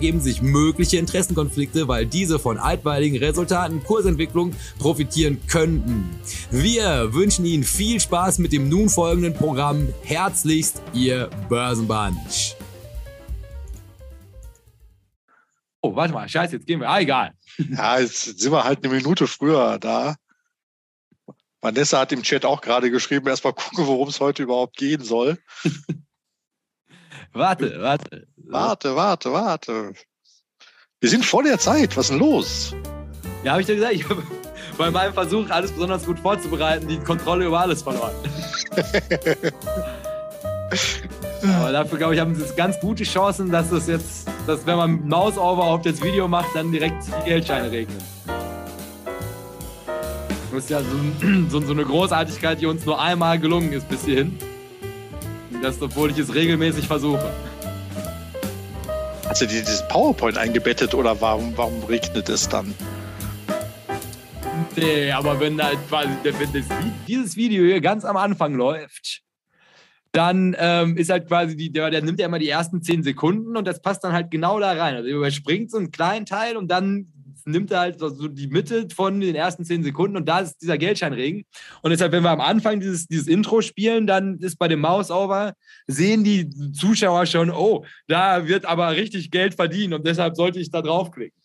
ergeben sich mögliche Interessenkonflikte, weil diese von altweiligen Resultaten Kursentwicklung profitieren könnten. Wir wünschen Ihnen viel Spaß mit dem nun folgenden Programm. Herzlichst, Ihr Börsenbunch. Oh, warte mal, scheiße, jetzt gehen wir. Ah, egal. Ja, jetzt sind wir halt eine Minute früher da. Vanessa hat im Chat auch gerade geschrieben, erstmal gucken, worum es heute überhaupt gehen soll. warte, warte. Warte, warte, warte. Wir sind vor der Zeit. Was ist denn los? Ja, habe ich dir gesagt, ich habe bei meinem Versuch, alles besonders gut vorzubereiten, die Kontrolle über alles verloren. Aber dafür, glaube ich, haben sie ganz gute Chancen, dass es jetzt, dass wenn man Mouse-Over auf das Video macht, dann direkt die Geldscheine regnen. Das ist ja so, so, so eine Großartigkeit, die uns nur einmal gelungen ist bis hierhin. Das, obwohl ich es regelmäßig versuche. Hast du dir dieses PowerPoint eingebettet oder warum, warum regnet es dann? Nee, aber wenn quasi wenn das, dieses Video hier ganz am Anfang läuft, dann ähm, ist halt quasi die, der, der nimmt ja immer die ersten zehn Sekunden und das passt dann halt genau da rein. Also er überspringt so einen kleinen Teil und dann nimmt er halt so die Mitte von den ersten zehn Sekunden und da ist dieser Geldscheinregen. Und deshalb, wenn wir am Anfang dieses, dieses Intro spielen, dann ist bei dem Mouse-Over, sehen die Zuschauer schon, oh, da wird aber richtig Geld verdient und deshalb sollte ich da draufklicken.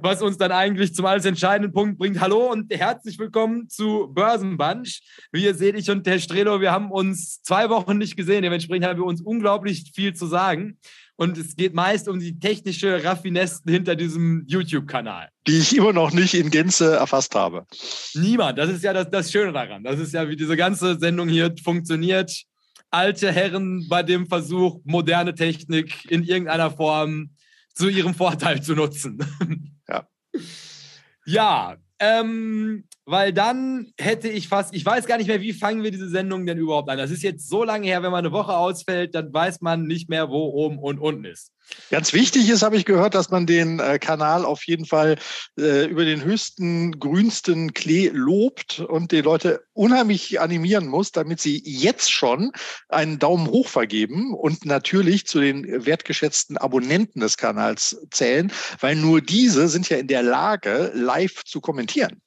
Was uns dann eigentlich zum alles entscheidenden Punkt bringt. Hallo und herzlich willkommen zu Börsenbunch. Wie ihr seht, ich und Herr Strelo, wir haben uns zwei Wochen nicht gesehen. Dementsprechend haben wir uns unglaublich viel zu sagen. Und es geht meist um die technische Raffinesse hinter diesem YouTube-Kanal. Die ich immer noch nicht in Gänze erfasst habe. Niemand. Das ist ja das, das Schöne daran. Das ist ja, wie diese ganze Sendung hier funktioniert. Alte Herren bei dem Versuch, moderne Technik in irgendeiner Form zu ihrem Vorteil zu nutzen. Ja. Ja, ähm, weil dann hätte ich fast, ich weiß gar nicht mehr, wie fangen wir diese Sendung denn überhaupt an. Das ist jetzt so lange her, wenn man eine Woche ausfällt, dann weiß man nicht mehr, wo oben und unten ist. Ganz wichtig ist, habe ich gehört, dass man den äh, Kanal auf jeden Fall äh, über den höchsten, grünsten Klee lobt und die Leute unheimlich animieren muss, damit sie jetzt schon einen Daumen hoch vergeben und natürlich zu den wertgeschätzten Abonnenten des Kanals zählen, weil nur diese sind ja in der Lage, live zu kommentieren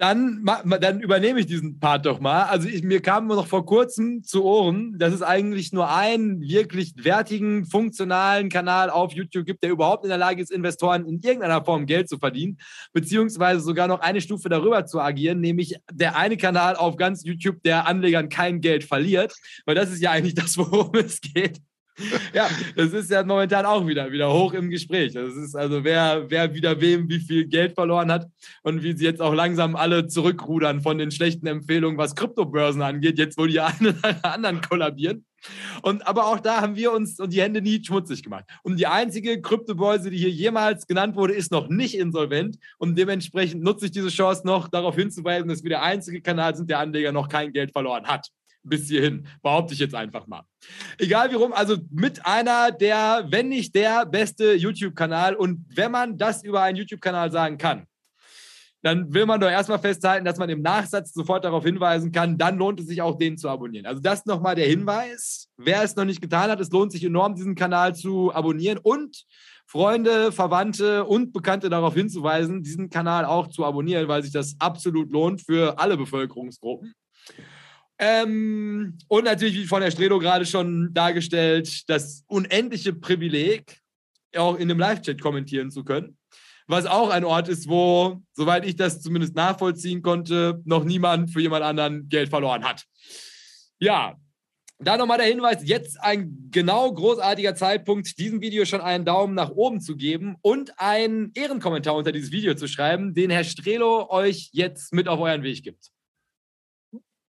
dann, dann übernehme ich diesen Part doch mal. Also ich, mir kam noch vor kurzem zu Ohren, dass es eigentlich nur einen wirklich wertigen, funktionalen Kanal auf YouTube gibt, der überhaupt in der Lage ist, Investoren in irgendeiner Form Geld zu verdienen, beziehungsweise sogar noch eine Stufe darüber zu agieren, nämlich der eine Kanal auf ganz YouTube, der Anlegern kein Geld verliert, weil das ist ja eigentlich das, worum es geht. ja, das ist ja momentan auch wieder, wieder hoch im Gespräch. Das ist also, wer, wer wieder wem wie viel Geld verloren hat und wie sie jetzt auch langsam alle zurückrudern von den schlechten Empfehlungen, was Kryptobörsen angeht, jetzt wo die einen oder anderen kollabieren. Und aber auch da haben wir uns und die Hände nie schmutzig gemacht. Und die einzige Kryptobörse, die hier jemals genannt wurde, ist noch nicht insolvent. Und dementsprechend nutze ich diese Chance noch, darauf hinzuweisen, dass wir der einzige Kanal sind, der Anleger noch kein Geld verloren hat bis hierhin, behaupte ich jetzt einfach mal. Egal wie rum, also mit einer der, wenn nicht der beste YouTube-Kanal. Und wenn man das über einen YouTube-Kanal sagen kann, dann will man doch erstmal festhalten, dass man im Nachsatz sofort darauf hinweisen kann, dann lohnt es sich auch, den zu abonnieren. Also das nochmal der Hinweis. Wer es noch nicht getan hat, es lohnt sich enorm, diesen Kanal zu abonnieren und Freunde, Verwandte und Bekannte darauf hinzuweisen, diesen Kanal auch zu abonnieren, weil sich das absolut lohnt für alle Bevölkerungsgruppen. Ähm, und natürlich, wie von der Stredo gerade schon dargestellt, das unendliche Privileg, auch in einem Live-Chat kommentieren zu können. Was auch ein Ort ist, wo, soweit ich das zumindest nachvollziehen konnte, noch niemand für jemand anderen Geld verloren hat. Ja, da nochmal der Hinweis, jetzt ein genau großartiger Zeitpunkt, diesem Video schon einen Daumen nach oben zu geben und einen Ehrenkommentar unter dieses Video zu schreiben, den Herr Strelo euch jetzt mit auf euren Weg gibt.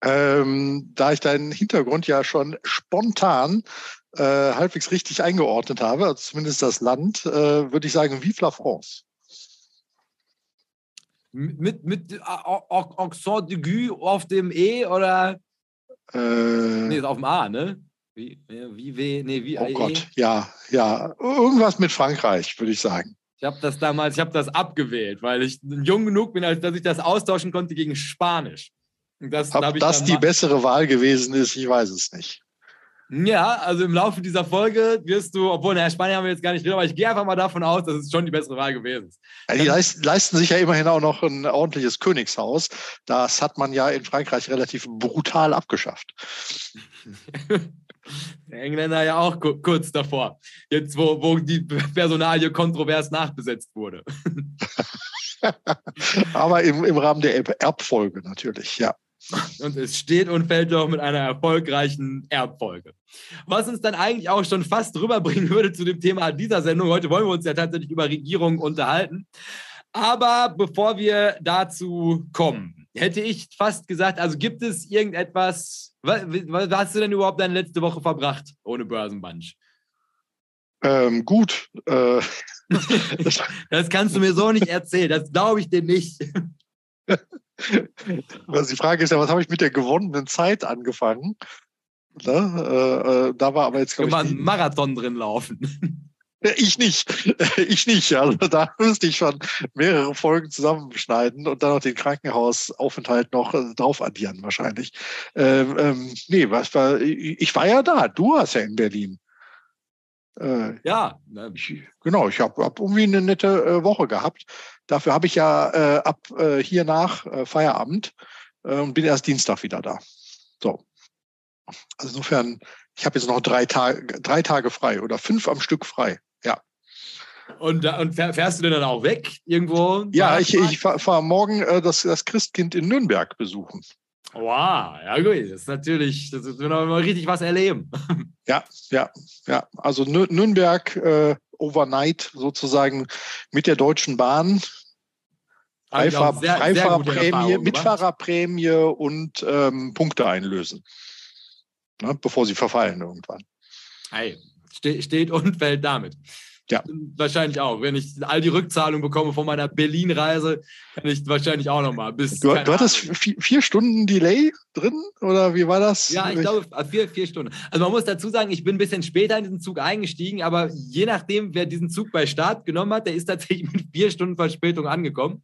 Ähm, da ich deinen Hintergrund ja schon spontan äh, halbwegs richtig eingeordnet habe, also zumindest das Land, äh, würde ich sagen, Vive la France. Mit, mit Accent d'aigu auf dem E oder? Äh, nee, ist auf dem A, ne? Wie, wie, wie, nee, wie, oh e? Gott, ja, ja. Irgendwas mit Frankreich, würde ich sagen. Ich habe das damals, ich habe das abgewählt, weil ich jung genug bin, als dass ich das austauschen konnte gegen Spanisch. Das, Ob das die bessere Wahl gewesen ist, ich weiß es nicht. Ja, also im Laufe dieser Folge wirst du, obwohl, naja, Spanien haben wir jetzt gar nicht drin, aber ich gehe einfach mal davon aus, dass es schon die bessere Wahl gewesen ist. Ja, die leisten, leisten sich ja immerhin auch noch ein ordentliches Königshaus. Das hat man ja in Frankreich relativ brutal abgeschafft. Der Engländer ja auch kurz davor, jetzt wo, wo die Personalie kontrovers nachbesetzt wurde. aber im, im Rahmen der Erbfolge natürlich, ja. Und es steht und fällt doch mit einer erfolgreichen Erbfolge. Was uns dann eigentlich auch schon fast rüberbringen würde zu dem Thema dieser Sendung. Heute wollen wir uns ja tatsächlich über Regierungen unterhalten. Aber bevor wir dazu kommen, hätte ich fast gesagt, also gibt es irgendetwas, was, was hast du denn überhaupt deine letzte Woche verbracht ohne Börsenbunch? Ähm, gut. Äh, das kannst du mir so nicht erzählen, das glaube ich dir nicht. Also die Frage ist ja, was habe ich mit der gewonnenen Zeit angefangen? Ne? Äh, äh, da war aber jetzt, glaube ich. einen Marathon drin laufen. Ich nicht. Ich nicht. Also da müsste ich schon mehrere Folgen zusammenschneiden und dann noch den Krankenhausaufenthalt noch äh, drauf addieren, wahrscheinlich. Ähm, ähm, nee, was war, ich war ja da. Du warst ja in Berlin. Äh, ja. Ich, genau, ich habe hab irgendwie eine nette äh, Woche gehabt. Dafür habe ich ja äh, ab äh, hier nach äh, Feierabend äh, und bin erst Dienstag wieder da. So. Also insofern, ich habe jetzt noch drei Tage, drei Tage frei oder fünf am Stück frei. Ja. Und, und fährst du denn dann auch weg irgendwo? Ja, ich, ich fahre fahr morgen äh, das, das Christkind in Nürnberg besuchen. Wow, ja gut, das ist natürlich, das noch mal richtig was erleben. Ja, ja, ja. Also Nürnberg äh, overnight sozusagen mit der Deutschen Bahn. Freifahr sehr, Freifahrprämie, Mitfahrerprämie und ähm, Punkte einlösen. Ne, bevor sie verfallen irgendwann. Hey, steht und fällt damit. Ja. Wahrscheinlich auch. Wenn ich all die Rückzahlungen bekomme von meiner Berlin-Reise, kann ich wahrscheinlich auch nochmal bis. Du, du hattest vier, vier, Stunden Delay drin oder wie war das? Ja, ich glaube vier, vier Stunden. Also man muss dazu sagen, ich bin ein bisschen später in diesen Zug eingestiegen, aber je nachdem, wer diesen Zug bei Start genommen hat, der ist tatsächlich mit vier Stunden Verspätung angekommen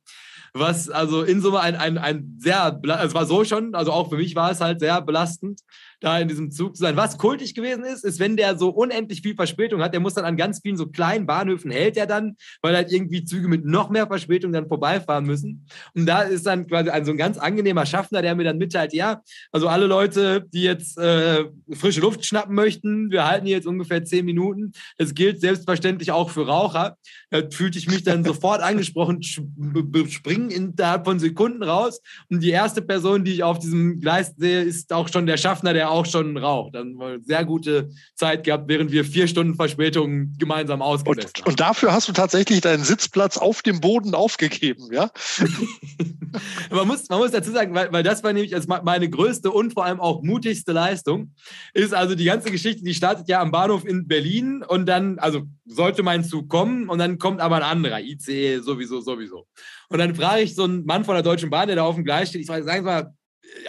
was also in Summe ein, ein, ein sehr, es war so schon, also auch für mich war es halt sehr belastend, da in diesem Zug zu sein. Was kultig gewesen ist, ist, wenn der so unendlich viel Verspätung hat, der muss dann an ganz vielen so kleinen Bahnhöfen hält er dann, weil halt irgendwie Züge mit noch mehr Verspätung dann vorbeifahren müssen. Und da ist dann quasi ein so ein ganz angenehmer Schaffner, der mir dann mitteilt, ja, also alle Leute, die jetzt äh, frische Luft schnappen möchten, wir halten hier jetzt ungefähr zehn Minuten. Das gilt selbstverständlich auch für Raucher. Da fühlte ich mich dann sofort angesprochen, springen innerhalb von Sekunden raus. Und die erste Person, die ich auf diesem Gleis sehe, ist auch schon der Schaffner, der auch schon raucht. Dann eine sehr gute Zeit gehabt, während wir vier Stunden Verspätung gemeinsam ausgesetzt und, haben. Und dafür hast du tatsächlich deinen Sitzplatz auf dem Boden aufgegeben, ja? man, muss, man muss dazu sagen, weil, weil das war nämlich meine größte und vor allem auch mutigste Leistung, ist also die ganze Geschichte, die startet ja am Bahnhof in Berlin und dann, also sollte mein Zug kommen und dann kommt aber ein anderer, ICE sowieso, sowieso. Und dann frage ich so einen Mann von der Deutschen Bahn, der da auf dem Gleis steht, ich frage, sagen Sie mal,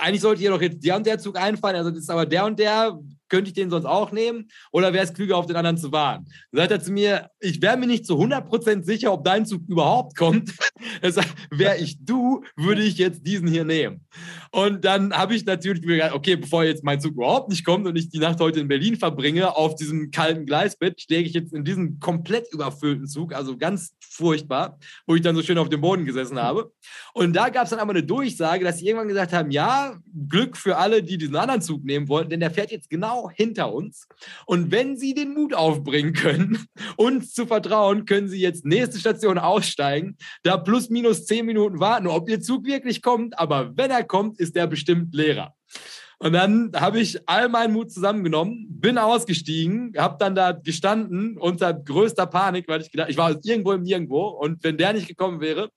eigentlich sollte hier doch jetzt der und der Zug einfallen, also das ist aber der und der, könnte ich den sonst auch nehmen oder wäre es klüger, auf den anderen zu warten? Dann sagt er zu mir, ich wäre mir nicht zu 100% sicher, ob dein Zug überhaupt kommt. Er sagt, wäre ich du, würde ich jetzt diesen hier nehmen. Und dann habe ich natürlich mir gedacht, okay, bevor jetzt mein Zug überhaupt nicht kommt und ich die Nacht heute in Berlin verbringe, auf diesem kalten Gleisbett, stehe ich jetzt in diesen komplett überfüllten Zug, also ganz furchtbar, wo ich dann so schön auf dem Boden gesessen habe. Und da gab es dann aber eine Durchsage, dass sie irgendwann gesagt haben, ja, Glück für alle, die diesen anderen Zug nehmen wollten, denn der fährt jetzt genau hinter uns. Und wenn sie den Mut aufbringen können, uns zu vertrauen, können sie jetzt nächste Station aussteigen, da plus minus zehn Minuten warten, ob ihr Zug wirklich kommt. Aber wenn er kommt, ist der bestimmt leerer. Und dann habe ich all meinen Mut zusammengenommen, bin ausgestiegen, habe dann da gestanden unter größter Panik, weil ich gedacht, ich war irgendwo im Nirgendwo und wenn der nicht gekommen wäre,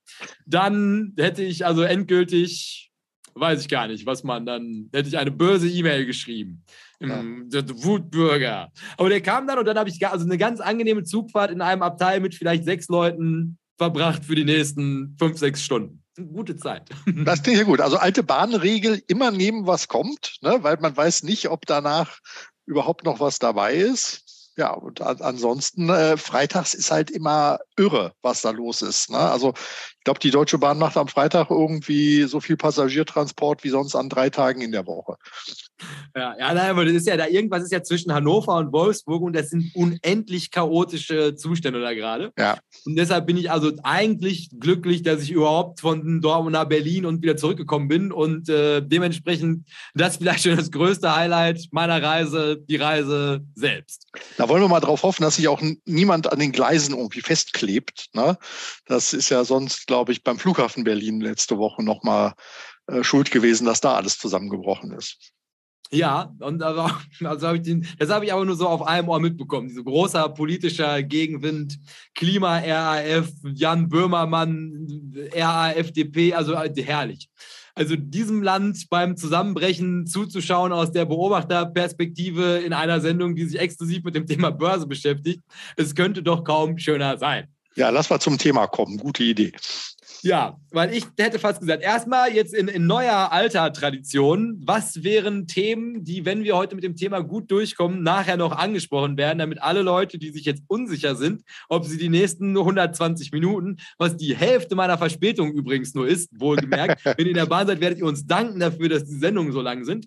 dann hätte ich also endgültig, weiß ich gar nicht, was man dann, hätte ich eine böse E-Mail geschrieben. Ja. Der Wutbürger. Aber der kam dann und dann habe ich also eine ganz angenehme Zugfahrt in einem Abteil mit vielleicht sechs Leuten verbracht für die nächsten fünf, sechs Stunden gute Zeit. Das klingt ja gut. Also alte Bahnregel, immer nehmen, was kommt, ne? weil man weiß nicht, ob danach überhaupt noch was dabei ist. Ja, und ansonsten, äh, freitags ist halt immer irre, was da los ist. Ne? Also ich glaube, die Deutsche Bahn macht am Freitag irgendwie so viel Passagiertransport wie sonst an drei Tagen in der Woche. Ja, ja, nein, aber das ist ja da irgendwas ist ja zwischen Hannover und Wolfsburg und das sind unendlich chaotische Zustände da gerade. Ja. Und deshalb bin ich also eigentlich glücklich, dass ich überhaupt von Dortmund nach Berlin und wieder zurückgekommen bin und äh, dementsprechend das vielleicht schon das größte Highlight meiner Reise, die Reise selbst. Da wollen wir mal drauf hoffen, dass sich auch niemand an den Gleisen irgendwie festklebt. Ne? Das ist ja sonst, glaube ich, beim Flughafen Berlin letzte Woche nochmal äh, schuld gewesen, dass da alles zusammengebrochen ist. Ja, und also, also hab den, das habe ich aber nur so auf einem Ohr mitbekommen. Diese großer politischer Gegenwind, Klima, RAF, Jan Böhmermann, RAFDP, also äh, herrlich. Also diesem Land beim Zusammenbrechen zuzuschauen aus der Beobachterperspektive in einer Sendung, die sich exklusiv mit dem Thema Börse beschäftigt, es könnte doch kaum schöner sein. Ja, lass mal zum Thema kommen. Gute Idee. Ja, weil ich hätte fast gesagt, erstmal jetzt in, in, neuer alter Tradition, was wären Themen, die, wenn wir heute mit dem Thema gut durchkommen, nachher noch angesprochen werden, damit alle Leute, die sich jetzt unsicher sind, ob sie die nächsten 120 Minuten, was die Hälfte meiner Verspätung übrigens nur ist, wohlgemerkt, wenn ihr in der Bahn seid, werdet ihr uns danken dafür, dass die Sendungen so lang sind.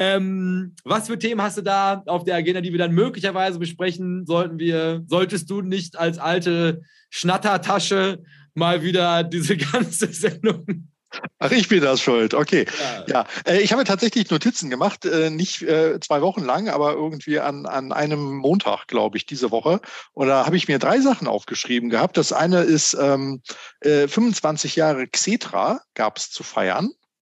Ähm, was für Themen hast du da auf der Agenda, die wir dann möglicherweise besprechen? Sollten wir, solltest du nicht als alte Schnattertasche mal wieder diese ganze Sendung Ach, ich bin das schuld. Okay. Ja, ja. Äh, ich habe tatsächlich Notizen gemacht, äh, nicht äh, zwei Wochen lang, aber irgendwie an, an einem Montag, glaube ich, diese Woche. Und da habe ich mir drei Sachen aufgeschrieben gehabt. Das eine ist ähm, 25 Jahre Xetra gab es zu feiern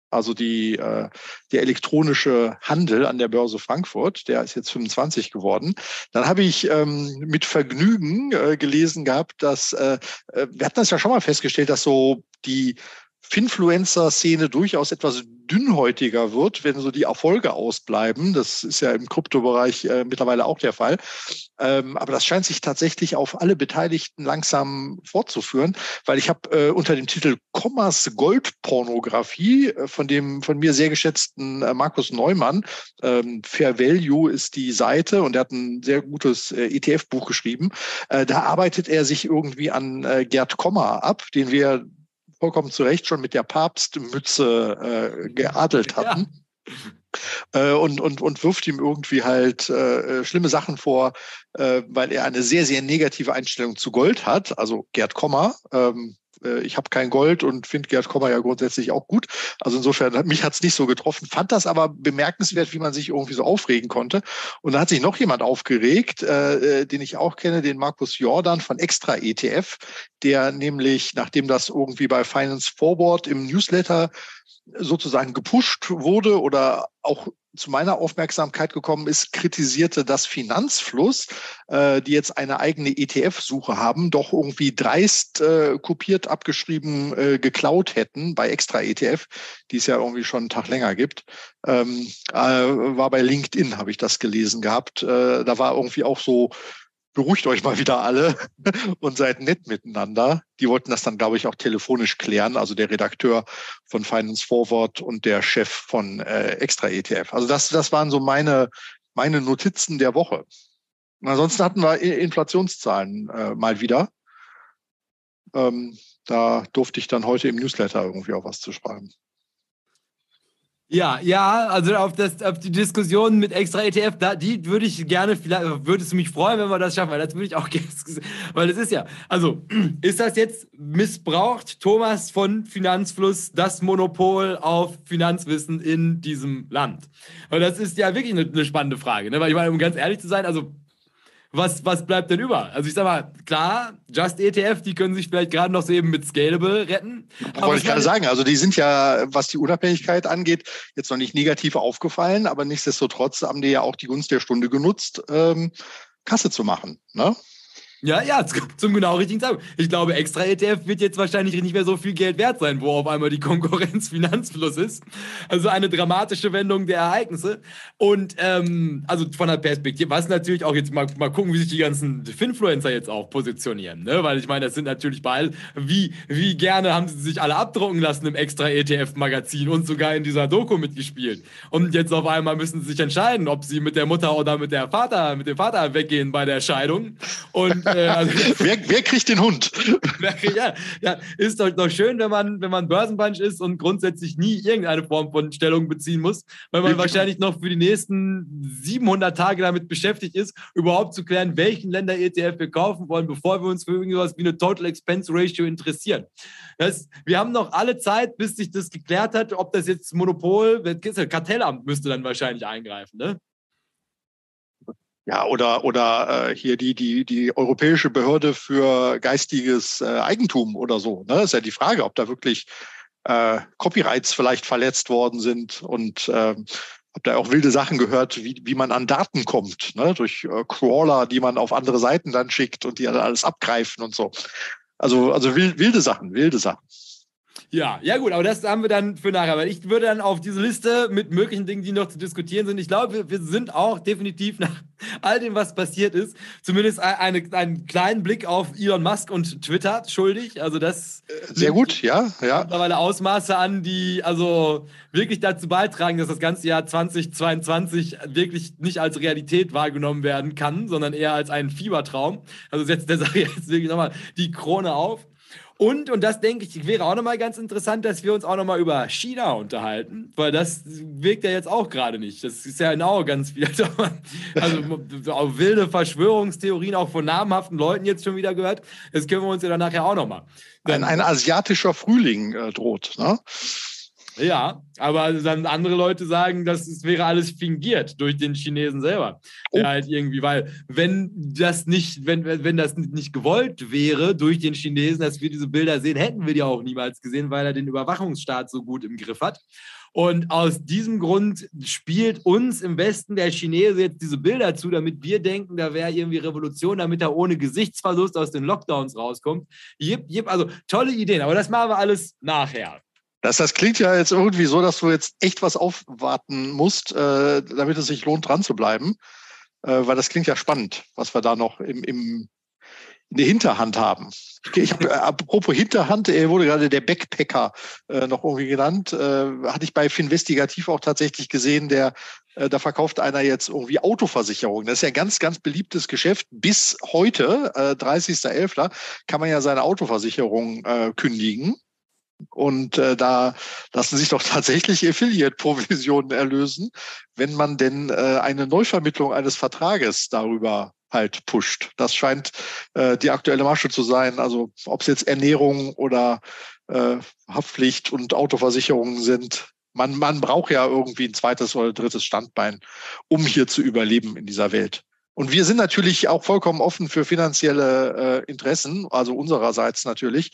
also die, äh, der elektronische Handel an der Börse Frankfurt, der ist jetzt 25 geworden. Dann habe ich ähm, mit Vergnügen äh, gelesen gehabt, dass, äh, äh, wir hatten das ja schon mal festgestellt, dass so die Finfluencer-Szene durchaus etwas dünnhäutiger wird, wenn so die Erfolge ausbleiben. Das ist ja im Kryptobereich äh, mittlerweile auch der Fall. Ähm, aber das scheint sich tatsächlich auf alle Beteiligten langsam fortzuführen, weil ich habe äh, unter dem Titel Kommas Goldpornografie äh, von dem von mir sehr geschätzten äh, Markus Neumann, ähm, Fair Value ist die Seite und er hat ein sehr gutes äh, ETF-Buch geschrieben. Äh, da arbeitet er sich irgendwie an Gerd Kommer ab, den wir vollkommen zu Recht schon mit der Papstmütze äh, geadelt hatten. Ja. Äh, und, und, und wirft ihm irgendwie halt äh, schlimme Sachen vor, äh, weil er eine sehr, sehr negative Einstellung zu Gold hat. Also Gerd Kommer, ähm, äh, ich habe kein Gold und finde Gerd Kommer ja grundsätzlich auch gut. Also insofern, mich hat es nicht so getroffen, fand das aber bemerkenswert, wie man sich irgendwie so aufregen konnte. Und da hat sich noch jemand aufgeregt, äh, äh den ich auch kenne, den Markus Jordan von Extra ETF, der nämlich, nachdem das irgendwie bei Finance Forward im Newsletter sozusagen gepusht wurde oder auch zu meiner Aufmerksamkeit gekommen ist, kritisierte, dass Finanzfluss, äh, die jetzt eine eigene ETF-Suche haben, doch irgendwie dreist äh, kopiert, abgeschrieben, äh, geklaut hätten bei extra ETF, die es ja irgendwie schon einen Tag länger gibt. Ähm, äh, war bei LinkedIn, habe ich das gelesen gehabt. Äh, da war irgendwie auch so beruhigt euch mal wieder alle und seid nett miteinander. Die wollten das dann, glaube ich, auch telefonisch klären, also der Redakteur von Finance Forward und der Chef von äh, Extra ETF. Also das, das waren so meine, meine Notizen der Woche. Und ansonsten hatten wir Inflationszahlen äh, mal wieder. Ähm, da durfte ich dann heute im Newsletter irgendwie auch was zu schreiben. Ja, ja, also auf, das, auf die Diskussion mit extra ETF, da, die würde ich gerne, vielleicht würdest du mich freuen, wenn wir das schaffen, weil das würde ich auch gerne, weil es ist ja, also ist das jetzt missbraucht, Thomas von Finanzfluss, das Monopol auf Finanzwissen in diesem Land? Weil das ist ja wirklich eine, eine spannende Frage, ne? weil ich meine, um ganz ehrlich zu sein, also was, was bleibt denn über? Also ich sag mal, klar, Just ETF, die können sich vielleicht gerade noch so eben mit Scalable retten. Wollte ich gerade sagen, also die sind ja, was die Unabhängigkeit angeht, jetzt noch nicht negativ aufgefallen, aber nichtsdestotrotz haben die ja auch die Gunst der Stunde genutzt, ähm, Kasse zu machen. Ne? Ja, ja, zum genau richtigen Zeitpunkt. Ich glaube, extra ETF wird jetzt wahrscheinlich nicht mehr so viel Geld wert sein, wo auf einmal die Konkurrenz Finanzfluss ist. Also eine dramatische Wendung der Ereignisse. Und ähm, also von der Perspektive, was natürlich auch jetzt mal, mal gucken, wie sich die ganzen Finfluencer jetzt auch positionieren. Ne? Weil ich meine, das sind natürlich beide, wie, wie gerne haben sie sich alle abdrucken lassen im extra ETF-Magazin und sogar in dieser Doku mitgespielt. Und jetzt auf einmal müssen sie sich entscheiden, ob sie mit der Mutter oder mit der Vater, mit dem Vater weggehen bei der Scheidung. Und also, wer, wer, kriegt den Hund? ja, ja, ist doch, doch schön, wenn man, wenn man Börsenbunch ist und grundsätzlich nie irgendeine Form von Stellung beziehen muss, weil man wahrscheinlich noch für die nächsten 700 Tage damit beschäftigt ist, überhaupt zu klären, welchen Länder-ETF wir kaufen wollen, bevor wir uns für irgendwas wie eine Total Expense Ratio interessieren. Das, wir haben noch alle Zeit, bis sich das geklärt hat, ob das jetzt Monopol, Kartellamt müsste dann wahrscheinlich eingreifen, ne? Ja, oder, oder äh, hier die, die, die Europäische Behörde für geistiges äh, Eigentum oder so. Ne? Das ist ja die Frage, ob da wirklich äh, Copyrights vielleicht verletzt worden sind und äh, habe da auch wilde Sachen gehört, wie, wie man an Daten kommt, ne? durch äh, Crawler, die man auf andere Seiten dann schickt und die dann alles abgreifen und so. Also, also wilde Sachen, wilde Sachen. Ja, ja gut, aber das haben wir dann für nachher, weil ich würde dann auf diese Liste mit möglichen Dingen, die noch zu diskutieren sind. Ich glaube, wir, sind auch definitiv nach all dem, was passiert ist, zumindest eine, einen kleinen Blick auf Elon Musk und Twitter schuldig. Also das sehr gut, ja, ja. Mittlerweile Ausmaße an, die also wirklich dazu beitragen, dass das ganze Jahr 2022 wirklich nicht als Realität wahrgenommen werden kann, sondern eher als einen Fiebertraum. Also setzt der Sache jetzt wirklich nochmal die Krone auf. Und, und das denke ich, wäre auch nochmal ganz interessant, dass wir uns auch nochmal über China unterhalten, weil das wirkt ja jetzt auch gerade nicht. Das ist ja genau ganz viel. Also auch wilde Verschwörungstheorien auch von namhaften Leuten jetzt schon wieder gehört. Das können wir uns ja dann nachher auch nochmal. Ein, ein asiatischer Frühling äh, droht, ne? Ja, aber dann andere Leute sagen, das wäre alles fingiert durch den Chinesen selber. Oh. Der halt irgendwie, weil wenn das nicht, wenn, wenn das nicht gewollt wäre durch den Chinesen, dass wir diese Bilder sehen, hätten wir die auch niemals gesehen, weil er den Überwachungsstaat so gut im Griff hat. Und aus diesem Grund spielt uns im Westen der Chinese jetzt diese Bilder zu, damit wir denken, da wäre irgendwie Revolution, damit er ohne Gesichtsverlust aus den Lockdowns rauskommt. Jip, jip, also tolle Ideen, aber das machen wir alles nachher. Das, das klingt ja jetzt irgendwie so, dass du jetzt echt was aufwarten musst, äh, damit es sich lohnt, dran zu bleiben. Äh, weil das klingt ja spannend, was wir da noch im, im, in der Hinterhand haben. Ich hab, äh, apropos Hinterhand, er wurde gerade der Backpacker äh, noch irgendwie genannt. Äh, hatte ich bei Finvestigativ auch tatsächlich gesehen, der äh, da verkauft einer jetzt irgendwie Autoversicherung. Das ist ja ein ganz, ganz beliebtes Geschäft. Bis heute, äh, 30.11., kann man ja seine Autoversicherung äh, kündigen. Und äh, da lassen sich doch tatsächlich Affiliate-Provisionen erlösen, wenn man denn äh, eine Neuvermittlung eines Vertrages darüber halt pusht. Das scheint äh, die aktuelle Masche zu sein. Also ob es jetzt Ernährung oder äh, Haftpflicht und Autoversicherungen sind. Man, man braucht ja irgendwie ein zweites oder drittes Standbein, um hier zu überleben in dieser Welt. Und wir sind natürlich auch vollkommen offen für finanzielle äh, Interessen, also unsererseits natürlich.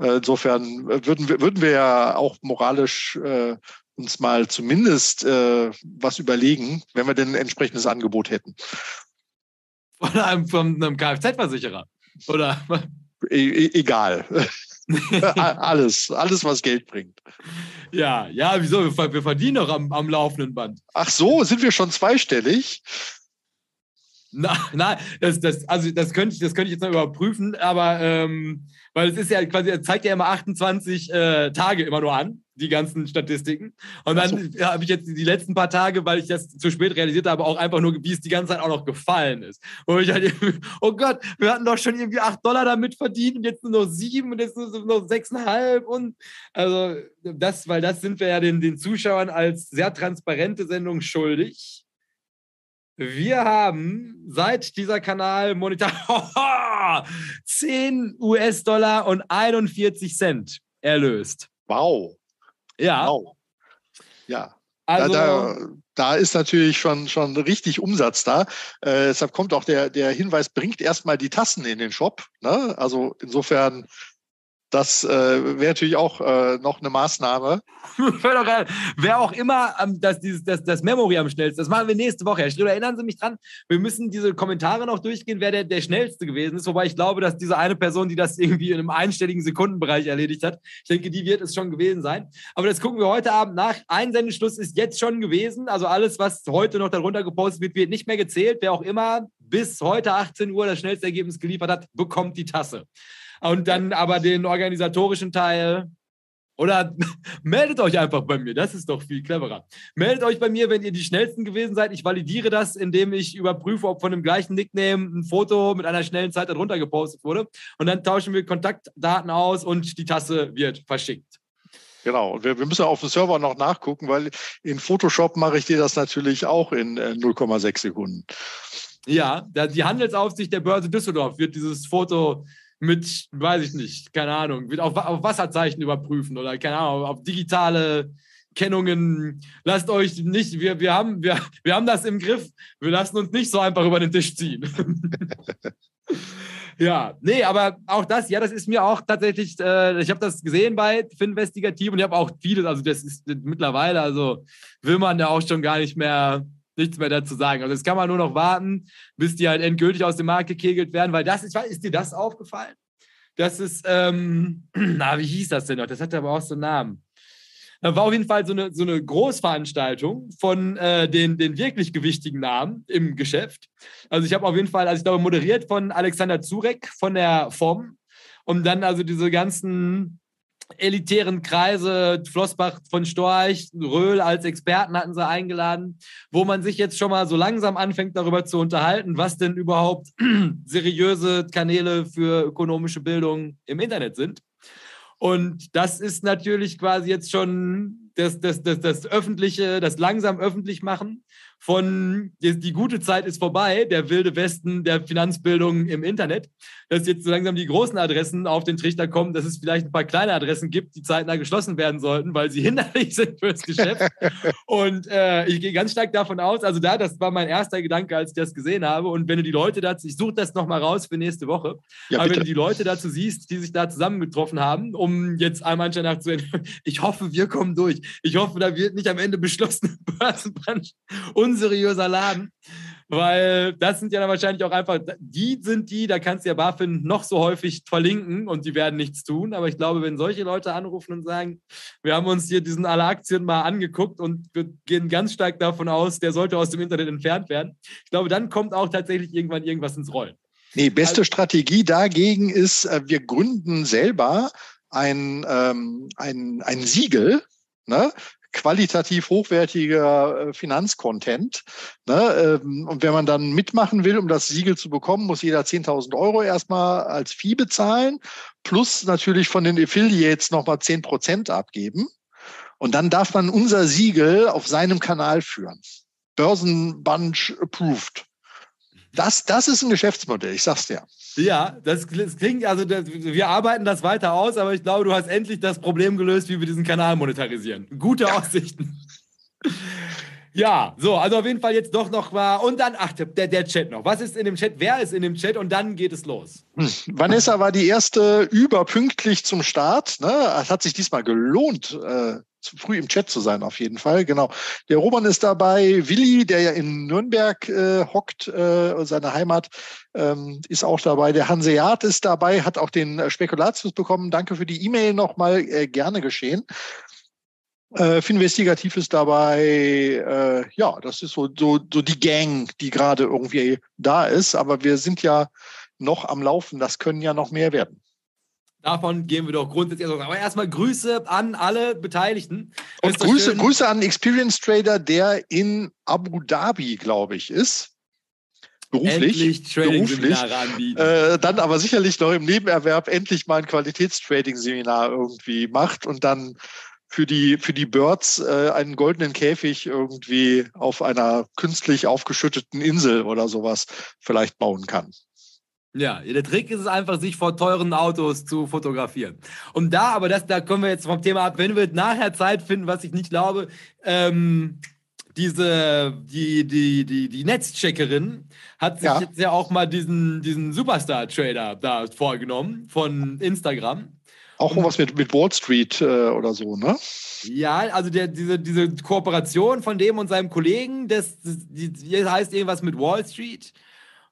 Äh, insofern würden wir, würden wir ja auch moralisch äh, uns mal zumindest äh, was überlegen, wenn wir denn ein entsprechendes Angebot hätten. Von einem, von einem Kfz-Versicherer, oder? E e egal. alles, alles, was Geld bringt. Ja, ja, wieso? Wir verdienen doch am, am laufenden Band. Ach so, sind wir schon zweistellig? Nein, nein, das, das, also das könnte ich, das könnte ich jetzt noch überprüfen, aber ähm, weil es ist ja quasi, er zeigt ja immer 28 äh, Tage immer nur an, die ganzen Statistiken. Und dann so. habe ich jetzt die letzten paar Tage, weil ich das zu spät realisiert habe, auch einfach nur, wie es die ganze Zeit auch noch gefallen ist. Wo ich halt, oh Gott, wir hatten doch schon irgendwie 8 Dollar damit verdient und jetzt nur noch 7 und jetzt nur noch 6,5 und also das, weil das sind wir ja den, den Zuschauern als sehr transparente Sendung schuldig. Wir haben seit dieser Kanal monetar 10 US-Dollar und 41 Cent erlöst. Wow. Ja. Wow. Ja. Also, da, da, da, ist natürlich schon, schon richtig Umsatz da. Äh, deshalb kommt auch der, der Hinweis, bringt erstmal die Tassen in den Shop. Ne? Also insofern das äh, wäre natürlich auch äh, noch eine Maßnahme. Wer auch immer ähm, das, dieses, das, das Memory am schnellsten, das machen wir nächste Woche. Herr Schröder, erinnern Sie mich dran, wir müssen diese Kommentare noch durchgehen, wer der, der schnellste gewesen ist. Wobei ich glaube, dass diese eine Person, die das irgendwie in einem einstelligen Sekundenbereich erledigt hat, ich denke, die wird es schon gewesen sein. Aber das gucken wir heute Abend nach. Einsendeschluss ist jetzt schon gewesen. Also alles, was heute noch darunter gepostet wird, wird nicht mehr gezählt. Wer auch immer bis heute 18 Uhr das schnellste Ergebnis geliefert hat, bekommt die Tasse und dann aber den organisatorischen Teil. Oder meldet euch einfach bei mir, das ist doch viel cleverer. Meldet euch bei mir, wenn ihr die schnellsten gewesen seid. Ich validiere das, indem ich überprüfe, ob von dem gleichen Nickname ein Foto mit einer schnellen Zeit darunter gepostet wurde. Und dann tauschen wir Kontaktdaten aus und die Tasse wird verschickt. Genau, und wir, wir müssen auf dem Server noch nachgucken, weil in Photoshop mache ich dir das natürlich auch in 0,6 äh, Sekunden. Ja, die Handelsaufsicht der Börse Düsseldorf wird dieses Foto mit, weiß ich nicht, keine Ahnung, auf, auf Wasserzeichen überprüfen oder keine Ahnung, auf digitale Kennungen. Lasst euch nicht, wir, wir, haben, wir, wir haben das im Griff. Wir lassen uns nicht so einfach über den Tisch ziehen. ja, nee, aber auch das, ja, das ist mir auch tatsächlich, äh, ich habe das gesehen bei Finvestigativ und ich habe auch vieles, also das ist mittlerweile, also will man ja auch schon gar nicht mehr nichts mehr dazu sagen. Also jetzt kann man nur noch warten, bis die halt endgültig aus dem Markt gekegelt werden, weil das ist, ist dir das aufgefallen? Das ist, ähm, na, wie hieß das denn noch? Das hatte aber auch so einen Namen. Da war auf jeden Fall so eine, so eine Großveranstaltung von äh, den, den wirklich gewichtigen Namen im Geschäft. Also ich habe auf jeden Fall, also ich glaube, moderiert von Alexander Zurek von der FOM und dann also diese ganzen elitären Kreise, Flossbach von Storch, Röhl als Experten hatten sie eingeladen, wo man sich jetzt schon mal so langsam anfängt, darüber zu unterhalten, was denn überhaupt seriöse Kanäle für ökonomische Bildung im Internet sind. Und das ist natürlich quasi jetzt schon das, das, das, das öffentliche, das langsam öffentlich machen von die, die, gute Zeit ist vorbei, der wilde Westen der Finanzbildung im Internet, dass jetzt so langsam die großen Adressen auf den Trichter kommen, dass es vielleicht ein paar kleine Adressen gibt, die zeitnah geschlossen werden sollten, weil sie hinderlich sind fürs Geschäft. und äh, ich gehe ganz stark davon aus, also da, das war mein erster Gedanke, als ich das gesehen habe. Und wenn du die Leute dazu, ich suche das nochmal raus für nächste Woche, ja, aber wenn du die Leute dazu siehst, die sich da zusammengetroffen haben, um jetzt einmal Nacht zu ich hoffe, wir kommen durch. Ich hoffe, da wird nicht am Ende beschlossen, Börsenbrand und unseriöser Laden. Weil das sind ja dann wahrscheinlich auch einfach, die sind die, da kannst du ja BaFin noch so häufig verlinken und die werden nichts tun. Aber ich glaube, wenn solche Leute anrufen und sagen, wir haben uns hier diesen alle Aktien mal angeguckt und wir gehen ganz stark davon aus, der sollte aus dem Internet entfernt werden. Ich glaube, dann kommt auch tatsächlich irgendwann irgendwas ins Rollen. Nee, beste also, Strategie dagegen ist, äh, wir gründen selber ein, ähm, ein, ein Siegel, ne, qualitativ hochwertiger äh, Finanzcontent. Ne? Ähm, und wenn man dann mitmachen will, um das Siegel zu bekommen, muss jeder 10.000 Euro erstmal als Fee bezahlen, plus natürlich von den Affiliates nochmal 10 Prozent abgeben. Und dann darf man unser Siegel auf seinem Kanal führen. Börsenbunch approved. Das, das ist ein Geschäftsmodell, ich sag's dir. Ja, das, das klingt, also das, wir arbeiten das weiter aus, aber ich glaube, du hast endlich das Problem gelöst, wie wir diesen Kanal monetarisieren. Gute ja. Aussichten. Ja, so, also auf jeden Fall jetzt doch noch mal. Und dann, ach, der, der Chat noch. Was ist in dem Chat? Wer ist in dem Chat? Und dann geht es los. Hm. Vanessa war die erste überpünktlich zum Start. Ne? Es hat sich diesmal gelohnt, äh, früh im Chat zu sein, auf jeden Fall. Genau. Der Roman ist dabei, Willi, der ja in Nürnberg äh, hockt, äh, seine Heimat, ähm, ist auch dabei. Der Hanseat ist dabei, hat auch den äh, Spekulatius bekommen. Danke für die E-Mail nochmal, äh, gerne geschehen. Äh, Finvestigativ ist dabei, äh, ja, das ist so, so, so die Gang, die gerade irgendwie da ist. Aber wir sind ja noch am Laufen. Das können ja noch mehr werden. Davon gehen wir doch grundsätzlich aus. Aber erstmal Grüße an alle Beteiligten. Und Grüße, Grüße an Experience Trader, der in Abu Dhabi, glaube ich, ist. Beruflich. beruflich äh, dann aber sicherlich noch im Nebenerwerb endlich mal ein Qualitätstrading-Seminar irgendwie macht und dann für die, für die Birds äh, einen goldenen Käfig irgendwie auf einer künstlich aufgeschütteten Insel oder sowas vielleicht bauen kann. Ja, der Trick ist es einfach, sich vor teuren Autos zu fotografieren. Und da, aber das, da kommen wir jetzt vom Thema ab, wenn wir nachher Zeit finden, was ich nicht glaube, ähm, diese, die, die, die, die Netzcheckerin hat sich ja. jetzt ja auch mal diesen, diesen Superstar-Trader da vorgenommen von Instagram. Auch was mit, mit Wall Street äh, oder so, ne? Ja, also der, diese, diese Kooperation von dem und seinem Kollegen, das, das, das heißt irgendwas mit Wall Street.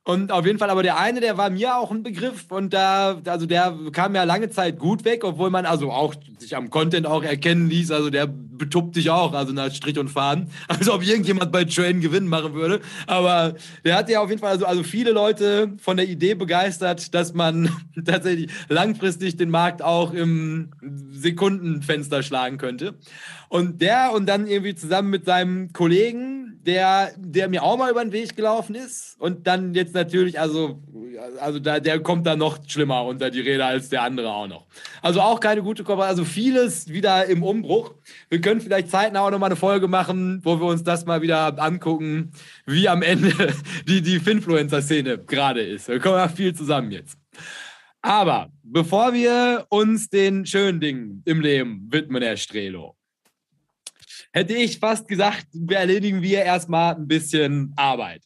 Und auf jeden Fall, aber der eine, der war mir auch ein Begriff und da, also der kam ja lange Zeit gut weg, obwohl man also auch sich am Content auch erkennen ließ. Also der betuppt sich auch, also nach Strich und Faden. Also ob irgendjemand bei Train Gewinn machen würde. Aber der hat ja auf jeden Fall also, also viele Leute von der Idee begeistert, dass man tatsächlich langfristig den Markt auch im Sekundenfenster schlagen könnte. Und der und dann irgendwie zusammen mit seinem Kollegen, der, der mir auch mal über den Weg gelaufen ist und dann jetzt natürlich, also, also da, der kommt dann noch schlimmer unter die Räder als der andere auch noch. Also auch keine gute Kooperation, also vieles wieder im Umbruch. Wir können vielleicht zeitnah auch nochmal eine Folge machen, wo wir uns das mal wieder angucken, wie am Ende die, die Finfluencer-Szene gerade ist. Wir kommen ja viel zusammen jetzt. Aber bevor wir uns den schönen Dingen im Leben widmen, Herr Strelo, hätte ich fast gesagt, erledigen wir erstmal ein bisschen Arbeit.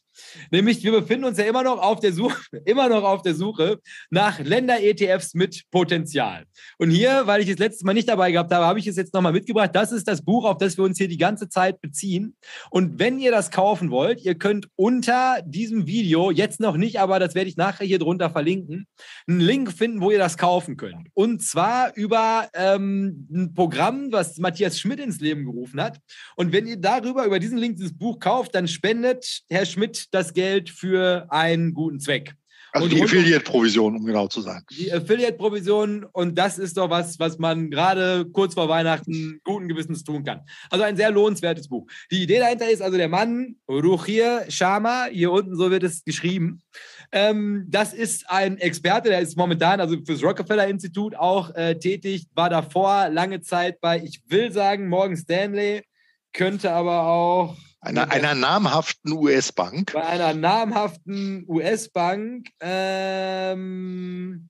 Nämlich, wir befinden uns ja immer noch auf der Suche, immer noch auf der Suche nach Länder-ETFs mit Potenzial. Und hier, weil ich es letztes Mal nicht dabei gehabt habe, habe ich es jetzt nochmal mitgebracht. Das ist das Buch, auf das wir uns hier die ganze Zeit beziehen. Und wenn ihr das kaufen wollt, ihr könnt unter diesem Video, jetzt noch nicht, aber das werde ich nachher hier drunter verlinken, einen Link finden, wo ihr das kaufen könnt. Und zwar über ähm, ein Programm, was Matthias Schmidt ins Leben gerufen hat. Und wenn ihr darüber, über diesen Link dieses Buch kauft, dann spendet Herr Schmidt das Geld für einen guten Zweck. Also und die Affiliate-Provision, um genau zu sein. Die Affiliate-Provision und das ist doch was, was man gerade kurz vor Weihnachten guten Gewissens tun kann. Also ein sehr lohnenswertes Buch. Die Idee dahinter ist also der Mann, Ruchir Sharma, hier unten so wird es geschrieben. Ähm, das ist ein Experte, der ist momentan also fürs Rockefeller-Institut auch äh, tätig, war davor lange Zeit bei, ich will sagen, Morgan Stanley, könnte aber auch einer, einer namhaften US-Bank. Bei einer namhaften US-Bank. Ähm,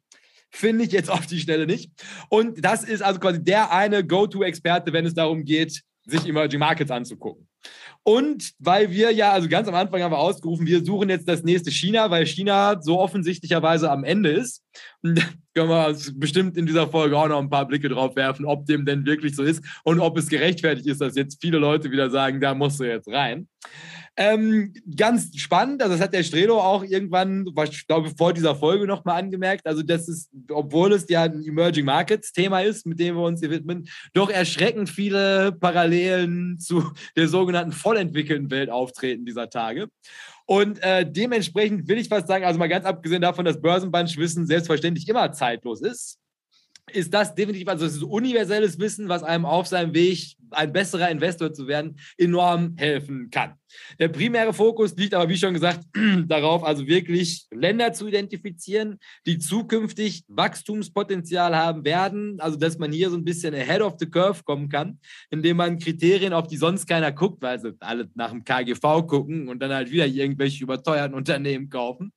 Finde ich jetzt auf die Schnelle nicht. Und das ist also quasi der eine Go-To-Experte, wenn es darum geht, sich Emerging Markets anzugucken. Und weil wir ja, also ganz am Anfang haben wir ausgerufen, wir suchen jetzt das nächste China, weil China so offensichtlicherweise am Ende ist. Und da können wir bestimmt in dieser Folge auch noch ein paar Blicke drauf werfen, ob dem denn wirklich so ist und ob es gerechtfertigt ist, dass jetzt viele Leute wieder sagen, da musst du jetzt rein. Ähm, ganz spannend, also das hat der Strelo auch irgendwann, ich glaube, vor dieser Folge nochmal angemerkt, also das ist, obwohl es ja ein Emerging Markets Thema ist, mit dem wir uns hier widmen, doch erschreckend viele Parallelen zu der sogenannten vollentwickelten Welt auftreten dieser Tage. Und äh, dementsprechend will ich fast sagen, also mal ganz abgesehen davon, dass Börsenbandwissen selbstverständlich immer zeitlos ist, ist das definitiv, also das ist universelles Wissen, was einem auf seinem Weg, ein besserer Investor zu werden, enorm helfen kann. Der primäre Fokus liegt aber, wie schon gesagt, darauf, also wirklich Länder zu identifizieren, die zukünftig Wachstumspotenzial haben werden, also dass man hier so ein bisschen ahead of the curve kommen kann, indem man Kriterien, auf die sonst keiner guckt, weil sie alle nach dem KGV gucken und dann halt wieder irgendwelche überteuerten Unternehmen kaufen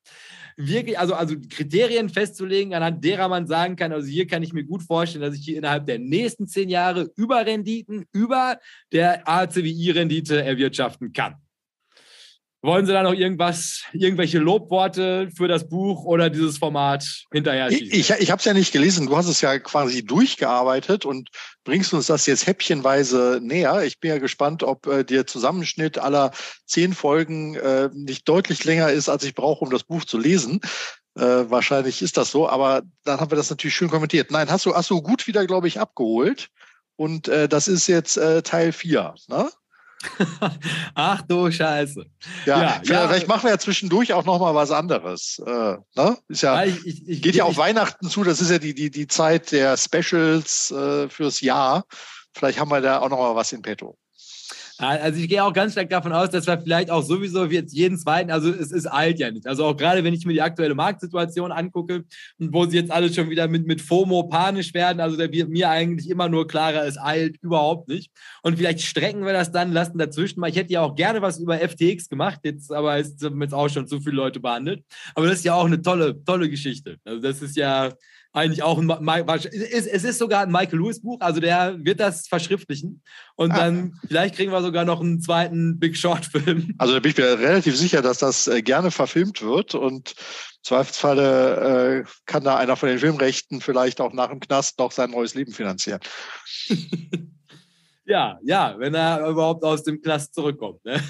wirklich, also, also Kriterien festzulegen, anhand derer man sagen kann, also hier kann ich mir gut vorstellen, dass ich hier innerhalb der nächsten zehn Jahre Überrenditen über der ACWI-Rendite erwirtschaften kann. Wollen Sie da noch irgendwas, irgendwelche Lobworte für das Buch oder dieses Format hinterher schießen? Ich, ich, ich habe es ja nicht gelesen. Du hast es ja quasi durchgearbeitet und bringst uns das jetzt häppchenweise näher. Ich bin ja gespannt, ob äh, der Zusammenschnitt aller zehn Folgen äh, nicht deutlich länger ist, als ich brauche, um das Buch zu lesen. Äh, wahrscheinlich ist das so, aber dann haben wir das natürlich schön kommentiert. Nein, hast du, hast du gut wieder, glaube ich, abgeholt. Und äh, das ist jetzt äh, Teil 4. Ne? Ach du Scheiße. Ja, ja vielleicht ja. machen wir ja zwischendurch auch noch mal was anderes. Äh, ne? Ist ja, ich, ich, ich, geht ja auf Weihnachten zu. Das ist ja die, die, die Zeit der Specials äh, fürs Jahr. Vielleicht haben wir da auch noch mal was in petto. Also ich gehe auch ganz stark davon aus, dass wir vielleicht auch sowieso jetzt jeden zweiten, also es ist alt ja nicht. Also auch gerade wenn ich mir die aktuelle Marktsituation angucke wo sie jetzt alle schon wieder mit, mit FOMO panisch werden, also da wird mir eigentlich immer nur klarer, es eilt überhaupt nicht. Und vielleicht strecken wir das dann, lassen dazwischen mal. Ich hätte ja auch gerne was über FTX gemacht, jetzt aber ist jetzt auch schon zu viele Leute behandelt. Aber das ist ja auch eine tolle, tolle Geschichte. Also das ist ja, eigentlich auch ein, es ist sogar ein Michael Lewis Buch, also der wird das verschriftlichen und ah. dann vielleicht kriegen wir sogar noch einen zweiten Big Short Film. Also da bin ich mir relativ sicher, dass das äh, gerne verfilmt wird und im Zweifelsfalle äh, kann da einer von den Filmrechten vielleicht auch nach dem Knast noch sein neues Leben finanzieren. ja, ja, wenn er überhaupt aus dem Knast zurückkommt. Ne?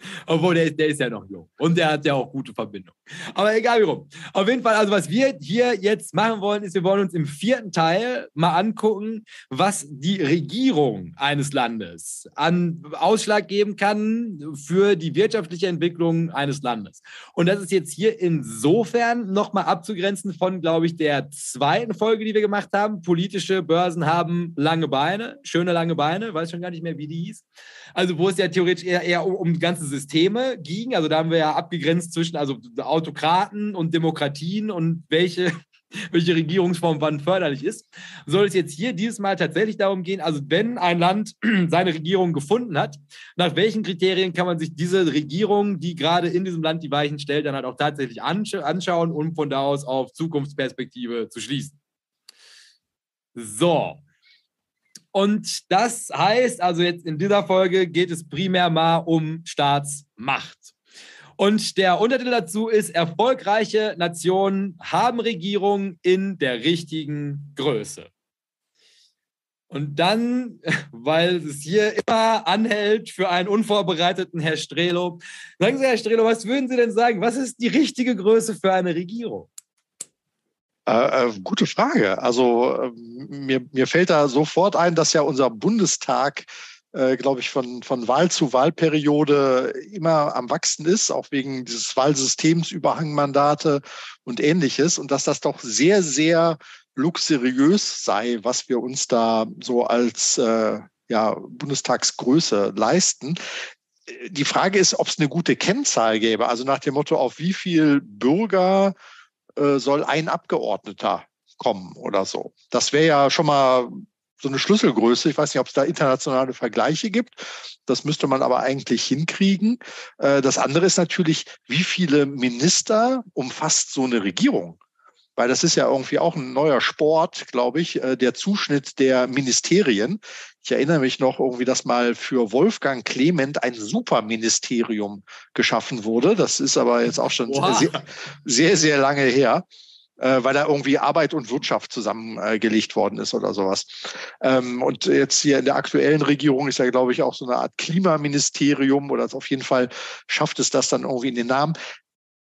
Obwohl, der, der ist ja noch jung. Und der hat ja auch gute Verbindung. Aber egal wie rum. Auf jeden Fall, also was wir hier jetzt machen wollen, ist, wir wollen uns im vierten Teil mal angucken, was die Regierung eines Landes an Ausschlag geben kann für die wirtschaftliche Entwicklung eines Landes. Und das ist jetzt hier insofern nochmal abzugrenzen von, glaube ich, der zweiten Folge, die wir gemacht haben. Politische Börsen haben lange Beine, schöne lange Beine, weiß schon gar nicht mehr, wie die hieß. Also wo es ja theoretisch eher, eher um, um ganze Systeme ging. Also da haben wir ja abgegrenzt zwischen also Autokraten und Demokratien und welche, welche Regierungsform wann förderlich ist. Soll es jetzt hier dieses Mal tatsächlich darum gehen, also wenn ein Land seine Regierung gefunden hat, nach welchen Kriterien kann man sich diese Regierung, die gerade in diesem Land die Weichen stellt, dann halt auch tatsächlich anschauen, um von da aus auf Zukunftsperspektive zu schließen. So, und das heißt, also jetzt in dieser Folge geht es primär mal um Staatsmacht. Und der Untertitel dazu ist, erfolgreiche Nationen haben Regierungen in der richtigen Größe. Und dann, weil es hier immer anhält für einen unvorbereiteten Herr Strelo, sagen Sie, Herr Strelo, was würden Sie denn sagen? Was ist die richtige Größe für eine Regierung? Äh, äh, gute Frage. Also äh, mir, mir fällt da sofort ein, dass ja unser Bundestag, äh, glaube ich, von, von Wahl zu Wahlperiode immer am Wachsen ist, auch wegen dieses Wahlsystems, Überhangmandate und ähnliches. Und dass das doch sehr, sehr luxuriös sei, was wir uns da so als äh, ja, Bundestagsgröße leisten. Die Frage ist, ob es eine gute Kennzahl gäbe. Also nach dem Motto, auf wie viel Bürger äh, soll ein Abgeordneter kommen oder so. Das wäre ja schon mal so eine Schlüsselgröße. Ich weiß nicht, ob es da internationale Vergleiche gibt. Das müsste man aber eigentlich hinkriegen. Äh, das andere ist natürlich, wie viele Minister umfasst so eine Regierung? Weil das ist ja irgendwie auch ein neuer Sport, glaube ich, äh, der Zuschnitt der Ministerien. Ich erinnere mich noch irgendwie, dass mal für Wolfgang Clement ein Superministerium geschaffen wurde. Das ist aber jetzt auch schon sehr, sehr, sehr lange her äh, weil da irgendwie Arbeit und Wirtschaft zusammengelegt worden ist oder sowas. Ähm, und jetzt hier in der aktuellen Regierung ist ja, glaube ich, auch so eine Art Klimaministerium oder auf jeden Fall schafft es das dann irgendwie in den Namen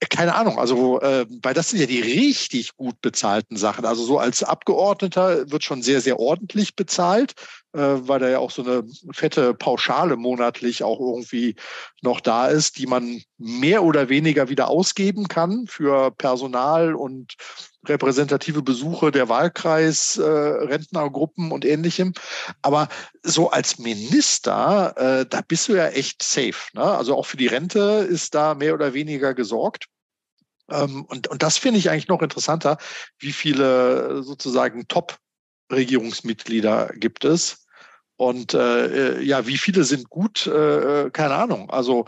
keine Ahnung, also äh, weil das sind ja die richtig gut bezahlten Sachen. Also so als Abgeordneter wird schon sehr, sehr ordentlich bezahlt, äh, weil da ja auch so eine fette Pauschale monatlich auch irgendwie noch da ist, die man mehr oder weniger wieder ausgeben kann für Personal und repräsentative Besuche der Wahlkreis, äh, Rentnergruppen und ähnlichem. Aber so als Minister, äh, da bist du ja echt safe. Ne? Also auch für die Rente ist da mehr oder weniger gesorgt. Ähm, und, und das finde ich eigentlich noch interessanter, wie viele sozusagen Top-Regierungsmitglieder gibt es. Und äh, ja, wie viele sind gut? Äh, keine Ahnung. Also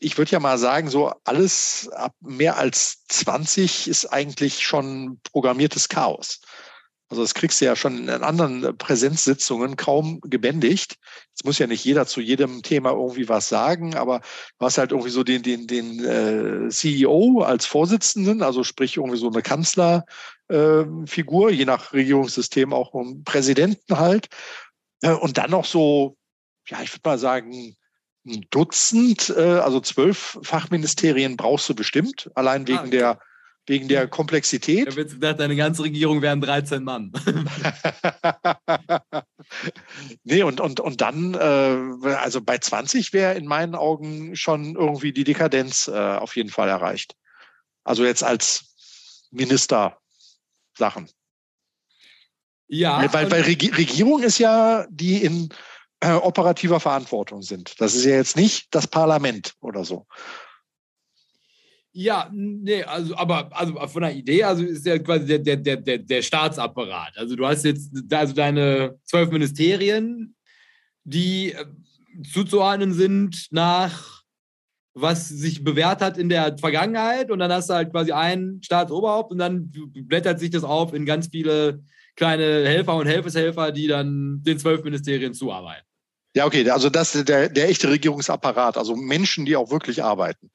ich würde ja mal sagen, so alles ab mehr als 20 ist eigentlich schon programmiertes Chaos. Also das kriegst du ja schon in anderen Präsenzsitzungen kaum gebändigt. Jetzt muss ja nicht jeder zu jedem Thema irgendwie was sagen, aber du hast halt irgendwie so den, den, den äh, CEO als Vorsitzenden, also sprich irgendwie so eine Kanzlerfigur, äh, je nach Regierungssystem auch einen Präsidenten halt. Äh, und dann noch so, ja, ich würde mal sagen, ein Dutzend, äh, also zwölf Fachministerien brauchst du bestimmt, allein wegen ah, okay. der wegen der Komplexität. Ich habe jetzt gedacht, deine ganze Regierung wären 13 Mann. nee, und, und, und dann, äh, also bei 20 wäre in meinen Augen schon irgendwie die Dekadenz äh, auf jeden Fall erreicht. Also jetzt als Minister Sachen. Ja. Weil, weil, Regierung ist ja, die in äh, operativer Verantwortung sind. Das ist ja jetzt nicht das Parlament oder so. Ja, nee, also, aber also von der Idee, also ist ja quasi der, der, der, der Staatsapparat. Also du hast jetzt also deine zwölf Ministerien, die äh, zuzuordnen sind nach was sich bewährt hat in der Vergangenheit und dann hast du halt quasi ein Staatsoberhaupt und dann blättert sich das auf in ganz viele kleine Helfer und Helfershelfer, die dann den zwölf Ministerien zuarbeiten. Ja, okay, also das ist der, der echte Regierungsapparat, also Menschen, die auch wirklich arbeiten.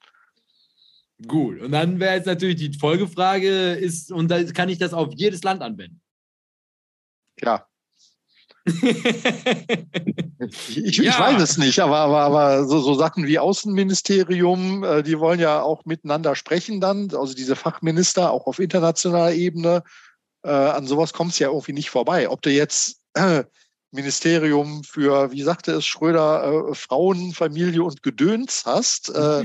Gut, und dann wäre jetzt natürlich die Folgefrage, ist, und da kann ich das auf jedes Land anwenden? Ja. ich, ich, ja. ich, weiß es nicht, aber, aber, aber so, so Sachen wie Außenministerium, äh, die wollen ja auch miteinander sprechen dann, also diese Fachminister auch auf internationaler Ebene. Äh, an sowas kommt es ja irgendwie nicht vorbei. Ob du jetzt äh, Ministerium für, wie sagte es Schröder, äh, Frauen, Familie und Gedöns hast. Äh,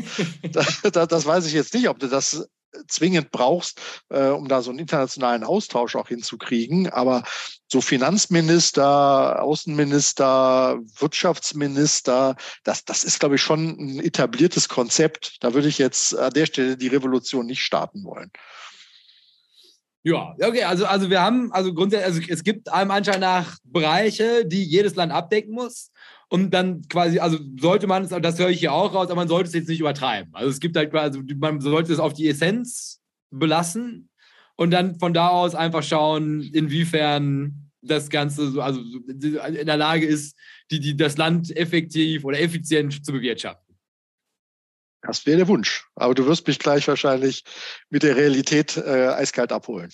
da, das weiß ich jetzt nicht, ob du das zwingend brauchst, äh, um da so einen internationalen Austausch auch hinzukriegen. Aber so Finanzminister, Außenminister, Wirtschaftsminister, das, das ist, glaube ich, schon ein etabliertes Konzept. Da würde ich jetzt an der Stelle die Revolution nicht starten wollen. Ja, okay, also, also wir haben, also grundsätzlich, also es gibt einem Anschein nach Bereiche, die jedes Land abdecken muss. Und dann quasi, also sollte man es, das höre ich hier auch raus, aber man sollte es jetzt nicht übertreiben. Also es gibt halt quasi, man sollte es auf die Essenz belassen und dann von da aus einfach schauen, inwiefern das Ganze so, also in der Lage ist, die, die, das Land effektiv oder effizient zu bewirtschaften. Das wäre der Wunsch. Aber du wirst mich gleich wahrscheinlich mit der Realität äh, eiskalt abholen.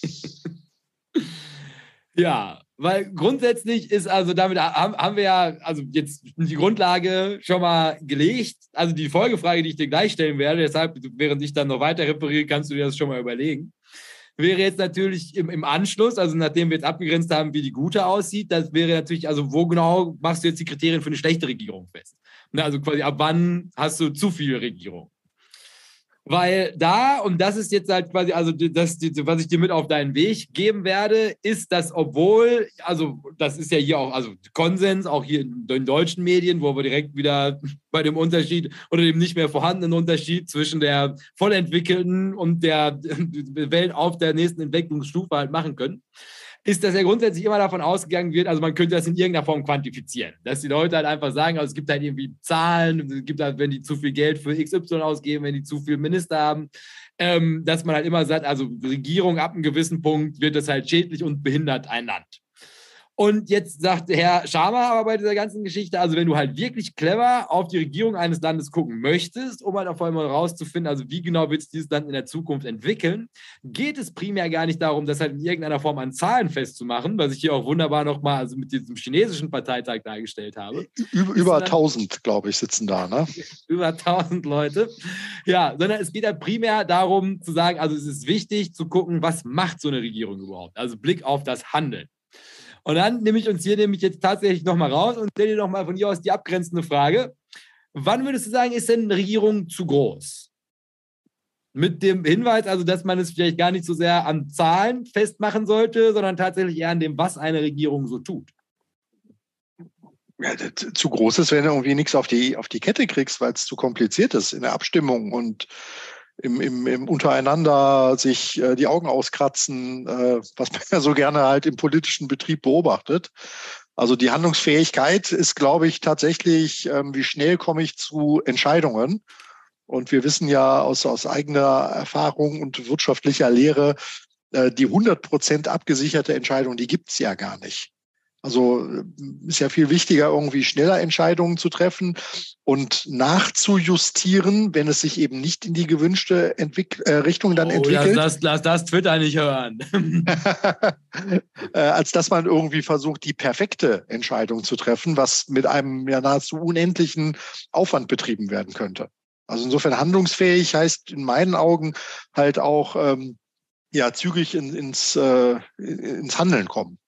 ja, weil grundsätzlich ist also damit haben, wir ja also jetzt die Grundlage schon mal gelegt. Also die Folgefrage, die ich dir gleich stellen werde, deshalb, während ich dann noch weiter repariere, kannst du dir das schon mal überlegen. Wäre jetzt natürlich im, im Anschluss, also nachdem wir jetzt abgegrenzt haben, wie die gute aussieht, das wäre natürlich, also wo genau machst du jetzt die Kriterien für eine schlechte Regierung fest? Also quasi ab wann hast du zu viel Regierung? Weil da, und das ist jetzt halt quasi, also das, was ich dir mit auf deinen Weg geben werde, ist, dass obwohl, also das ist ja hier auch, also Konsens, auch hier in den deutschen Medien, wo wir direkt wieder bei dem Unterschied oder dem nicht mehr vorhandenen Unterschied zwischen der vollentwickelten und der Welt auf der nächsten Entwicklungsstufe halt machen können ist, dass ja grundsätzlich immer davon ausgegangen wird, also man könnte das in irgendeiner Form quantifizieren. Dass die Leute halt einfach sagen, also es gibt halt irgendwie Zahlen, es gibt halt, wenn die zu viel Geld für XY ausgeben, wenn die zu viel Minister haben, ähm, dass man halt immer sagt, also Regierung ab einem gewissen Punkt wird das halt schädlich und behindert ein Land. Und jetzt sagt Herr Schama aber bei dieser ganzen Geschichte, also wenn du halt wirklich clever auf die Regierung eines Landes gucken möchtest, um halt auf einmal rauszufinden, also wie genau wird es dieses Land in der Zukunft entwickeln, geht es primär gar nicht darum, das halt in irgendeiner Form an Zahlen festzumachen, was ich hier auch wunderbar nochmal also mit diesem chinesischen Parteitag dargestellt habe. Über, über 1000, glaube ich, sitzen da, ne? über 1000 Leute. Ja, sondern es geht ja halt primär darum zu sagen, also es ist wichtig zu gucken, was macht so eine Regierung überhaupt? Also Blick auf das Handeln. Und dann nehme ich uns hier nämlich jetzt tatsächlich nochmal raus und stelle dir nochmal von hier aus die abgrenzende Frage. Wann würdest du sagen, ist denn eine Regierung zu groß? Mit dem Hinweis, also, dass man es vielleicht gar nicht so sehr an Zahlen festmachen sollte, sondern tatsächlich eher an dem, was eine Regierung so tut. Ja, zu groß ist, wenn du irgendwie nichts auf die, auf die Kette kriegst, weil es zu kompliziert ist in der Abstimmung und im, im, im untereinander sich äh, die Augen auskratzen, äh, was man ja so gerne halt im politischen Betrieb beobachtet. Also die Handlungsfähigkeit ist, glaube ich, tatsächlich, ähm, wie schnell komme ich zu Entscheidungen. Und wir wissen ja aus, aus eigener Erfahrung und wirtschaftlicher Lehre, äh, die 100 Prozent abgesicherte Entscheidung, die gibt's ja gar nicht. Also ist ja viel wichtiger, irgendwie schneller Entscheidungen zu treffen und nachzujustieren, wenn es sich eben nicht in die gewünschte Entwick äh, Richtung dann oh, entwickelt. Lass, lass, lass Twitter nicht hören. äh, als dass man irgendwie versucht, die perfekte Entscheidung zu treffen, was mit einem ja nahezu unendlichen Aufwand betrieben werden könnte. Also insofern handlungsfähig heißt in meinen Augen halt auch ähm, ja zügig in, ins, äh, ins Handeln kommen.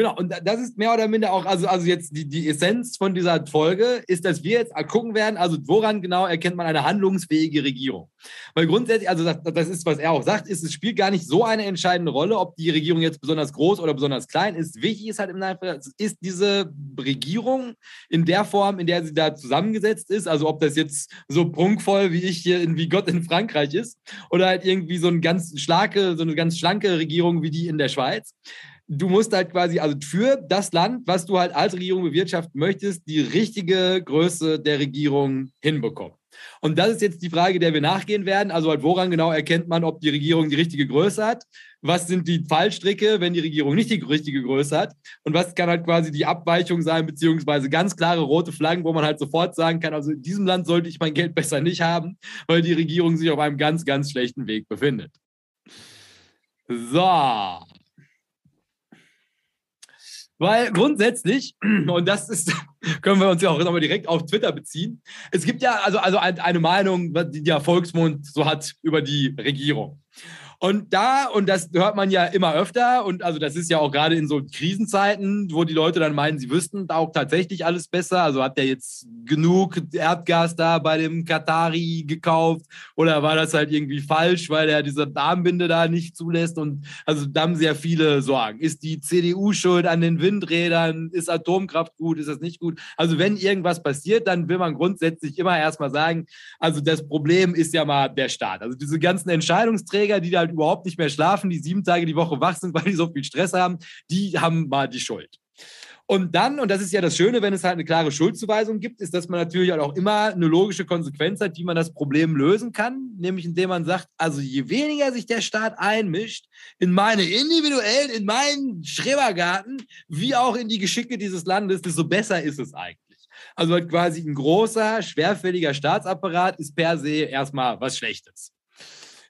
Genau, und das ist mehr oder minder auch, also, also jetzt die, die Essenz von dieser Folge ist, dass wir jetzt gucken werden, also woran genau erkennt man eine handlungsfähige Regierung? Weil grundsätzlich, also das, das ist, was er auch sagt, ist, es spielt gar nicht so eine entscheidende Rolle, ob die Regierung jetzt besonders groß oder besonders klein ist. Wichtig ist halt im Nachhinein, ist diese Regierung in der Form, in der sie da zusammengesetzt ist, also ob das jetzt so prunkvoll wie ich hier in wie Gott in Frankreich ist oder halt irgendwie so eine ganz starke, so eine ganz schlanke Regierung wie die in der Schweiz du musst halt quasi, also für das Land, was du halt als Regierung bewirtschaften möchtest, die richtige Größe der Regierung hinbekommen. Und das ist jetzt die Frage, der wir nachgehen werden. Also halt, woran genau erkennt man, ob die Regierung die richtige Größe hat? Was sind die Fallstricke, wenn die Regierung nicht die richtige Größe hat? Und was kann halt quasi die Abweichung sein, beziehungsweise ganz klare rote Flaggen, wo man halt sofort sagen kann, also in diesem Land sollte ich mein Geld besser nicht haben, weil die Regierung sich auf einem ganz, ganz schlechten Weg befindet. So, weil grundsätzlich, und das ist, können wir uns ja auch nochmal direkt auf Twitter beziehen, es gibt ja also, also eine Meinung, die der Volksmund so hat über die Regierung. Und da, und das hört man ja immer öfter, und also das ist ja auch gerade in so Krisenzeiten, wo die Leute dann meinen, sie wüssten auch tatsächlich alles besser. Also hat der jetzt genug Erdgas da bei dem Katari gekauft oder war das halt irgendwie falsch, weil er diese Armbinde da nicht zulässt? Und also da haben sehr viele Sorgen. Ist die CDU schuld an den Windrädern? Ist Atomkraft gut? Ist das nicht gut? Also wenn irgendwas passiert, dann will man grundsätzlich immer erstmal sagen, also das Problem ist ja mal der Staat. Also diese ganzen Entscheidungsträger, die da halt überhaupt nicht mehr schlafen, die sieben Tage die Woche wach sind, weil die so viel Stress haben, die haben mal die Schuld. Und dann, und das ist ja das Schöne, wenn es halt eine klare Schuldzuweisung gibt, ist, dass man natürlich halt auch immer eine logische Konsequenz hat, wie man das Problem lösen kann, nämlich indem man sagt, also je weniger sich der Staat einmischt in meine individuellen, in meinen Schrebergarten, wie auch in die Geschicke dieses Landes, desto besser ist es eigentlich. Also halt quasi ein großer, schwerfälliger Staatsapparat ist per se erstmal was Schlechtes.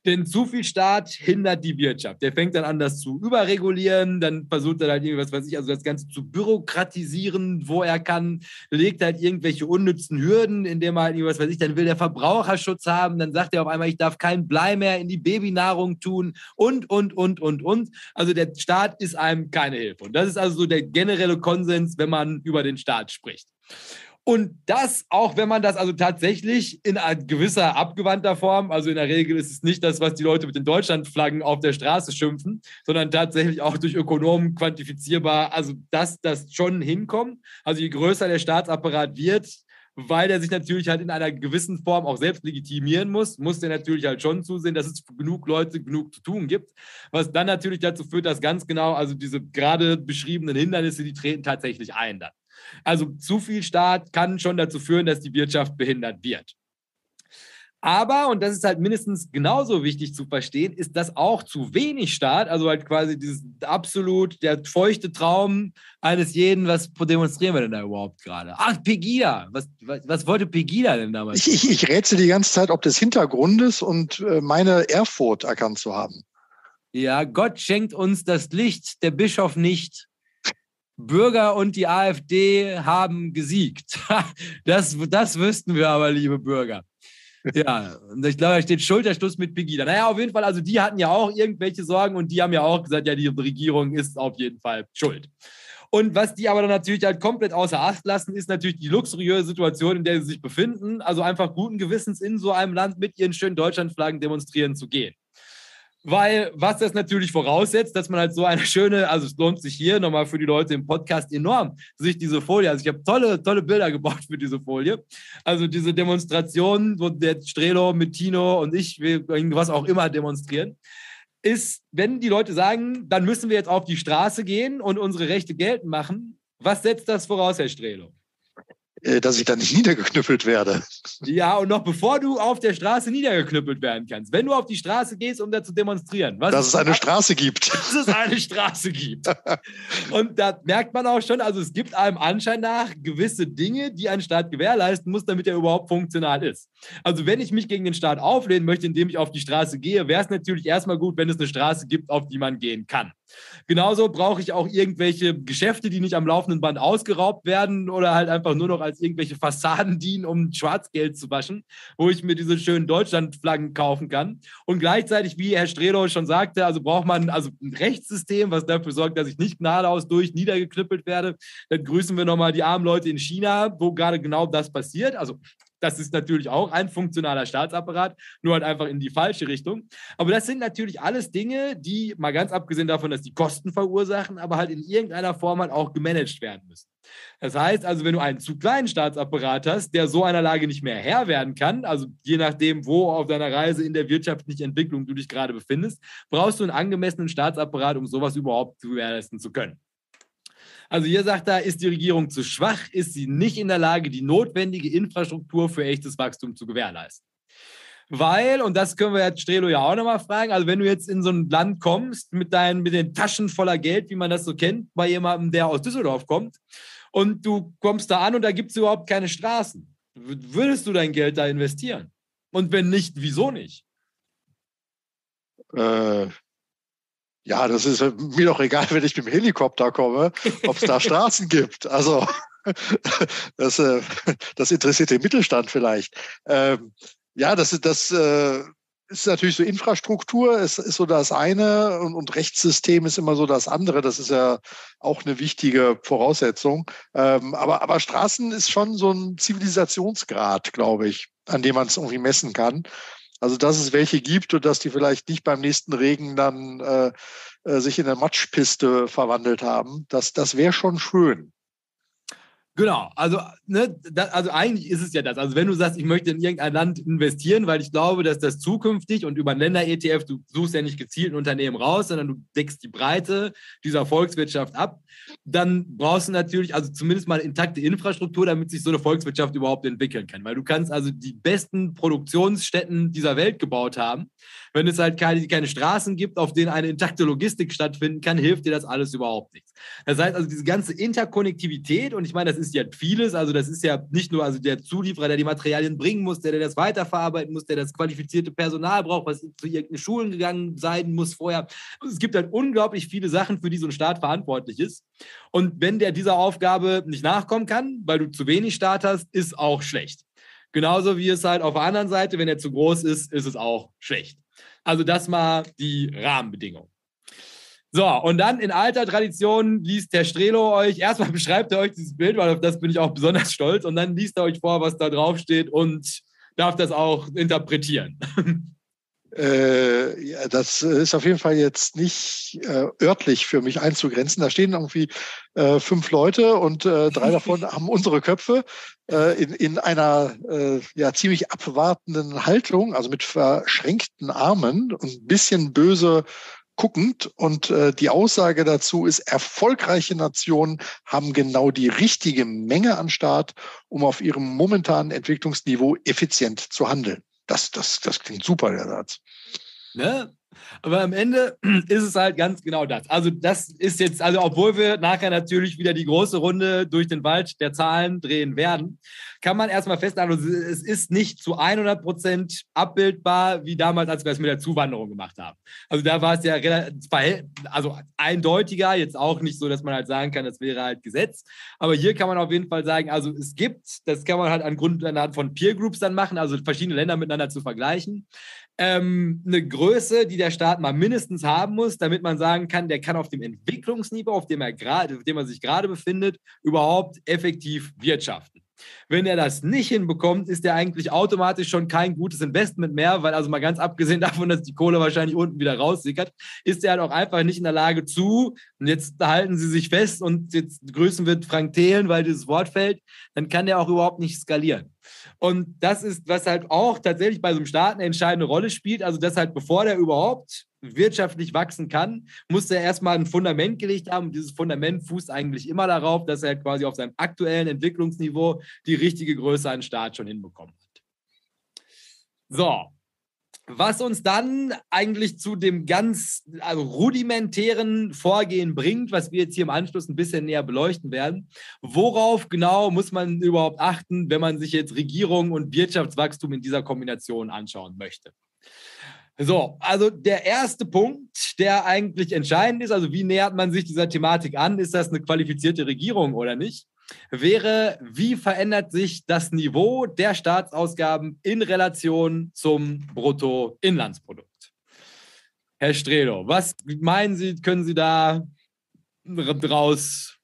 Denn zu viel Staat hindert die Wirtschaft. Der fängt dann an, das zu überregulieren, dann versucht er halt irgendwas, weiß ich, also das Ganze zu bürokratisieren, wo er kann, legt halt irgendwelche unnützen Hürden, indem er halt irgendwas, weiß ich, dann will der Verbraucherschutz haben, dann sagt er auf einmal, ich darf kein Blei mehr in die Babynahrung tun und, und, und, und, und. Also der Staat ist einem keine Hilfe. Und das ist also so der generelle Konsens, wenn man über den Staat spricht. Und das, auch wenn man das also tatsächlich in gewisser abgewandter Form, also in der Regel ist es nicht das, was die Leute mit den Deutschlandflaggen auf der Straße schimpfen, sondern tatsächlich auch durch Ökonomen quantifizierbar, also dass das schon hinkommt. Also je größer der Staatsapparat wird, weil der sich natürlich halt in einer gewissen Form auch selbst legitimieren muss, muss der natürlich halt schon zusehen, dass es genug Leute genug zu tun gibt, was dann natürlich dazu führt, dass ganz genau, also diese gerade beschriebenen Hindernisse, die treten tatsächlich ein dann. Also zu viel Staat kann schon dazu führen, dass die Wirtschaft behindert wird. Aber, und das ist halt mindestens genauso wichtig zu verstehen, ist das auch zu wenig Staat, also halt quasi dieses absolut der feuchte Traum eines jeden, was demonstrieren wir denn da überhaupt gerade? Ach, Pegida, was, was, was, wollte Pegida denn damals? Ich, ich, ich rätsel die ganze Zeit, ob des Hintergrundes und äh, meine Erfurt erkannt zu haben. Ja, Gott schenkt uns das Licht, der Bischof nicht. Bürger und die AfD haben gesiegt. Das, das wüssten wir aber, liebe Bürger. Ja, und ich glaube, da steht Schulterschluss mit Pegida. Naja, auf jeden Fall, also die hatten ja auch irgendwelche Sorgen und die haben ja auch gesagt, ja, die Regierung ist auf jeden Fall schuld. Und was die aber dann natürlich halt komplett außer Acht lassen, ist natürlich die luxuriöse Situation, in der sie sich befinden. Also einfach guten Gewissens in so einem Land mit ihren schönen Deutschlandflaggen demonstrieren zu gehen. Weil, was das natürlich voraussetzt, dass man halt so eine schöne, also es lohnt sich hier nochmal für die Leute im Podcast enorm, sich diese Folie, also ich habe tolle, tolle Bilder gebaut für diese Folie. Also diese Demonstration, wo der Strelo mit Tino und ich, was auch immer demonstrieren, ist, wenn die Leute sagen, dann müssen wir jetzt auf die Straße gehen und unsere Rechte geltend machen. Was setzt das voraus, Herr Strelo? Äh, dass ich dann nicht niedergeknüppelt werde. Ja, und noch bevor du auf der Straße niedergeknüppelt werden kannst, wenn du auf die Straße gehst, um da zu demonstrieren. Was dass es eine Straße gibt. Dass es eine Straße gibt. und da merkt man auch schon, also es gibt einem Anschein nach gewisse Dinge, die ein Staat gewährleisten muss, damit er überhaupt funktional ist. Also wenn ich mich gegen den Staat auflehnen möchte, indem ich auf die Straße gehe, wäre es natürlich erstmal gut, wenn es eine Straße gibt, auf die man gehen kann. Genauso brauche ich auch irgendwelche Geschäfte, die nicht am laufenden Band ausgeraubt werden oder halt einfach nur noch als irgendwelche Fassaden dienen, um Schwarzgeld zu waschen, wo ich mir diese schönen Deutschlandflaggen kaufen kann. Und gleichzeitig, wie Herr Strelo schon sagte, also braucht man also ein Rechtssystem, was dafür sorgt, dass ich nicht gnadeaus durch niedergeknüppelt werde. Dann grüßen wir nochmal die armen Leute in China, wo gerade genau das passiert. Also das ist natürlich auch ein funktionaler Staatsapparat, nur halt einfach in die falsche Richtung. Aber das sind natürlich alles Dinge, die, mal ganz abgesehen davon, dass die Kosten verursachen, aber halt in irgendeiner Form halt auch gemanagt werden müssen. Das heißt also, wenn du einen zu kleinen Staatsapparat hast, der so einer Lage nicht mehr Herr werden kann, also je nachdem, wo auf deiner Reise in der wirtschaftlichen Entwicklung du dich gerade befindest, brauchst du einen angemessenen Staatsapparat, um sowas überhaupt zu gewährleisten zu können. Also hier sagt er, ist die Regierung zu schwach, ist sie nicht in der Lage, die notwendige Infrastruktur für echtes Wachstum zu gewährleisten. Weil, und das können wir jetzt Strelo ja auch nochmal fragen, also wenn du jetzt in so ein Land kommst mit, deinen, mit den Taschen voller Geld, wie man das so kennt, bei jemandem, der aus Düsseldorf kommt, und du kommst da an und da gibt es überhaupt keine Straßen, würdest du dein Geld da investieren? Und wenn nicht, wieso nicht? Äh, ja, das ist mir doch egal, wenn ich mit dem Helikopter komme, ob es da Straßen gibt. Also das, äh, das interessiert den Mittelstand vielleicht. Ähm, ja, das, das äh, ist natürlich so Infrastruktur, ist, ist so das eine und, und Rechtssystem ist immer so das andere. Das ist ja auch eine wichtige Voraussetzung. Ähm, aber, aber Straßen ist schon so ein Zivilisationsgrad, glaube ich, an dem man es irgendwie messen kann. Also dass es welche gibt und dass die vielleicht nicht beim nächsten Regen dann äh, äh, sich in eine Matschpiste verwandelt haben, das, das wäre schon schön. Genau, also, ne, da, also eigentlich ist es ja das. Also wenn du sagst, ich möchte in irgendein Land investieren, weil ich glaube, dass das zukünftig und über einen Länder-ETF, du suchst ja nicht gezielt ein Unternehmen raus, sondern du deckst die Breite dieser Volkswirtschaft ab, dann brauchst du natürlich also zumindest mal intakte Infrastruktur, damit sich so eine Volkswirtschaft überhaupt entwickeln kann. Weil du kannst also die besten Produktionsstätten dieser Welt gebaut haben. Wenn es halt keine, keine Straßen gibt, auf denen eine intakte Logistik stattfinden kann, hilft dir das alles überhaupt nichts. Das heißt also, diese ganze Interkonnektivität, und ich meine, das ist ja vieles, also das ist ja nicht nur also der Zulieferer, der die Materialien bringen muss, der, der das weiterverarbeiten muss, der das qualifizierte Personal braucht, was zu irgendeinen Schulen gegangen sein muss vorher. Es gibt halt unglaublich viele Sachen, für die so ein Staat verantwortlich ist. Und wenn der dieser Aufgabe nicht nachkommen kann, weil du zu wenig Staat hast, ist auch schlecht. Genauso wie es halt auf der anderen Seite, wenn er zu groß ist, ist es auch schlecht. Also das mal die Rahmenbedingungen. So, und dann in alter Tradition liest der Strelo euch, erstmal beschreibt er euch dieses Bild, weil auf das bin ich auch besonders stolz, und dann liest er euch vor, was da drauf steht und darf das auch interpretieren. Äh, das ist auf jeden Fall jetzt nicht äh, örtlich für mich einzugrenzen. Da stehen irgendwie äh, fünf Leute und äh, drei davon haben unsere Köpfe äh, in, in einer äh, ja, ziemlich abwartenden Haltung, also mit verschränkten Armen und ein bisschen böse guckend. Und äh, die Aussage dazu ist, erfolgreiche Nationen haben genau die richtige Menge an Staat, um auf ihrem momentanen Entwicklungsniveau effizient zu handeln. Das, das, das klingt super, der Satz. Ne? Aber am Ende ist es halt ganz genau das. Also das ist jetzt, also obwohl wir nachher natürlich wieder die große Runde durch den Wald der Zahlen drehen werden, kann man erstmal festhalten, also es ist nicht zu 100 Prozent abbildbar, wie damals, als wir es mit der Zuwanderung gemacht haben. Also da war es ja also eindeutiger, jetzt auch nicht so, dass man halt sagen kann, das wäre halt Gesetz. Aber hier kann man auf jeden Fall sagen, also es gibt, das kann man halt angrund von Peer Groups dann machen, also verschiedene Länder miteinander zu vergleichen ähm, eine Größe, die der Staat mal mindestens haben muss, damit man sagen kann, der kann auf dem Entwicklungsniveau, auf dem er gerade, auf dem er sich gerade befindet, überhaupt effektiv wirtschaften. Wenn er das nicht hinbekommt, ist er eigentlich automatisch schon kein gutes Investment mehr, weil also mal ganz abgesehen davon, dass die Kohle wahrscheinlich unten wieder raussickert, ist er halt auch einfach nicht in der Lage zu, und jetzt halten Sie sich fest und jetzt grüßen wird Frank Thelen, weil dieses Wort fällt, dann kann der auch überhaupt nicht skalieren. Und das ist, was halt auch tatsächlich bei so einem Staat eine entscheidende Rolle spielt. Also, dass halt bevor der überhaupt wirtschaftlich wachsen kann, muss er erstmal ein Fundament gelegt haben. Und dieses Fundament fußt eigentlich immer darauf, dass er quasi auf seinem aktuellen Entwicklungsniveau die richtige Größe an Staat schon hinbekommen hat. So, was uns dann eigentlich zu dem ganz also rudimentären Vorgehen bringt, was wir jetzt hier im Anschluss ein bisschen näher beleuchten werden. Worauf genau muss man überhaupt achten, wenn man sich jetzt Regierung und Wirtschaftswachstum in dieser Kombination anschauen möchte? So, also der erste Punkt, der eigentlich entscheidend ist, also wie nähert man sich dieser Thematik an? Ist das eine qualifizierte Regierung oder nicht? Wäre, wie verändert sich das Niveau der Staatsausgaben in Relation zum Bruttoinlandsprodukt? Herr Stredo, was meinen Sie, können Sie da draus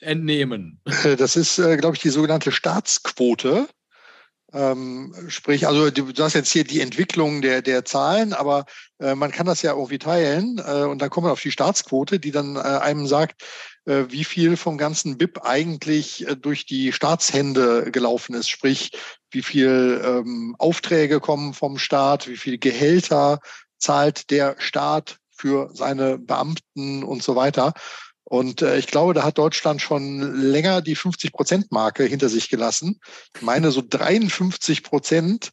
entnehmen? Das ist, äh, glaube ich, die sogenannte Staatsquote. Ähm, sprich, also du hast jetzt hier die Entwicklung der, der Zahlen, aber äh, man kann das ja irgendwie teilen äh, und dann kommt man auf die Staatsquote, die dann äh, einem sagt, äh, wie viel vom ganzen BIP eigentlich äh, durch die Staatshände gelaufen ist. Sprich, wie viel ähm, Aufträge kommen vom Staat, wie viel Gehälter zahlt der Staat für seine Beamten und so weiter. Und äh, ich glaube, da hat Deutschland schon länger die 50-Prozent-Marke hinter sich gelassen. Ich meine, so 53 Prozent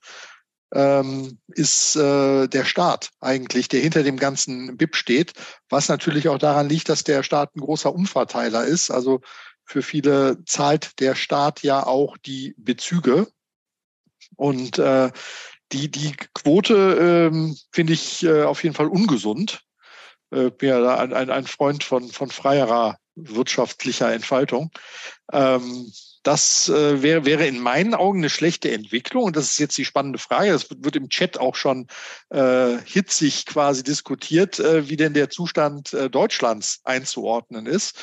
ähm, ist äh, der Staat eigentlich, der hinter dem ganzen BIP steht, was natürlich auch daran liegt, dass der Staat ein großer Umverteiler ist. Also für viele zahlt der Staat ja auch die Bezüge. Und äh, die, die Quote ähm, finde ich äh, auf jeden Fall ungesund äh, bin ja ein, ein, ein Freund von, von freierer wirtschaftlicher Entfaltung. Ähm, das äh, wäre, wäre in meinen Augen eine schlechte Entwicklung. Und das ist jetzt die spannende Frage. Das wird, wird im Chat auch schon äh, hitzig quasi diskutiert, äh, wie denn der Zustand äh, Deutschlands einzuordnen ist.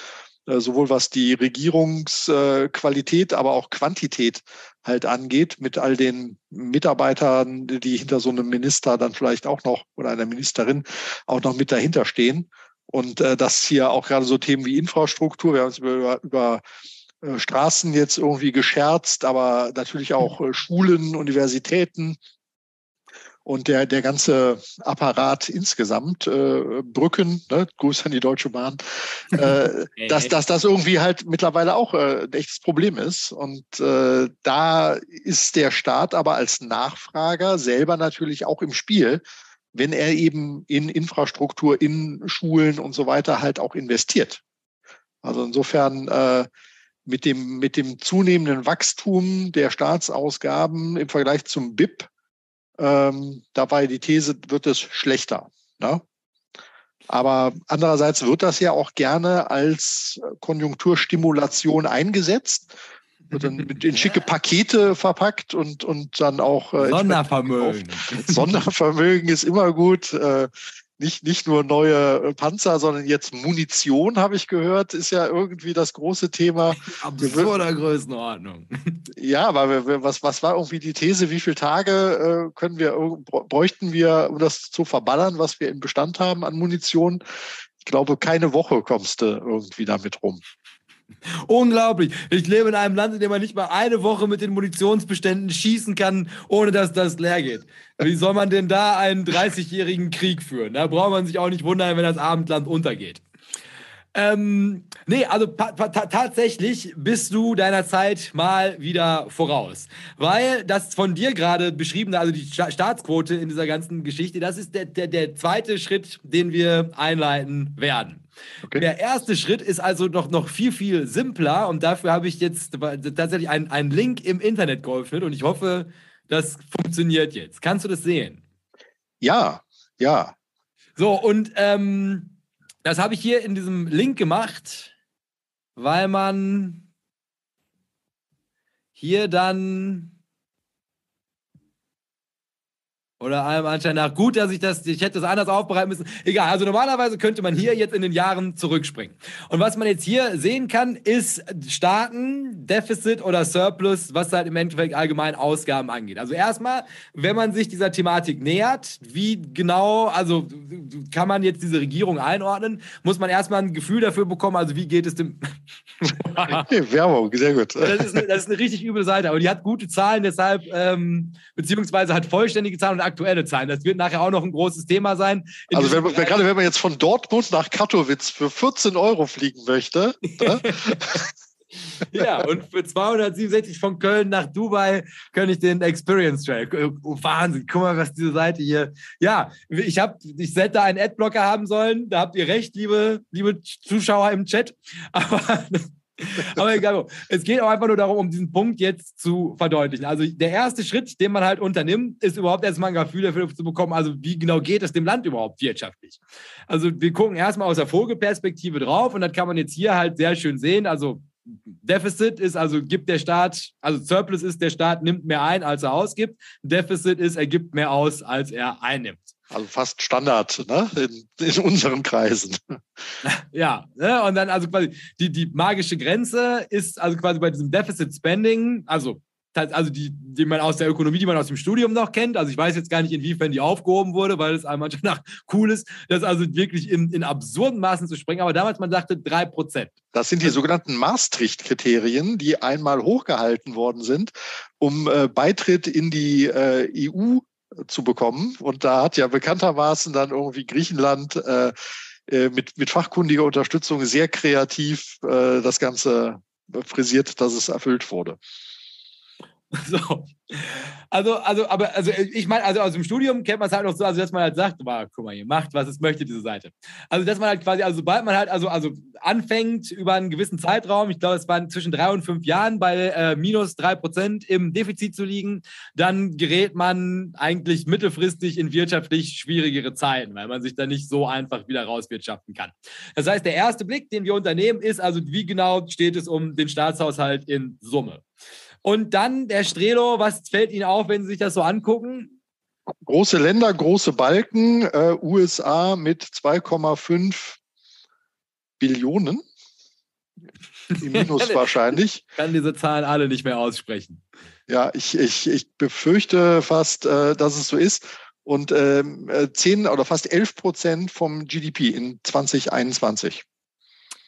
Äh, sowohl was die Regierungsqualität, aber auch Quantität halt angeht, mit all den Mitarbeitern, die hinter so einem Minister dann vielleicht auch noch oder einer Ministerin auch noch mit dahinter stehen. Und äh, das hier auch gerade so Themen wie Infrastruktur, wir haben uns über, über äh, Straßen jetzt irgendwie gescherzt, aber natürlich auch äh, Schulen, Universitäten, und der, der ganze Apparat insgesamt, äh, Brücken, ne, Gruß an die Deutsche Bahn, äh, dass, dass das irgendwie halt mittlerweile auch äh, ein echtes Problem ist. Und äh, da ist der Staat aber als Nachfrager selber natürlich auch im Spiel, wenn er eben in Infrastruktur, in Schulen und so weiter halt auch investiert. Also insofern äh, mit dem, mit dem zunehmenden Wachstum der Staatsausgaben im Vergleich zum BIP ähm, dabei die These, wird es schlechter. Ne? Aber andererseits wird das ja auch gerne als Konjunkturstimulation eingesetzt, wird dann in schicke Pakete verpackt und, und dann auch äh, Sondervermögen. Sondervermögen ist immer gut. Äh, nicht, nicht nur neue äh, Panzer, sondern jetzt Munition, habe ich gehört, ist ja irgendwie das große Thema. Absurder Größenordnung. Ja, aber was, was war irgendwie die These, wie viele Tage äh, können wir, bräuchten wir, um das zu verballern, was wir im Bestand haben an Munition? Ich glaube, keine Woche kommst du irgendwie damit rum. Unglaublich. Ich lebe in einem Land, in dem man nicht mal eine Woche mit den Munitionsbeständen schießen kann, ohne dass das leer geht. Wie soll man denn da einen 30-jährigen Krieg führen? Da braucht man sich auch nicht wundern, wenn das Abendland untergeht. Ähm, nee, also tatsächlich bist du deiner Zeit mal wieder voraus. Weil das von dir gerade beschriebene, also die Sta Staatsquote in dieser ganzen Geschichte, das ist der, der, der zweite Schritt, den wir einleiten werden. Okay. Der erste Schritt ist also noch, noch viel, viel simpler und dafür habe ich jetzt tatsächlich einen, einen Link im Internet geöffnet und ich hoffe, das funktioniert jetzt. Kannst du das sehen? Ja, ja. So, und ähm, das habe ich hier in diesem Link gemacht, weil man hier dann Oder allem Anschein nach. Gut, dass ich das, ich hätte das anders aufbereiten müssen. Egal, also normalerweise könnte man hier jetzt in den Jahren zurückspringen. Und was man jetzt hier sehen kann, ist Staaten, Defizit oder Surplus, was halt im Endeffekt allgemein Ausgaben angeht. Also erstmal, wenn man sich dieser Thematik nähert, wie genau, also kann man jetzt diese Regierung einordnen, muss man erstmal ein Gefühl dafür bekommen, also wie geht es dem... Werbung, sehr gut. Das ist, eine, das ist eine richtig üble Seite, aber die hat gute Zahlen, deshalb, ähm, beziehungsweise hat vollständige Zahlen und aktuelle Zahlen. Das wird nachher auch noch ein großes Thema sein. Also wenn, wenn, gerade wenn man jetzt von Dortmund nach Katowice für 14 Euro fliegen möchte. Ne? ja, und für 267 von Köln nach Dubai könnte ich den Experience Trail. Oh, Wahnsinn, guck mal, was diese Seite hier. Ja, ich habe, ich hätte einen Adblocker haben sollen. Da habt ihr recht, liebe, liebe Zuschauer im Chat. Aber Aber egal, es geht auch einfach nur darum, um diesen Punkt jetzt zu verdeutlichen. Also der erste Schritt, den man halt unternimmt, ist überhaupt erstmal ein Gefühl dafür zu bekommen, also wie genau geht es dem Land überhaupt wirtschaftlich. Also wir gucken erstmal aus der Vogelperspektive drauf und das kann man jetzt hier halt sehr schön sehen. Also Deficit ist also gibt der Staat, also Surplus ist der Staat nimmt mehr ein, als er ausgibt. Deficit ist, er gibt mehr aus, als er einnimmt. Also fast Standard ne? in, in unseren Kreisen. Ja, ne? und dann also quasi die, die magische Grenze ist also quasi bei diesem Deficit Spending, also also die, die man aus der Ökonomie, die man aus dem Studium noch kennt. Also ich weiß jetzt gar nicht, inwiefern die aufgehoben wurde, weil es einmal nach cool ist, das also wirklich in, in absurden Maßen zu sprengen. Aber damals, man sagte drei Prozent. Das sind die sogenannten Maastricht-Kriterien, die einmal hochgehalten worden sind, um äh, Beitritt in die äh, EU zu bekommen. Und da hat ja bekanntermaßen dann irgendwie Griechenland äh, äh mit, mit fachkundiger Unterstützung sehr kreativ äh, das Ganze frisiert, dass es erfüllt wurde. So. Also, also, aber, also, ich meine, also aus dem Studium kennt man es halt noch so, also, dass man halt sagt, guck mal, ihr macht, was es möchte, diese Seite. Also, dass man halt quasi, also, sobald man halt, also, also anfängt über einen gewissen Zeitraum, ich glaube, es waren zwischen drei und fünf Jahren bei äh, minus drei Prozent im Defizit zu liegen, dann gerät man eigentlich mittelfristig in wirtschaftlich schwierigere Zeiten, weil man sich da nicht so einfach wieder rauswirtschaften kann. Das heißt, der erste Blick, den wir unternehmen, ist also, wie genau steht es um den Staatshaushalt in Summe? Und dann der Strelo, was fällt Ihnen auf, wenn Sie sich das so angucken? Große Länder, große Balken, äh, USA mit 2,5 Billionen. Im Minus wahrscheinlich. Ich kann diese Zahlen alle nicht mehr aussprechen. Ja, ich, ich, ich befürchte fast, äh, dass es so ist. Und ähm, 10 äh, oder fast 11 Prozent vom GDP in 2021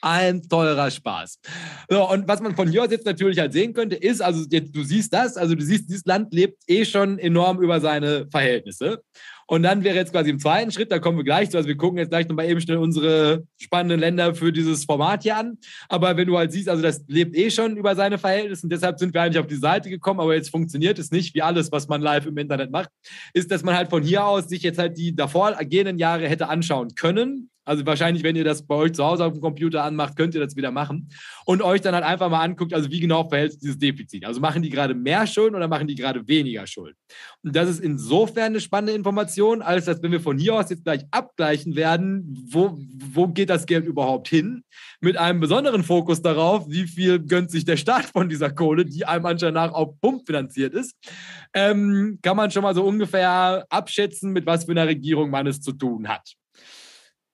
ein teurer Spaß. So, und was man von hier aus jetzt natürlich halt sehen könnte, ist, also jetzt, du siehst das, also du siehst, dieses Land lebt eh schon enorm über seine Verhältnisse. Und dann wäre jetzt quasi im zweiten Schritt, da kommen wir gleich zu, also wir gucken jetzt gleich nochmal eben schnell unsere spannenden Länder für dieses Format hier an. Aber wenn du halt siehst, also das lebt eh schon über seine Verhältnisse und deshalb sind wir eigentlich auf die Seite gekommen, aber jetzt funktioniert es nicht, wie alles, was man live im Internet macht, ist, dass man halt von hier aus sich jetzt halt die davor gehenden Jahre hätte anschauen können also wahrscheinlich, wenn ihr das bei euch zu Hause auf dem Computer anmacht, könnt ihr das wieder machen und euch dann halt einfach mal anguckt, also wie genau verhält sich dieses Defizit. Also machen die gerade mehr Schulden oder machen die gerade weniger Schulden? Und das ist insofern eine spannende Information, als dass wenn wir von hier aus jetzt gleich abgleichen werden, wo, wo geht das Geld überhaupt hin, mit einem besonderen Fokus darauf, wie viel gönnt sich der Staat von dieser Kohle, die einem anscheinend nach auf Pump finanziert ist, ähm, kann man schon mal so ungefähr abschätzen, mit was für einer Regierung man es zu tun hat.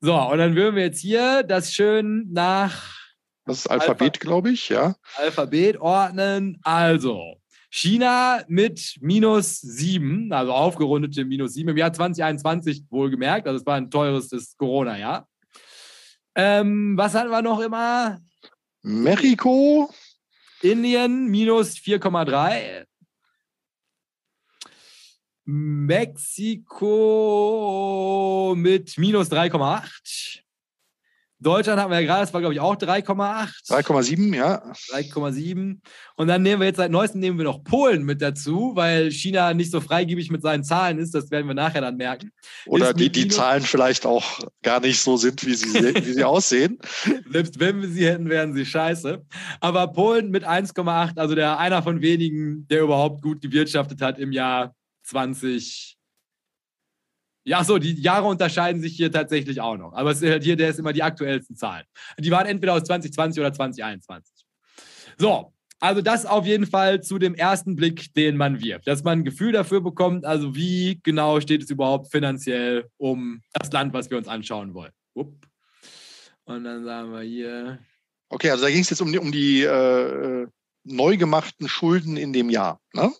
So, und dann würden wir jetzt hier das schön nach. Das ist Alphabet, glaube ich, ja. Alphabet ordnen. Also, China mit minus sieben, also aufgerundete minus sieben im Jahr 2021 wohlgemerkt. Also, es war ein teures Corona-Jahr. Ähm, was hatten wir noch immer? Mexiko. Indien minus 4,3. Mexiko mit minus 3,8. Deutschland haben wir ja gerade, das war glaube ich auch 3,8. 3,7, ja. 3,7. Und dann nehmen wir jetzt seit neuestem nehmen wir noch Polen mit dazu, weil China nicht so freigebig mit seinen Zahlen ist. Das werden wir nachher dann merken. Oder die, die Zahlen vielleicht auch gar nicht so sind, wie sie, wie sie aussehen. Selbst wenn wir sie hätten, wären sie scheiße. Aber Polen mit 1,8, also der einer von wenigen, der überhaupt gut gewirtschaftet hat im Jahr 20. Ja, so, die Jahre unterscheiden sich hier tatsächlich auch noch. Aber es ist halt hier, der ist immer die aktuellsten Zahlen. Die waren entweder aus 2020 oder 2021. So, also das auf jeden Fall zu dem ersten Blick, den man wirft. Dass man ein Gefühl dafür bekommt, also wie genau steht es überhaupt finanziell um das Land, was wir uns anschauen wollen. Upp. Und dann sagen wir hier. Okay, also da ging es jetzt um die, um die äh, neu gemachten Schulden in dem Jahr. Ne?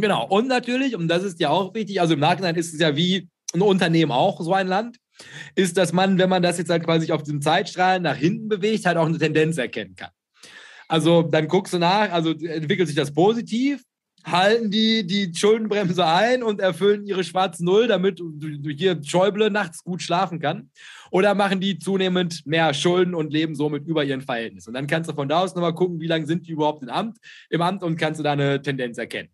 Genau. Und natürlich, und das ist ja auch wichtig, also im Nachhinein ist es ja wie ein Unternehmen auch so ein Land, ist, dass man, wenn man das jetzt halt quasi auf den Zeitstrahlen nach hinten bewegt, halt auch eine Tendenz erkennen kann. Also dann guckst du nach, also entwickelt sich das positiv, halten die die Schuldenbremse ein und erfüllen ihre schwarze Null, damit hier Schäuble nachts gut schlafen kann? Oder machen die zunehmend mehr Schulden und leben somit über ihren Verhältnissen? Und dann kannst du von da aus nochmal gucken, wie lange sind die überhaupt im Amt, im Amt und kannst du da eine Tendenz erkennen.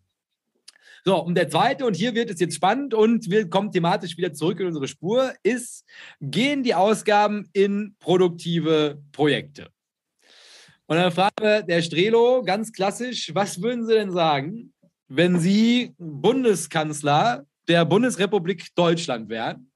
So, und der zweite, und hier wird es jetzt spannend und wir kommen thematisch wieder zurück in unsere Spur, ist, gehen die Ausgaben in produktive Projekte? Und dann fragt der Strelo ganz klassisch, was würden Sie denn sagen, wenn Sie Bundeskanzler der Bundesrepublik Deutschland wären?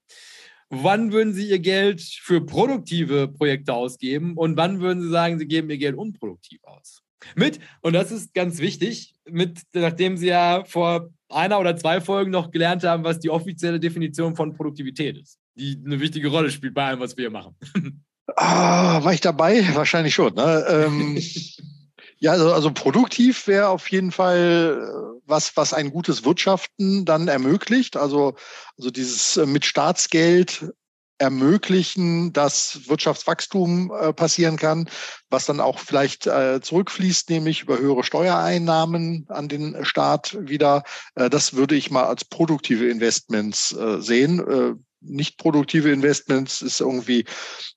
Wann würden Sie Ihr Geld für produktive Projekte ausgeben und wann würden Sie sagen, Sie geben Ihr Geld unproduktiv aus? Mit, und das ist ganz wichtig, mit, nachdem Sie ja vor einer oder zwei Folgen noch gelernt haben, was die offizielle Definition von Produktivität ist, die eine wichtige Rolle spielt bei allem, was wir hier machen. Ah, war ich dabei? Wahrscheinlich schon. Ne? Ähm, ja, also, also produktiv wäre auf jeden Fall äh, was, was ein gutes Wirtschaften dann ermöglicht. Also, also dieses äh, mit Staatsgeld ermöglichen, dass Wirtschaftswachstum äh, passieren kann, was dann auch vielleicht äh, zurückfließt, nämlich über höhere Steuereinnahmen an den Staat wieder. Äh, das würde ich mal als produktive Investments äh, sehen. Äh, nicht produktive Investments ist irgendwie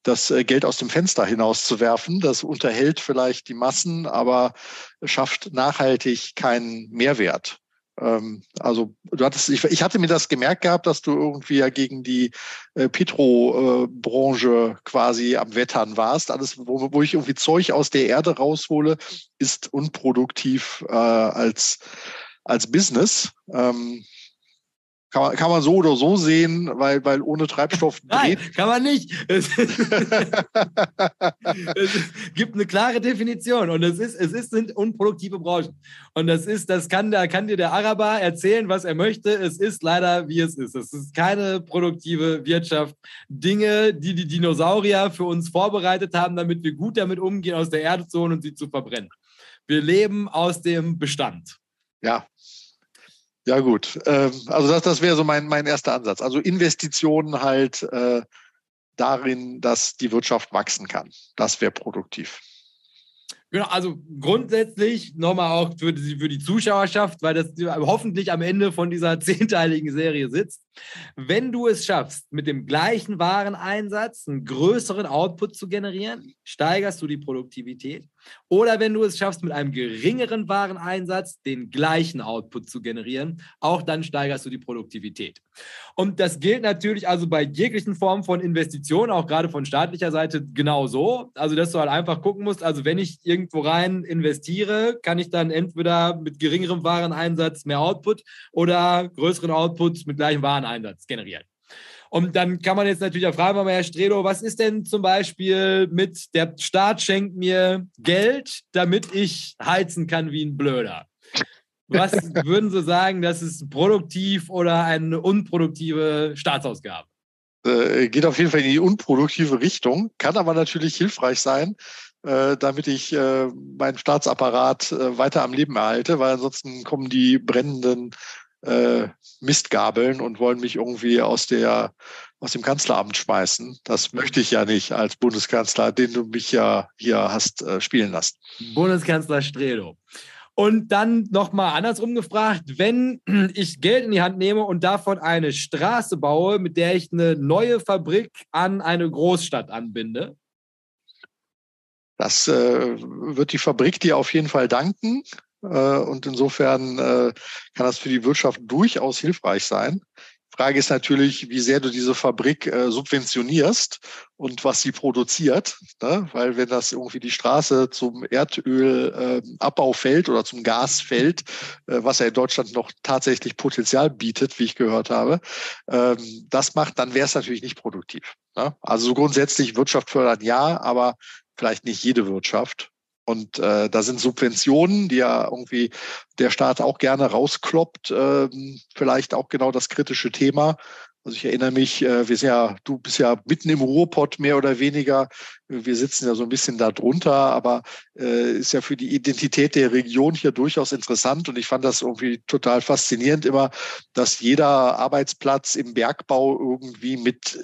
das äh, Geld aus dem Fenster hinauszuwerfen. Das unterhält vielleicht die Massen, aber schafft nachhaltig keinen Mehrwert. Ähm, also du hattest, ich, ich, hatte mir das gemerkt gehabt, dass du irgendwie ja gegen die äh, Petro-Branche quasi am Wettern warst. Alles, wo, wo, ich irgendwie Zeug aus der Erde raushole, ist unproduktiv äh, als als Business. Ähm, kann man, kann man so oder so sehen, weil, weil ohne Treibstoff Nein, kann man nicht. Es, es, gibt eine klare Definition und es ist, es ist, sind unproduktive Branchen. Und das ist, das kann, da kann dir der Araber erzählen, was er möchte. Es ist leider, wie es ist. Es ist keine produktive Wirtschaft. Dinge, die die Dinosaurier für uns vorbereitet haben, damit wir gut damit umgehen, aus der Erde zu holen und sie zu verbrennen. Wir leben aus dem Bestand. Ja, ja, gut. Ähm, also das, das wäre so mein, mein erster Ansatz. Also Investitionen halt äh, darin, dass die Wirtschaft wachsen kann. Das wäre produktiv. Genau, also grundsätzlich nochmal auch für die, für die Zuschauerschaft, weil das hoffentlich am Ende von dieser zehnteiligen Serie sitzt. Wenn du es schaffst, mit dem gleichen Wareneinsatz einen größeren Output zu generieren, steigerst du die Produktivität. Oder wenn du es schaffst, mit einem geringeren Wareneinsatz den gleichen Output zu generieren, auch dann steigerst du die Produktivität. Und das gilt natürlich also bei jeglichen Formen von Investitionen, auch gerade von staatlicher Seite genauso. Also, dass du halt einfach gucken musst, also wenn ich irgendwo rein investiere, kann ich dann entweder mit geringerem Wareneinsatz mehr Output oder größeren Output mit gleichem Wareneinsatz generieren. Und dann kann man jetzt natürlich auch fragen, Herr Strelo, was ist denn zum Beispiel mit, der Staat schenkt mir Geld, damit ich heizen kann wie ein Blöder. Was würden Sie sagen, das ist produktiv oder eine unproduktive Staatsausgabe? Äh, geht auf jeden Fall in die unproduktive Richtung, kann aber natürlich hilfreich sein, äh, damit ich äh, meinen Staatsapparat äh, weiter am Leben erhalte, weil ansonsten kommen die brennenden äh, Mistgabeln und wollen mich irgendwie aus der aus dem Kanzleramt schmeißen. Das möchte ich ja nicht als Bundeskanzler, den du mich ja hier hast äh, spielen lassen. Bundeskanzler Stredo. Und dann nochmal andersrum gefragt, wenn ich Geld in die Hand nehme und davon eine Straße baue, mit der ich eine neue Fabrik an eine Großstadt anbinde. Das äh, wird die Fabrik dir auf jeden Fall danken. Äh, und insofern äh, kann das für die Wirtschaft durchaus hilfreich sein. Frage ist natürlich, wie sehr du diese Fabrik äh, subventionierst und was sie produziert. Ne? Weil wenn das irgendwie die Straße zum Erdölabbau äh, fällt oder zum Gasfeld, äh, was ja in Deutschland noch tatsächlich Potenzial bietet, wie ich gehört habe, ähm, das macht, dann wäre es natürlich nicht produktiv. Ne? Also so grundsätzlich Wirtschaft fördern ja, aber vielleicht nicht jede Wirtschaft. Und äh, da sind Subventionen, die ja irgendwie der Staat auch gerne rauskloppt, äh, vielleicht auch genau das kritische Thema. Also ich erinnere mich, äh, wir sind ja, du bist ja mitten im Ruhrpott mehr oder weniger. Wir sitzen ja so ein bisschen da drunter, aber äh, ist ja für die Identität der Region hier durchaus interessant. Und ich fand das irgendwie total faszinierend immer, dass jeder Arbeitsplatz im Bergbau irgendwie mit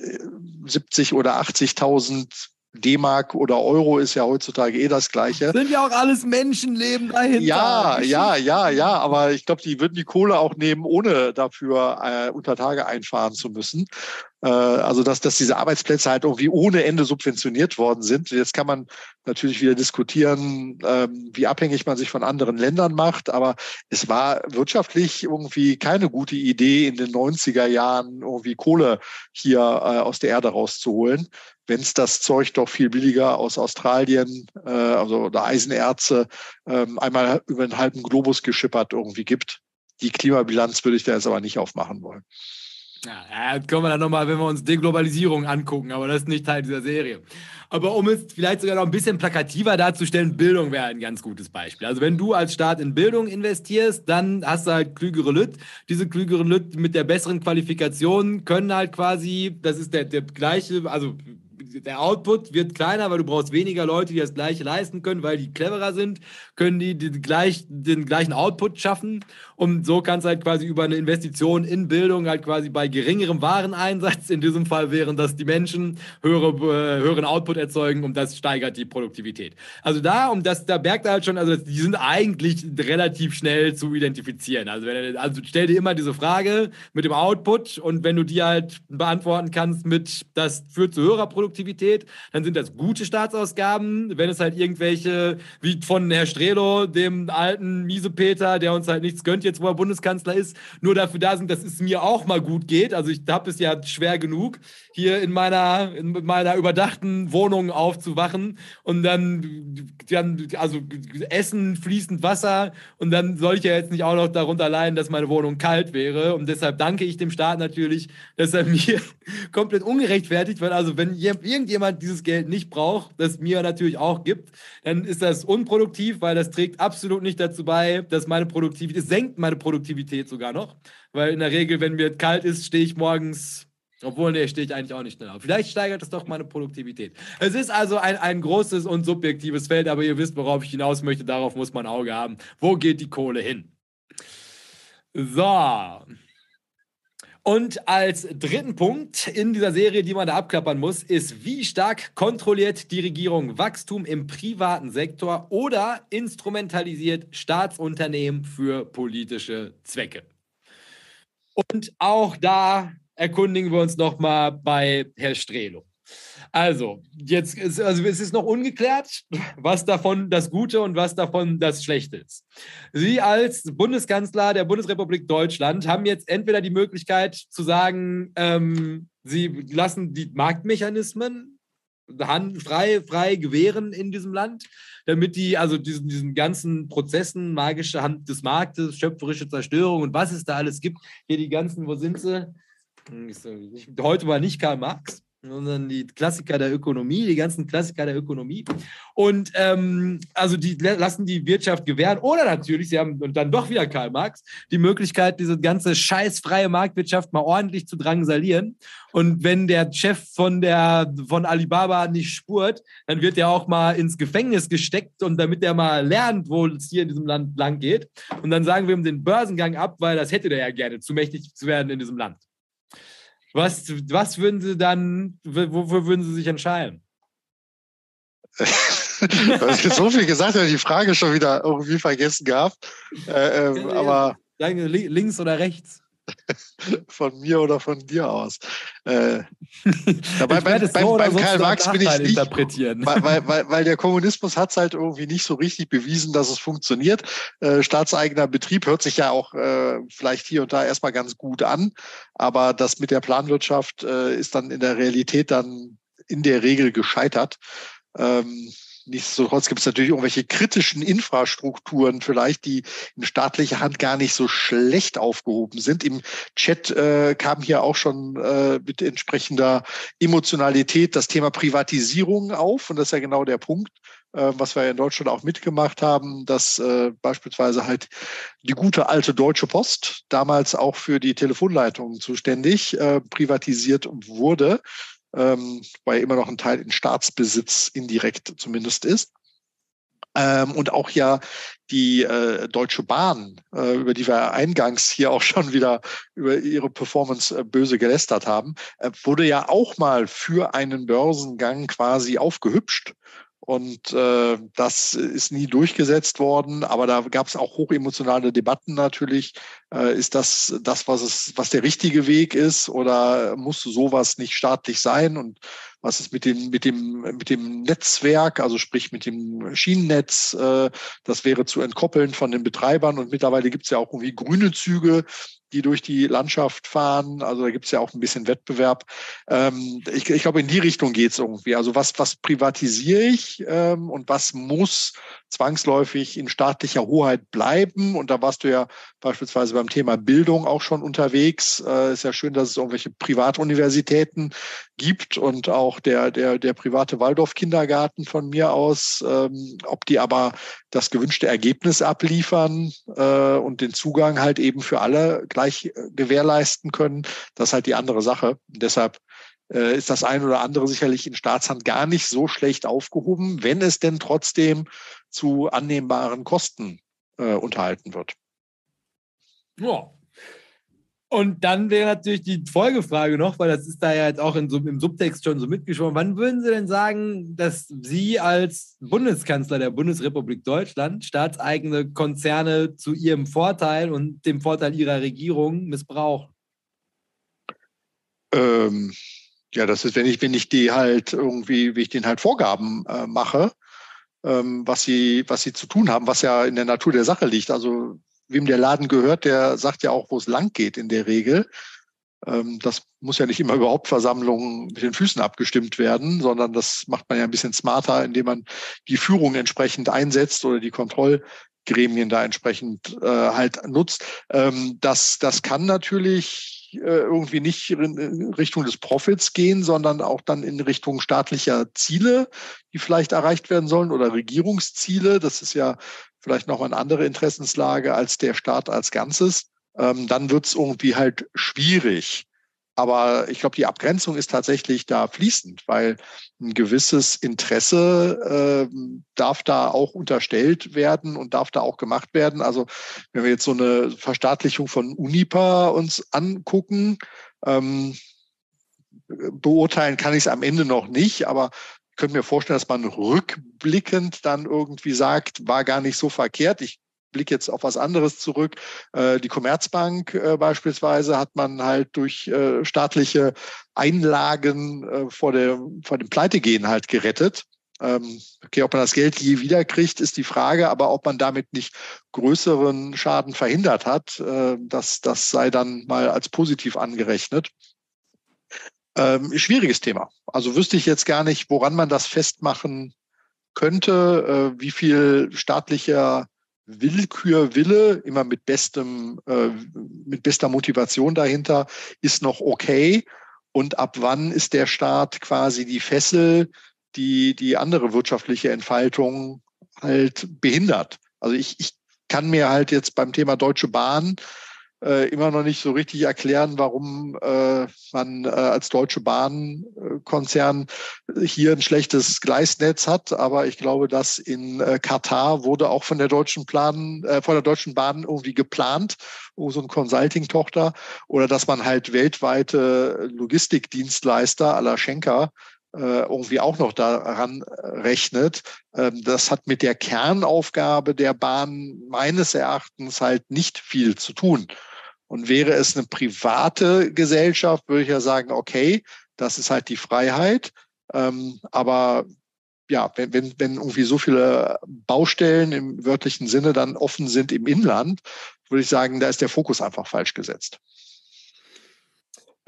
70 äh, oder 80.000 D-Mark oder Euro ist ja heutzutage eh das Gleiche. Sind ja auch alles Menschenleben dahinter. Ja, ja, ja, ja, aber ich glaube, die würden die Kohle auch nehmen, ohne dafür äh, unter Tage einfahren zu müssen. Äh, also dass, dass diese Arbeitsplätze halt irgendwie ohne Ende subventioniert worden sind. Jetzt kann man natürlich wieder diskutieren, ähm, wie abhängig man sich von anderen Ländern macht, aber es war wirtschaftlich irgendwie keine gute Idee, in den 90er Jahren irgendwie Kohle hier äh, aus der Erde rauszuholen. Wenn es das Zeug doch viel billiger aus Australien, äh, also oder Eisenerze, ähm, einmal über den halben Globus geschippert irgendwie gibt. Die Klimabilanz würde ich da jetzt aber nicht aufmachen wollen. Ja, kommen wir dann nochmal, wenn wir uns Deglobalisierung angucken, aber das ist nicht Teil dieser Serie. Aber um es vielleicht sogar noch ein bisschen plakativer darzustellen, Bildung wäre ein ganz gutes Beispiel. Also wenn du als Staat in Bildung investierst, dann hast du halt klügere Lüt. Diese klügeren Lüt mit der besseren Qualifikation können halt quasi, das ist der, der gleiche, also der Output wird kleiner, weil du brauchst weniger Leute, die das Gleiche leisten können, weil die cleverer sind, können die, die gleich, den gleichen Output schaffen. Und so kannst du halt quasi über eine Investition in Bildung halt quasi bei geringerem Wareneinsatz, in diesem Fall wären das die Menschen, höhere, äh, höheren Output erzeugen und das steigert die Produktivität. Also da, um das, da merkt er halt schon, also die sind eigentlich relativ schnell zu identifizieren. Also, wenn, also stell dir immer diese Frage mit dem Output und wenn du die halt beantworten kannst mit, das führt zu höherer Produktivität, dann sind das gute Staatsausgaben. Wenn es halt irgendwelche, wie von Herr Strelo, dem alten Miesepeter, der uns halt nichts gönnt, jetzt, wo er Bundeskanzler ist, nur dafür da sind, dass es mir auch mal gut geht. Also ich habe es ja schwer genug, hier in meiner, in meiner überdachten Wohnung aufzuwachen und dann, dann, also Essen, fließend Wasser und dann soll ich ja jetzt nicht auch noch darunter leiden, dass meine Wohnung kalt wäre. Und deshalb danke ich dem Staat natürlich, dass er mir komplett ungerechtfertigt wird. Also wenn irgendjemand dieses Geld nicht braucht, das mir natürlich auch gibt, dann ist das unproduktiv, weil das trägt absolut nicht dazu bei, dass meine Produktivität, es senkt meine Produktivität sogar noch. Weil in der Regel, wenn mir kalt ist, stehe ich morgens, obwohl, nee, stehe ich eigentlich auch nicht schnell auf. Vielleicht steigert es doch meine Produktivität. Es ist also ein, ein großes und subjektives Feld, aber ihr wisst, worauf ich hinaus möchte. Darauf muss man Auge haben. Wo geht die Kohle hin? So. Und als dritten Punkt in dieser Serie, die man da abklappern muss, ist, wie stark kontrolliert die Regierung Wachstum im privaten Sektor oder instrumentalisiert Staatsunternehmen für politische Zwecke. Und auch da erkundigen wir uns nochmal bei Herr Strelo. Also, jetzt ist, also es ist noch ungeklärt, was davon das Gute und was davon das Schlechte ist. Sie als Bundeskanzler der Bundesrepublik Deutschland haben jetzt entweder die Möglichkeit zu sagen, ähm, sie lassen die Marktmechanismen frei, frei gewähren in diesem Land, damit die, also diesen, diesen ganzen Prozessen, magische Hand des Marktes, schöpferische Zerstörung und was es da alles gibt, hier die ganzen, wo sind sie? Hm, heute war nicht Karl Marx sondern die Klassiker der Ökonomie, die ganzen Klassiker der Ökonomie. Und ähm, also die lassen die Wirtschaft gewähren. Oder natürlich, sie haben, und dann doch wieder Karl Marx, die Möglichkeit, diese ganze scheißfreie Marktwirtschaft mal ordentlich zu drangsalieren. Und wenn der Chef von, der, von Alibaba nicht spurt, dann wird er auch mal ins Gefängnis gesteckt und damit er mal lernt, wo es hier in diesem Land lang geht. Und dann sagen wir ihm den Börsengang ab, weil das hätte der ja gerne, zu mächtig zu werden in diesem Land. Was, was würden Sie dann, wofür würden Sie sich entscheiden? so viel gesagt, habe ich die Frage schon wieder irgendwie vergessen gehabt. Äh, ähm, aber links oder rechts? von mir oder von dir aus. Äh, dabei, bei, beim, so beim Karl Marx bin ich nicht, interpretieren. Weil, weil, weil der Kommunismus hat es halt irgendwie nicht so richtig bewiesen, dass es funktioniert. Äh, staatseigener Betrieb hört sich ja auch äh, vielleicht hier und da erstmal ganz gut an, aber das mit der Planwirtschaft äh, ist dann in der Realität dann in der Regel gescheitert. Ähm, Nichtsdestotrotz gibt es natürlich irgendwelche kritischen Infrastrukturen vielleicht, die in staatlicher Hand gar nicht so schlecht aufgehoben sind. Im Chat äh, kam hier auch schon äh, mit entsprechender Emotionalität das Thema Privatisierung auf. Und das ist ja genau der Punkt, äh, was wir in Deutschland auch mitgemacht haben, dass äh, beispielsweise halt die gute alte Deutsche Post, damals auch für die Telefonleitungen zuständig, äh, privatisiert wurde ähm, weil immer noch ein Teil in Staatsbesitz indirekt zumindest ist. Ähm, und auch ja die äh, Deutsche Bahn, äh, über die wir eingangs hier auch schon wieder über ihre Performance äh, böse gelästert haben, äh, wurde ja auch mal für einen Börsengang quasi aufgehübscht Und äh, das ist nie durchgesetzt worden, aber da gab es auch hochemotionale Debatten natürlich. Äh, ist das das, was es, was der richtige Weg ist, oder muss sowas nicht staatlich sein? Und was ist mit dem, mit dem, mit dem Netzwerk, also sprich mit dem Schienennetz, äh, das wäre zu entkoppeln von den Betreibern. Und mittlerweile gibt es ja auch irgendwie grüne Züge, die durch die Landschaft fahren. Also da gibt es ja auch ein bisschen Wettbewerb. Ähm, ich, ich glaube, in die Richtung geht es irgendwie. Also was, was privatisiere ich ähm, und was muss zwangsläufig in staatlicher Hoheit bleiben? Und da warst du ja beispielsweise beim Thema Bildung auch schon unterwegs. Äh, ist ja schön, dass es irgendwelche Privatuniversitäten gibt und auch der, der, der private Waldorf-Kindergarten von mir aus. Ähm, ob die aber das gewünschte Ergebnis abliefern äh, und den Zugang halt eben für alle gleich äh, gewährleisten können, das ist halt die andere Sache. Und deshalb äh, ist das ein oder andere sicherlich in Staatshand gar nicht so schlecht aufgehoben, wenn es denn trotzdem zu annehmbaren Kosten äh, unterhalten wird. Ja. Und dann wäre natürlich die Folgefrage noch, weil das ist da ja jetzt auch in so, im Subtext schon so mitgeschwommen. Wann würden Sie denn sagen, dass Sie als Bundeskanzler der Bundesrepublik Deutschland staatseigene Konzerne zu Ihrem Vorteil und dem Vorteil Ihrer Regierung missbrauchen? Ähm, ja, das ist, wenn ich, wenn ich die halt irgendwie, wie ich denen halt Vorgaben äh, mache, ähm, was sie, was sie zu tun haben, was ja in der Natur der Sache liegt. Also wem der Laden gehört, der sagt ja auch, wo es lang geht in der Regel. Ähm, das muss ja nicht immer über Hauptversammlungen mit den Füßen abgestimmt werden, sondern das macht man ja ein bisschen smarter, indem man die Führung entsprechend einsetzt oder die Kontrollgremien da entsprechend äh, halt nutzt. Ähm, das, das kann natürlich irgendwie nicht in Richtung des Profits gehen, sondern auch dann in Richtung staatlicher Ziele, die vielleicht erreicht werden sollen oder Regierungsziele. Das ist ja vielleicht noch mal eine andere Interessenslage als der Staat als Ganzes, ähm, dann wird es irgendwie halt schwierig. Aber ich glaube, die Abgrenzung ist tatsächlich da fließend, weil ein gewisses Interesse äh, darf da auch unterstellt werden und darf da auch gemacht werden. Also wenn wir jetzt so eine Verstaatlichung von Unipa uns angucken, ähm, beurteilen kann ich es am Ende noch nicht, aber könnte mir vorstellen, dass man rückblickend dann irgendwie sagt, war gar nicht so verkehrt. Ich blicke jetzt auf was anderes zurück. Äh, die Commerzbank äh, beispielsweise hat man halt durch äh, staatliche Einlagen vor, der, vor dem Pleitegehen halt gerettet. Ähm, okay, ob man das Geld je wieder kriegt, ist die Frage, aber ob man damit nicht größeren Schaden verhindert hat, das, das sei dann mal als positiv angerechnet. Ähm, schwieriges Thema. Also wüsste ich jetzt gar nicht, woran man das festmachen könnte, äh, wie viel staatlicher Willkürwille, immer mit bestem, äh, mit bester Motivation dahinter, ist noch okay. Und ab wann ist der Staat quasi die Fessel, die die andere wirtschaftliche Entfaltung halt behindert? Also ich, ich kann mir halt jetzt beim Thema Deutsche Bahn äh, immer noch nicht so richtig erklären, warum äh, man äh, als Deutsche Bahnkonzern hier ein schlechtes Gleisnetz hat. Aber ich glaube, dass in äh, Katar wurde auch von der Deutschen Plan, äh, von der Deutschen Bahn irgendwie geplant, so eine Consulting-Tochter, oder dass man halt weltweite Logistikdienstleister à la Schenker äh, irgendwie auch noch daran rechnet. Ähm, das hat mit der Kernaufgabe der Bahn meines Erachtens halt nicht viel zu tun. Und wäre es eine private Gesellschaft, würde ich ja sagen, okay, das ist halt die Freiheit. Ähm, aber ja, wenn, wenn, wenn irgendwie so viele Baustellen im wörtlichen Sinne dann offen sind im Inland, würde ich sagen, da ist der Fokus einfach falsch gesetzt.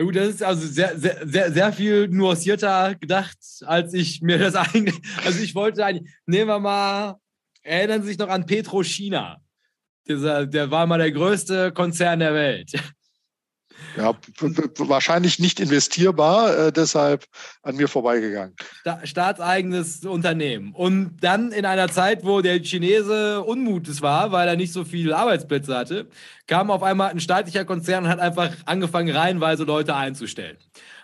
Gut, das ist also sehr, sehr, sehr, sehr viel nuancierter gedacht, als ich mir das eigentlich. Also ich wollte eigentlich, nehmen wir mal, erinnern Sie sich noch an Petro China. Dieser, der war mal der größte Konzern der Welt. Ja, wahrscheinlich nicht investierbar, äh, deshalb an mir vorbeigegangen. Sta staatseigenes Unternehmen. Und dann in einer Zeit, wo der Chinese unmutig war, weil er nicht so viele Arbeitsplätze hatte, kam auf einmal ein staatlicher Konzern und hat einfach angefangen, reihenweise Leute einzustellen.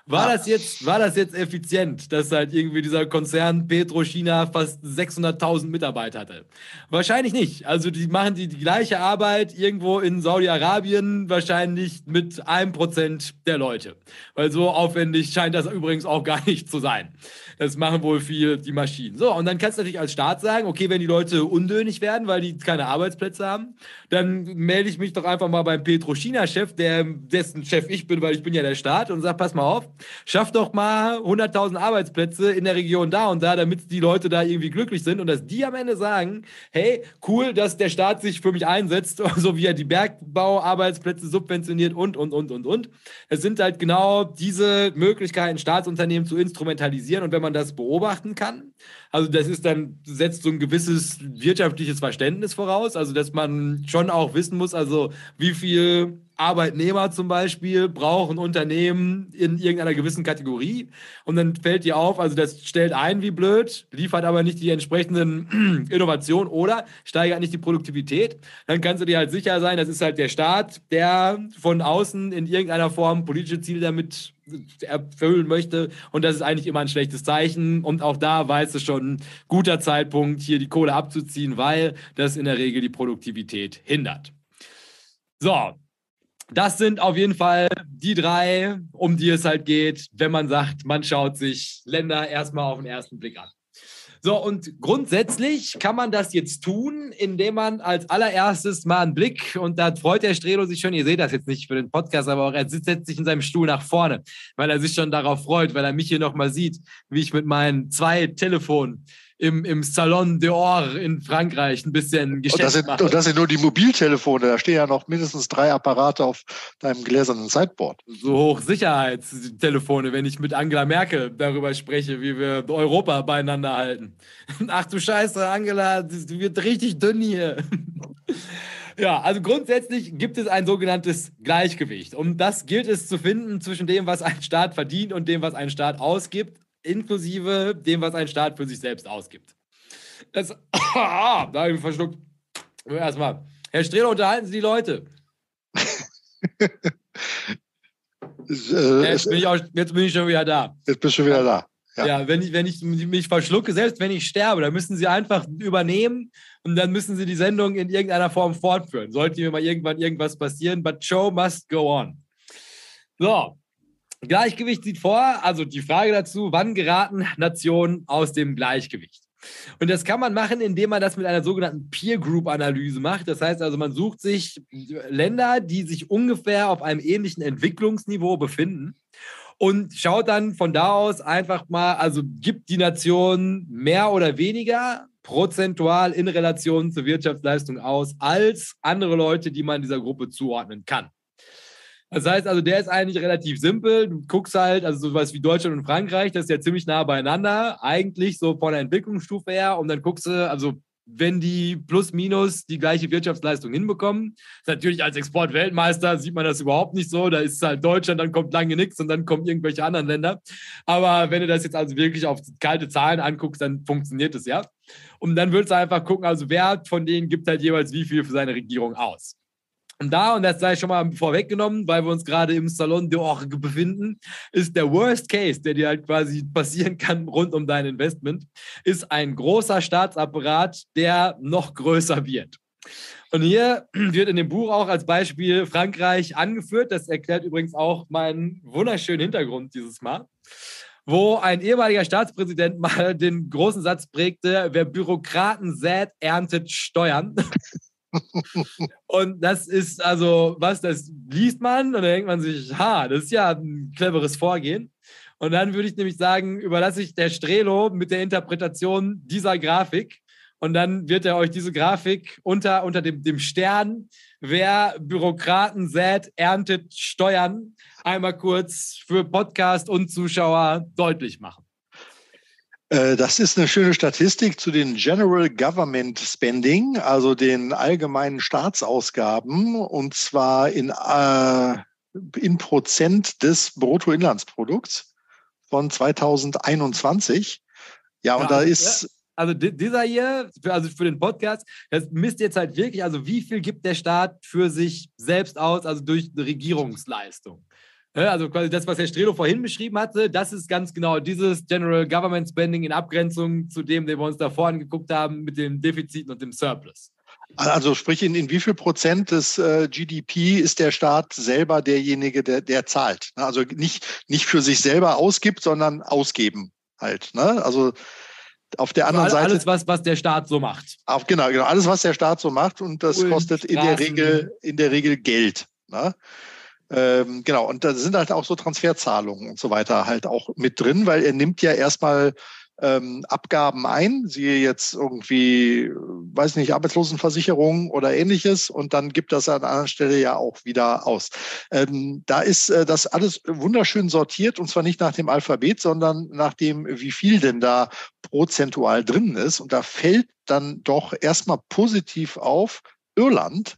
War, das jetzt, war das jetzt effizient, dass halt irgendwie dieser Konzern Petro-China fast 600.000 Mitarbeiter hatte? Wahrscheinlich nicht. Also die machen die, die gleiche Arbeit irgendwo in Saudi-Arabien wahrscheinlich mit einem Prozent der Leute. Weil so aufwendig scheint das übrigens auch gar nicht zu sein. Das machen wohl viel die Maschinen. So, und dann kannst du natürlich als Staat sagen, okay, wenn die Leute undönig werden, weil die keine Arbeitsplätze haben, dann melde ich mich doch einfach mal beim Petro-China-Chef, dessen Chef ich bin, weil ich bin ja der Staat, und sag, pass mal auf, schaff doch mal 100.000 Arbeitsplätze in der Region da und da, damit die Leute da irgendwie glücklich sind und dass die am Ende sagen, hey, cool, dass der Staat sich für mich einsetzt, so wie er die Bergbauarbeitsplätze subventioniert und, und, und, und, und. Es sind halt genau diese Möglichkeiten, Staatsunternehmen zu instrumentalisieren und wenn man das beobachten kann, also das ist dann, setzt so ein gewisses wirtschaftliches Verständnis voraus, also dass man schon auch wissen muss, also wie viel Arbeitnehmer zum Beispiel brauchen Unternehmen in irgendeiner gewissen Kategorie. Und dann fällt dir auf, also das stellt ein wie blöd, liefert aber nicht die entsprechenden Innovationen oder steigert nicht die Produktivität. Dann kannst du dir halt sicher sein, das ist halt der Staat, der von außen in irgendeiner Form politische Ziele damit erfüllen möchte. Und das ist eigentlich immer ein schlechtes Zeichen. Und auch da weißt du schon, guter Zeitpunkt, hier die Kohle abzuziehen, weil das in der Regel die Produktivität hindert. So, das sind auf jeden Fall die drei, um die es halt geht, wenn man sagt, man schaut sich Länder erstmal auf den ersten Blick an. So, und grundsätzlich kann man das jetzt tun, indem man als allererstes mal einen Blick, und da freut der Strelo sich schon, ihr seht das jetzt nicht für den Podcast, aber auch er sitzt, setzt sich in seinem Stuhl nach vorne, weil er sich schon darauf freut, weil er mich hier nochmal sieht, wie ich mit meinen zwei Telefonen im, im Salon d'Or in Frankreich ein bisschen Geschäft und das, sind, und das sind nur die Mobiltelefone. Da stehen ja noch mindestens drei Apparate auf deinem gläsernen Sideboard. So Hochsicherheitstelefone, wenn ich mit Angela Merkel darüber spreche, wie wir Europa beieinander halten. Ach du Scheiße, Angela, die wird richtig dünn hier. Ja, also grundsätzlich gibt es ein sogenanntes Gleichgewicht. Und das gilt es zu finden zwischen dem, was ein Staat verdient und dem, was ein Staat ausgibt inklusive dem, was ein Staat für sich selbst ausgibt. Das, da habe ich mich verschluckt. Erstmal. Herr Strehler, unterhalten Sie die Leute. jetzt, bin ich auch, jetzt bin ich schon wieder da. Jetzt bist du schon wieder da. Ja, ja wenn, ich, wenn ich mich verschlucke, selbst wenn ich sterbe, dann müssen Sie einfach übernehmen und dann müssen Sie die Sendung in irgendeiner Form fortführen. Sollte mir mal irgendwann irgendwas passieren, but show must go on. So, Gleichgewicht sieht vor, also die Frage dazu, wann geraten Nationen aus dem Gleichgewicht? Und das kann man machen, indem man das mit einer sogenannten Peer Group Analyse macht. Das heißt also, man sucht sich Länder, die sich ungefähr auf einem ähnlichen Entwicklungsniveau befinden und schaut dann von da aus einfach mal, also gibt die Nation mehr oder weniger prozentual in Relation zur Wirtschaftsleistung aus als andere Leute, die man dieser Gruppe zuordnen kann. Das heißt also, der ist eigentlich relativ simpel. Du guckst halt, also sowas wie Deutschland und Frankreich, das ist ja ziemlich nah beieinander, eigentlich so von der Entwicklungsstufe her. Und dann guckst du, also wenn die plus minus die gleiche Wirtschaftsleistung hinbekommen. Natürlich als Exportweltmeister sieht man das überhaupt nicht so. Da ist halt Deutschland, dann kommt lange nichts und dann kommen irgendwelche anderen Länder. Aber wenn du das jetzt also wirklich auf kalte Zahlen anguckst, dann funktioniert es ja. Und dann würdest du einfach gucken, also wer von denen gibt halt jeweils wie viel für seine Regierung aus. Da, und das sei schon mal vorweggenommen, weil wir uns gerade im Salon d'Or befinden, ist der Worst Case, der dir halt quasi passieren kann rund um dein Investment, ist ein großer Staatsapparat, der noch größer wird. Und hier wird in dem Buch auch als Beispiel Frankreich angeführt. Das erklärt übrigens auch meinen wunderschönen Hintergrund dieses Mal wo ein ehemaliger Staatspräsident mal den großen Satz prägte, wer Bürokraten sät, erntet Steuern. und das ist also, was, das liest man und dann denkt man sich, ha, das ist ja ein cleveres Vorgehen. Und dann würde ich nämlich sagen, überlasse ich der Strelo mit der Interpretation dieser Grafik. Und dann wird er euch diese Grafik unter, unter dem, dem Stern, wer Bürokraten sät, erntet Steuern, einmal kurz für Podcast und Zuschauer deutlich machen. Äh, das ist eine schöne Statistik zu den General Government Spending, also den allgemeinen Staatsausgaben, und zwar in, äh, in Prozent des Bruttoinlandsprodukts von 2021. Ja, und ja, da ist. Also dieser hier, für, also für den Podcast, das misst jetzt halt wirklich, also wie viel gibt der Staat für sich selbst aus, also durch Regierungsleistung. Also quasi das, was Herr Strelo vorhin beschrieben hatte, das ist ganz genau dieses General Government Spending in Abgrenzung zu dem, den wir uns da vorhin geguckt haben, mit den Defiziten und dem Surplus. Also sprich, in, in wie viel Prozent des äh, GDP ist der Staat selber derjenige, der, der zahlt? Also nicht, nicht für sich selber ausgibt, sondern ausgeben halt. Ne? Also auf der anderen also Seite. Alles, was, was der Staat so macht. Auf, genau, genau, alles, was der Staat so macht und das und kostet in der Regel, in der Regel Geld. Ne? Ähm, genau, und da sind halt auch so Transferzahlungen und so weiter halt auch mit drin, weil er nimmt ja erstmal ähm, Abgaben ein, siehe jetzt irgendwie, weiß nicht, Arbeitslosenversicherung oder ähnliches und dann gibt das an einer anderen Stelle ja auch wieder aus. Ähm, da ist äh, das alles wunderschön sortiert und zwar nicht nach dem Alphabet, sondern nach dem, wie viel denn da prozentual drin ist. Und da fällt dann doch erstmal positiv auf Irland,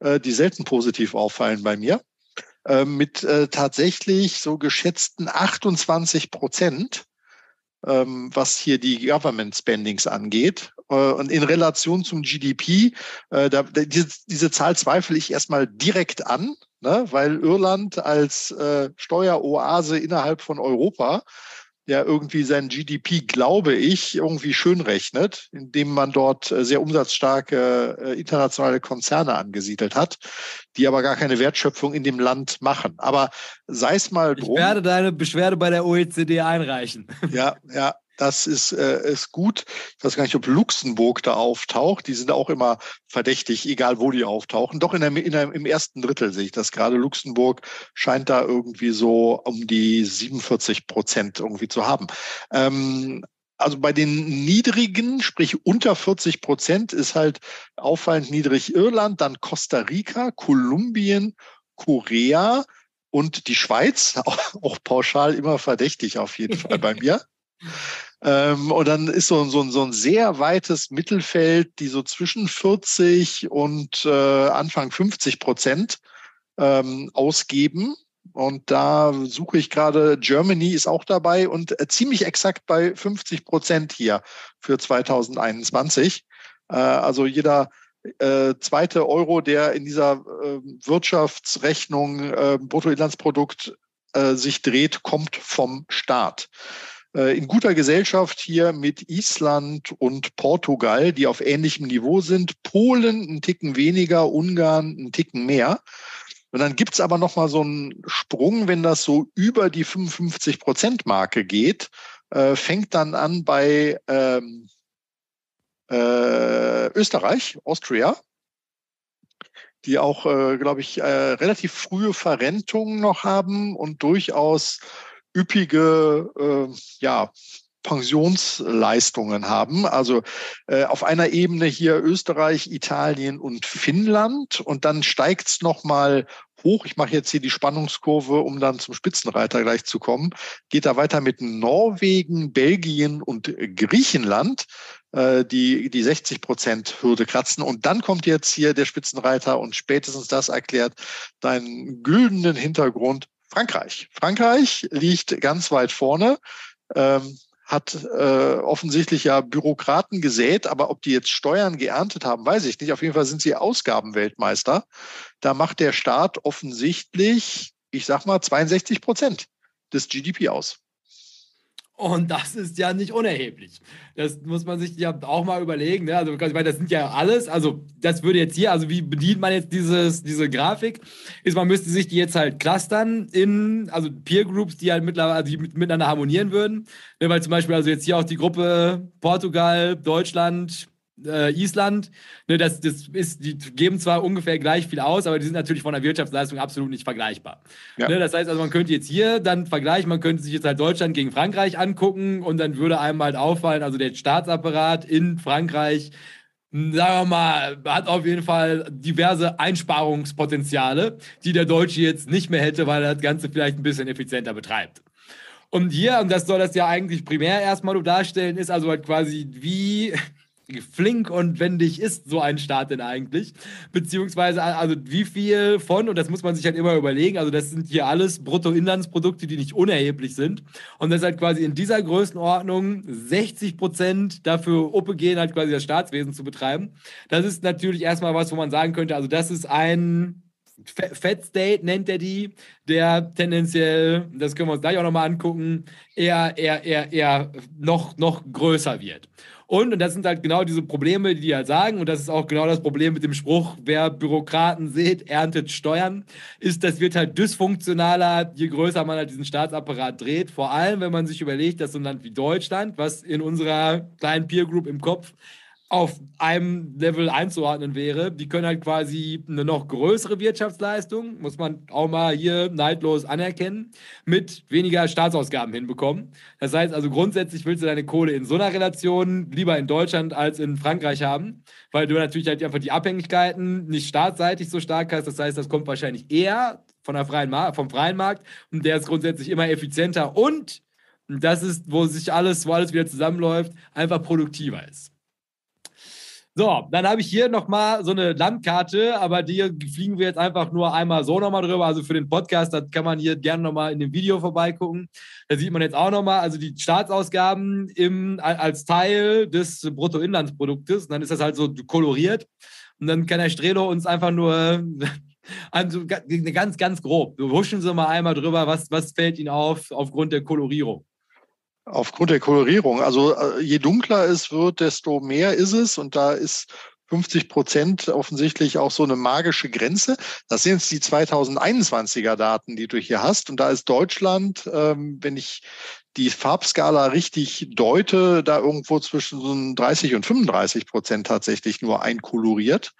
äh, die selten positiv auffallen bei mir, äh, mit äh, tatsächlich so geschätzten 28 Prozent ähm, was hier die Government Spendings angeht. Äh, und in Relation zum GDP, äh, da, diese, diese Zahl zweifle ich erstmal direkt an, ne, weil Irland als äh, Steueroase innerhalb von Europa ja irgendwie sein GDP, glaube ich, irgendwie schön rechnet, indem man dort äh, sehr umsatzstarke äh, internationale Konzerne angesiedelt hat, die aber gar keine Wertschöpfung in dem Land machen. Aber sei es mal drum. Ich werde deine Beschwerde bei der OECD einreichen. Ja, ja. Das ist, äh, ist gut. Ich weiß gar nicht, ob Luxemburg da auftaucht. Die sind auch immer verdächtig, egal wo die auftauchen. Doch in der, in der, im ersten Drittel sehe ich das gerade. Luxemburg scheint da irgendwie so um die 47 Prozent irgendwie zu haben. Ähm, also bei den niedrigen, sprich unter 40 Prozent, ist halt auffallend niedrig Irland, dann Costa Rica, Kolumbien, Korea und die Schweiz, auch, auch pauschal immer verdächtig auf jeden Fall bei mir. Ähm, und dann ist so, so, so ein sehr weites Mittelfeld, die so zwischen 40 und äh, Anfang 50 Prozent ähm, ausgeben. Und da suche ich gerade, Germany ist auch dabei und äh, ziemlich exakt bei 50 Prozent hier für 2021. Äh, also jeder äh, zweite Euro, der in dieser äh, Wirtschaftsrechnung äh, Bruttoinlandsprodukt äh, sich dreht, kommt vom Staat. Äh, in guter Gesellschaft hier mit Island und Portugal, die auf ähnlichem Niveau sind. Polen einen Ticken weniger, Ungarn einen Ticken mehr. Und dann gibt's aber noch mal so einen Sprung, wenn das so über die 55 Prozent Marke geht, äh, fängt dann an bei ähm, äh, Österreich, Austria, die auch, äh, glaube ich, äh, relativ frühe Verrentungen noch haben und durchaus üppige äh, ja, Pensionsleistungen haben. Also äh, auf einer Ebene hier Österreich, Italien und Finnland und dann steigt es nochmal hoch. Ich mache jetzt hier die Spannungskurve, um dann zum Spitzenreiter gleich zu kommen. Geht da weiter mit Norwegen, Belgien und Griechenland, äh, die die 60 Prozent Hürde kratzen. Und dann kommt jetzt hier der Spitzenreiter und spätestens das erklärt deinen güldenen Hintergrund Frankreich. Frankreich liegt ganz weit vorne, ähm, hat äh, offensichtlich ja Bürokraten gesät, aber ob die jetzt Steuern geerntet haben, weiß ich nicht. Auf jeden Fall sind sie Ausgabenweltmeister. Da macht der Staat offensichtlich, ich sag mal, 62 Prozent des GDP aus. Und das ist ja nicht unerheblich. Das muss man sich ja auch mal überlegen. Ne? Also, ich meine, das sind ja alles, also das würde jetzt hier, also wie bedient man jetzt dieses, diese Grafik? Ist, man müsste sich die jetzt halt clustern in, also Peer Groups, die halt mittlerweile, also die miteinander harmonieren würden. Ne? Weil zum Beispiel, also jetzt hier auch die Gruppe Portugal, Deutschland, äh, Island, ne, das, das ist, die geben zwar ungefähr gleich viel aus, aber die sind natürlich von der Wirtschaftsleistung absolut nicht vergleichbar. Ja. Ne, das heißt also, man könnte jetzt hier dann vergleichen, man könnte sich jetzt halt Deutschland gegen Frankreich angucken und dann würde einem halt auffallen, also der Staatsapparat in Frankreich sagen wir mal, hat auf jeden Fall diverse Einsparungspotenziale, die der Deutsche jetzt nicht mehr hätte, weil er das Ganze vielleicht ein bisschen effizienter betreibt. Und hier, und das soll das ja eigentlich primär erstmal darstellen, ist also halt quasi, wie flink und wendig ist so ein Staat denn eigentlich? Beziehungsweise, also wie viel von, und das muss man sich halt immer überlegen, also das sind hier alles Bruttoinlandsprodukte, die nicht unerheblich sind. Und das halt quasi in dieser Größenordnung 60 Prozent dafür Uppe gehen, halt quasi das Staatswesen zu betreiben. Das ist natürlich erstmal was, wo man sagen könnte, also das ist ein Fat State nennt er die, der tendenziell, das können wir uns gleich auch nochmal angucken, eher, eher, eher, eher noch, noch größer wird. Und, und das sind halt genau diese Probleme, die die halt sagen, und das ist auch genau das Problem mit dem Spruch, wer Bürokraten sieht, erntet Steuern, ist, das wird halt dysfunktionaler, je größer man halt diesen Staatsapparat dreht. Vor allem, wenn man sich überlegt, dass so ein Land wie Deutschland, was in unserer kleinen Peer Group im Kopf auf einem Level einzuordnen wäre. Die können halt quasi eine noch größere Wirtschaftsleistung, muss man auch mal hier neidlos anerkennen, mit weniger Staatsausgaben hinbekommen. Das heißt also grundsätzlich willst du deine Kohle in so einer Relation lieber in Deutschland als in Frankreich haben, weil du natürlich halt einfach die Abhängigkeiten nicht staatsseitig so stark hast. Das heißt, das kommt wahrscheinlich eher von der freien vom freien Markt und der ist grundsätzlich immer effizienter und das ist, wo sich alles, wo alles wieder zusammenläuft, einfach produktiver ist. So, dann habe ich hier nochmal so eine Landkarte, aber die fliegen wir jetzt einfach nur einmal so nochmal drüber. Also für den Podcast, das kann man hier gerne nochmal in dem Video vorbeigucken. Da sieht man jetzt auch nochmal, also die Staatsausgaben im, als Teil des Bruttoinlandsproduktes. Und dann ist das halt so koloriert. Und dann kann der Strelo uns einfach nur also ganz, ganz grob. Huschen Sie mal einmal drüber, was, was fällt Ihnen auf aufgrund der Kolorierung? Aufgrund der Kolorierung. Also äh, je dunkler es wird, desto mehr ist es. Und da ist 50 Prozent offensichtlich auch so eine magische Grenze. Das sind jetzt die 2021er Daten, die du hier hast. Und da ist Deutschland, ähm, wenn ich die Farbskala richtig deute, da irgendwo zwischen so 30 und 35 Prozent tatsächlich nur einkoloriert.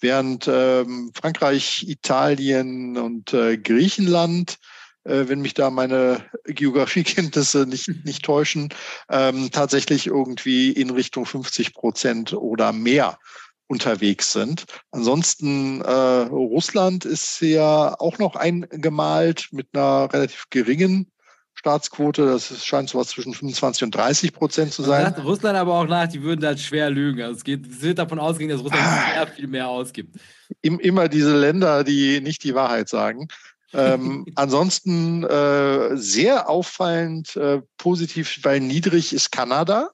Während ähm, Frankreich, Italien und äh, Griechenland wenn mich da meine Geografiekenntnisse nicht, nicht täuschen, ähm, tatsächlich irgendwie in Richtung 50 Prozent oder mehr unterwegs sind. Ansonsten äh, Russland ist ja auch noch eingemalt mit einer relativ geringen Staatsquote. Das ist, scheint so was zwischen 25 und 30 Prozent zu sein. Sagt Russland aber auch nach, die würden da schwer lügen. Also es, geht, es wird davon ausgehen, dass Russland ah. sehr viel mehr ausgibt. Immer diese Länder, die nicht die Wahrheit sagen. Ähm, ansonsten äh, sehr auffallend äh, positiv, weil niedrig ist Kanada.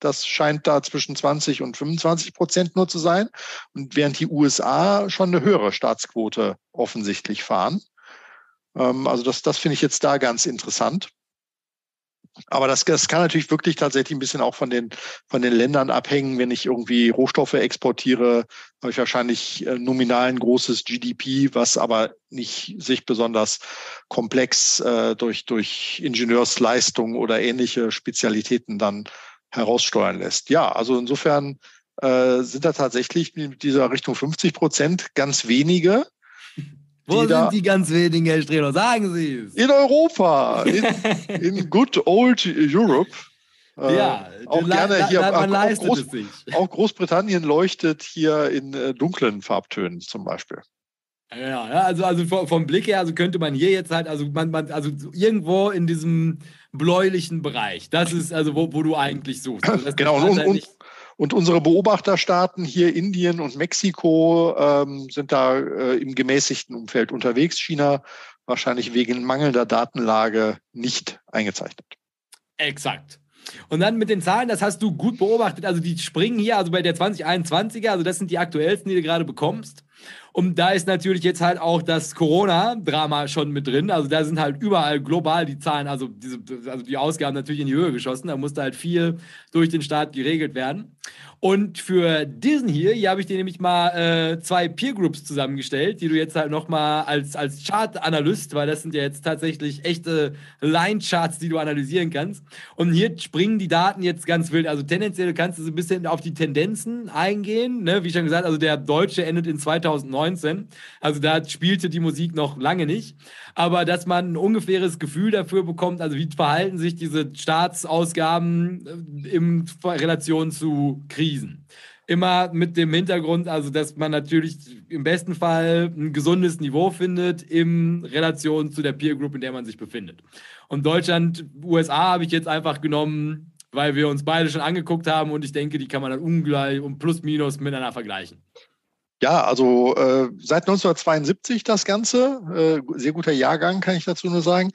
Das scheint da zwischen 20 und 25 Prozent nur zu sein. Und während die USA schon eine höhere Staatsquote offensichtlich fahren. Ähm, also das, das finde ich jetzt da ganz interessant. Aber das, das kann natürlich wirklich tatsächlich ein bisschen auch von den, von den Ländern abhängen. Wenn ich irgendwie Rohstoffe exportiere, habe ich wahrscheinlich äh, nominal ein großes GDP, was aber nicht sich besonders komplex äh, durch, durch Ingenieursleistung oder ähnliche Spezialitäten dann heraussteuern lässt. Ja, also insofern äh, sind da tatsächlich mit dieser Richtung 50 Prozent ganz wenige, wo sind die ganz wenigen, Herr Strelo? Sagen Sie es. In Europa, in, in good old Europe. Äh, ja, auch gerne hier. Man auch, leistet Groß, es sich. Auch Großbritannien leuchtet hier in äh, dunklen Farbtönen zum Beispiel. Ja, also, also vom Blick her, also könnte man hier jetzt halt, also man, man also irgendwo in diesem bläulichen Bereich, das ist also, wo, wo du eigentlich suchst. Also genau, und, halt und, und unsere Beobachterstaaten hier, Indien und Mexiko, ähm, sind da äh, im gemäßigten Umfeld unterwegs. China wahrscheinlich wegen mangelnder Datenlage nicht eingezeichnet. Exakt. Und dann mit den Zahlen, das hast du gut beobachtet. Also die springen hier, also bei der 2021er, also das sind die aktuellsten, die du gerade bekommst. Und da ist natürlich jetzt halt auch das Corona-Drama schon mit drin. Also da sind halt überall global die Zahlen, also, diese, also die Ausgaben natürlich in die Höhe geschossen. Da musste halt viel durch den Staat geregelt werden. Und für diesen hier, hier habe ich dir nämlich mal äh, zwei Peer Groups zusammengestellt, die du jetzt halt nochmal als, als Chart-Analyst, weil das sind ja jetzt tatsächlich echte Line-Charts, die du analysieren kannst. Und hier springen die Daten jetzt ganz wild. Also tendenziell kannst du so ein bisschen auf die Tendenzen eingehen. Ne? Wie schon gesagt, also der Deutsche endet in 2019. Also da spielte die Musik noch lange nicht. Aber dass man ein ungefähres Gefühl dafür bekommt, also wie verhalten sich diese Staatsausgaben äh, in Relation zu Krisen. Immer mit dem Hintergrund, also dass man natürlich im besten Fall ein gesundes Niveau findet in Relation zu der Peer Group, in der man sich befindet. Und Deutschland, USA habe ich jetzt einfach genommen, weil wir uns beide schon angeguckt haben und ich denke, die kann man dann ungleich und plus minus miteinander vergleichen. Ja, also äh, seit 1972 das Ganze, äh, sehr guter Jahrgang, kann ich dazu nur sagen.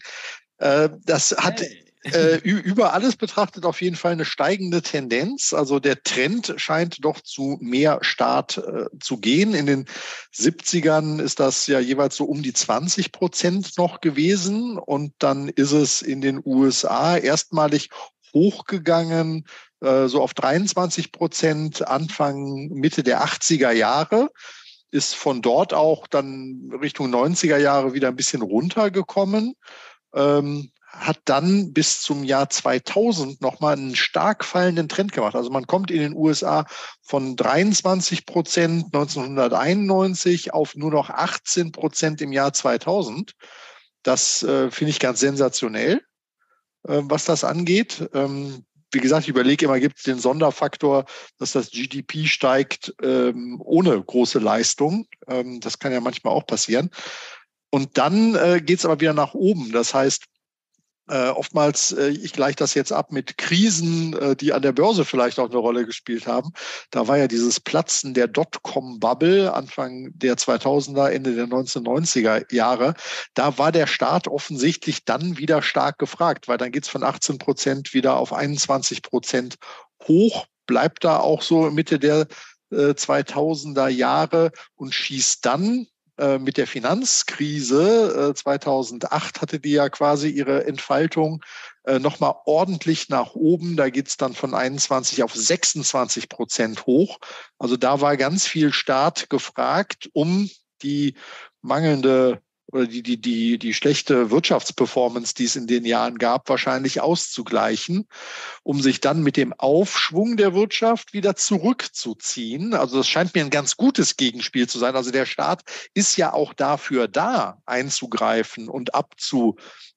Äh, das hat hey äh, über alles betrachtet auf jeden Fall eine steigende Tendenz. Also der Trend scheint doch zu mehr Staat äh, zu gehen. In den 70ern ist das ja jeweils so um die 20 Prozent noch gewesen. Und dann ist es in den USA erstmalig hochgegangen, so auf 23 Prozent Anfang, Mitte der 80er Jahre ist von dort auch dann Richtung 90er Jahre wieder ein bisschen runtergekommen. Ähm, hat dann bis zum Jahr 2000 nochmal einen stark fallenden Trend gemacht. Also man kommt in den USA von 23 Prozent 1991 auf nur noch 18 Prozent im Jahr 2000. Das äh, finde ich ganz sensationell, äh, was das angeht. Ähm, wie gesagt, ich überlege immer, gibt es den Sonderfaktor, dass das GDP steigt ähm, ohne große Leistung. Ähm, das kann ja manchmal auch passieren. Und dann äh, geht es aber wieder nach oben. Das heißt, äh, oftmals, äh, ich gleiche das jetzt ab mit Krisen, äh, die an der Börse vielleicht auch eine Rolle gespielt haben. Da war ja dieses Platzen der Dotcom-Bubble Anfang der 2000er, Ende der 1990er Jahre. Da war der Staat offensichtlich dann wieder stark gefragt, weil dann geht's von 18 Prozent wieder auf 21 Prozent hoch, bleibt da auch so Mitte der 2000er äh, Jahre und schießt dann äh, mit der Finanzkrise äh, 2008 hatte die ja quasi ihre Entfaltung äh, nochmal ordentlich nach oben. Da geht's dann von 21 auf 26 Prozent hoch. Also da war ganz viel Staat gefragt, um die mangelnde oder die, die, die, die schlechte Wirtschaftsperformance, die es in den Jahren gab, wahrscheinlich auszugleichen, um sich dann mit dem Aufschwung der Wirtschaft wieder zurückzuziehen. Also das scheint mir ein ganz gutes Gegenspiel zu sein. Also der Staat ist ja auch dafür da, einzugreifen und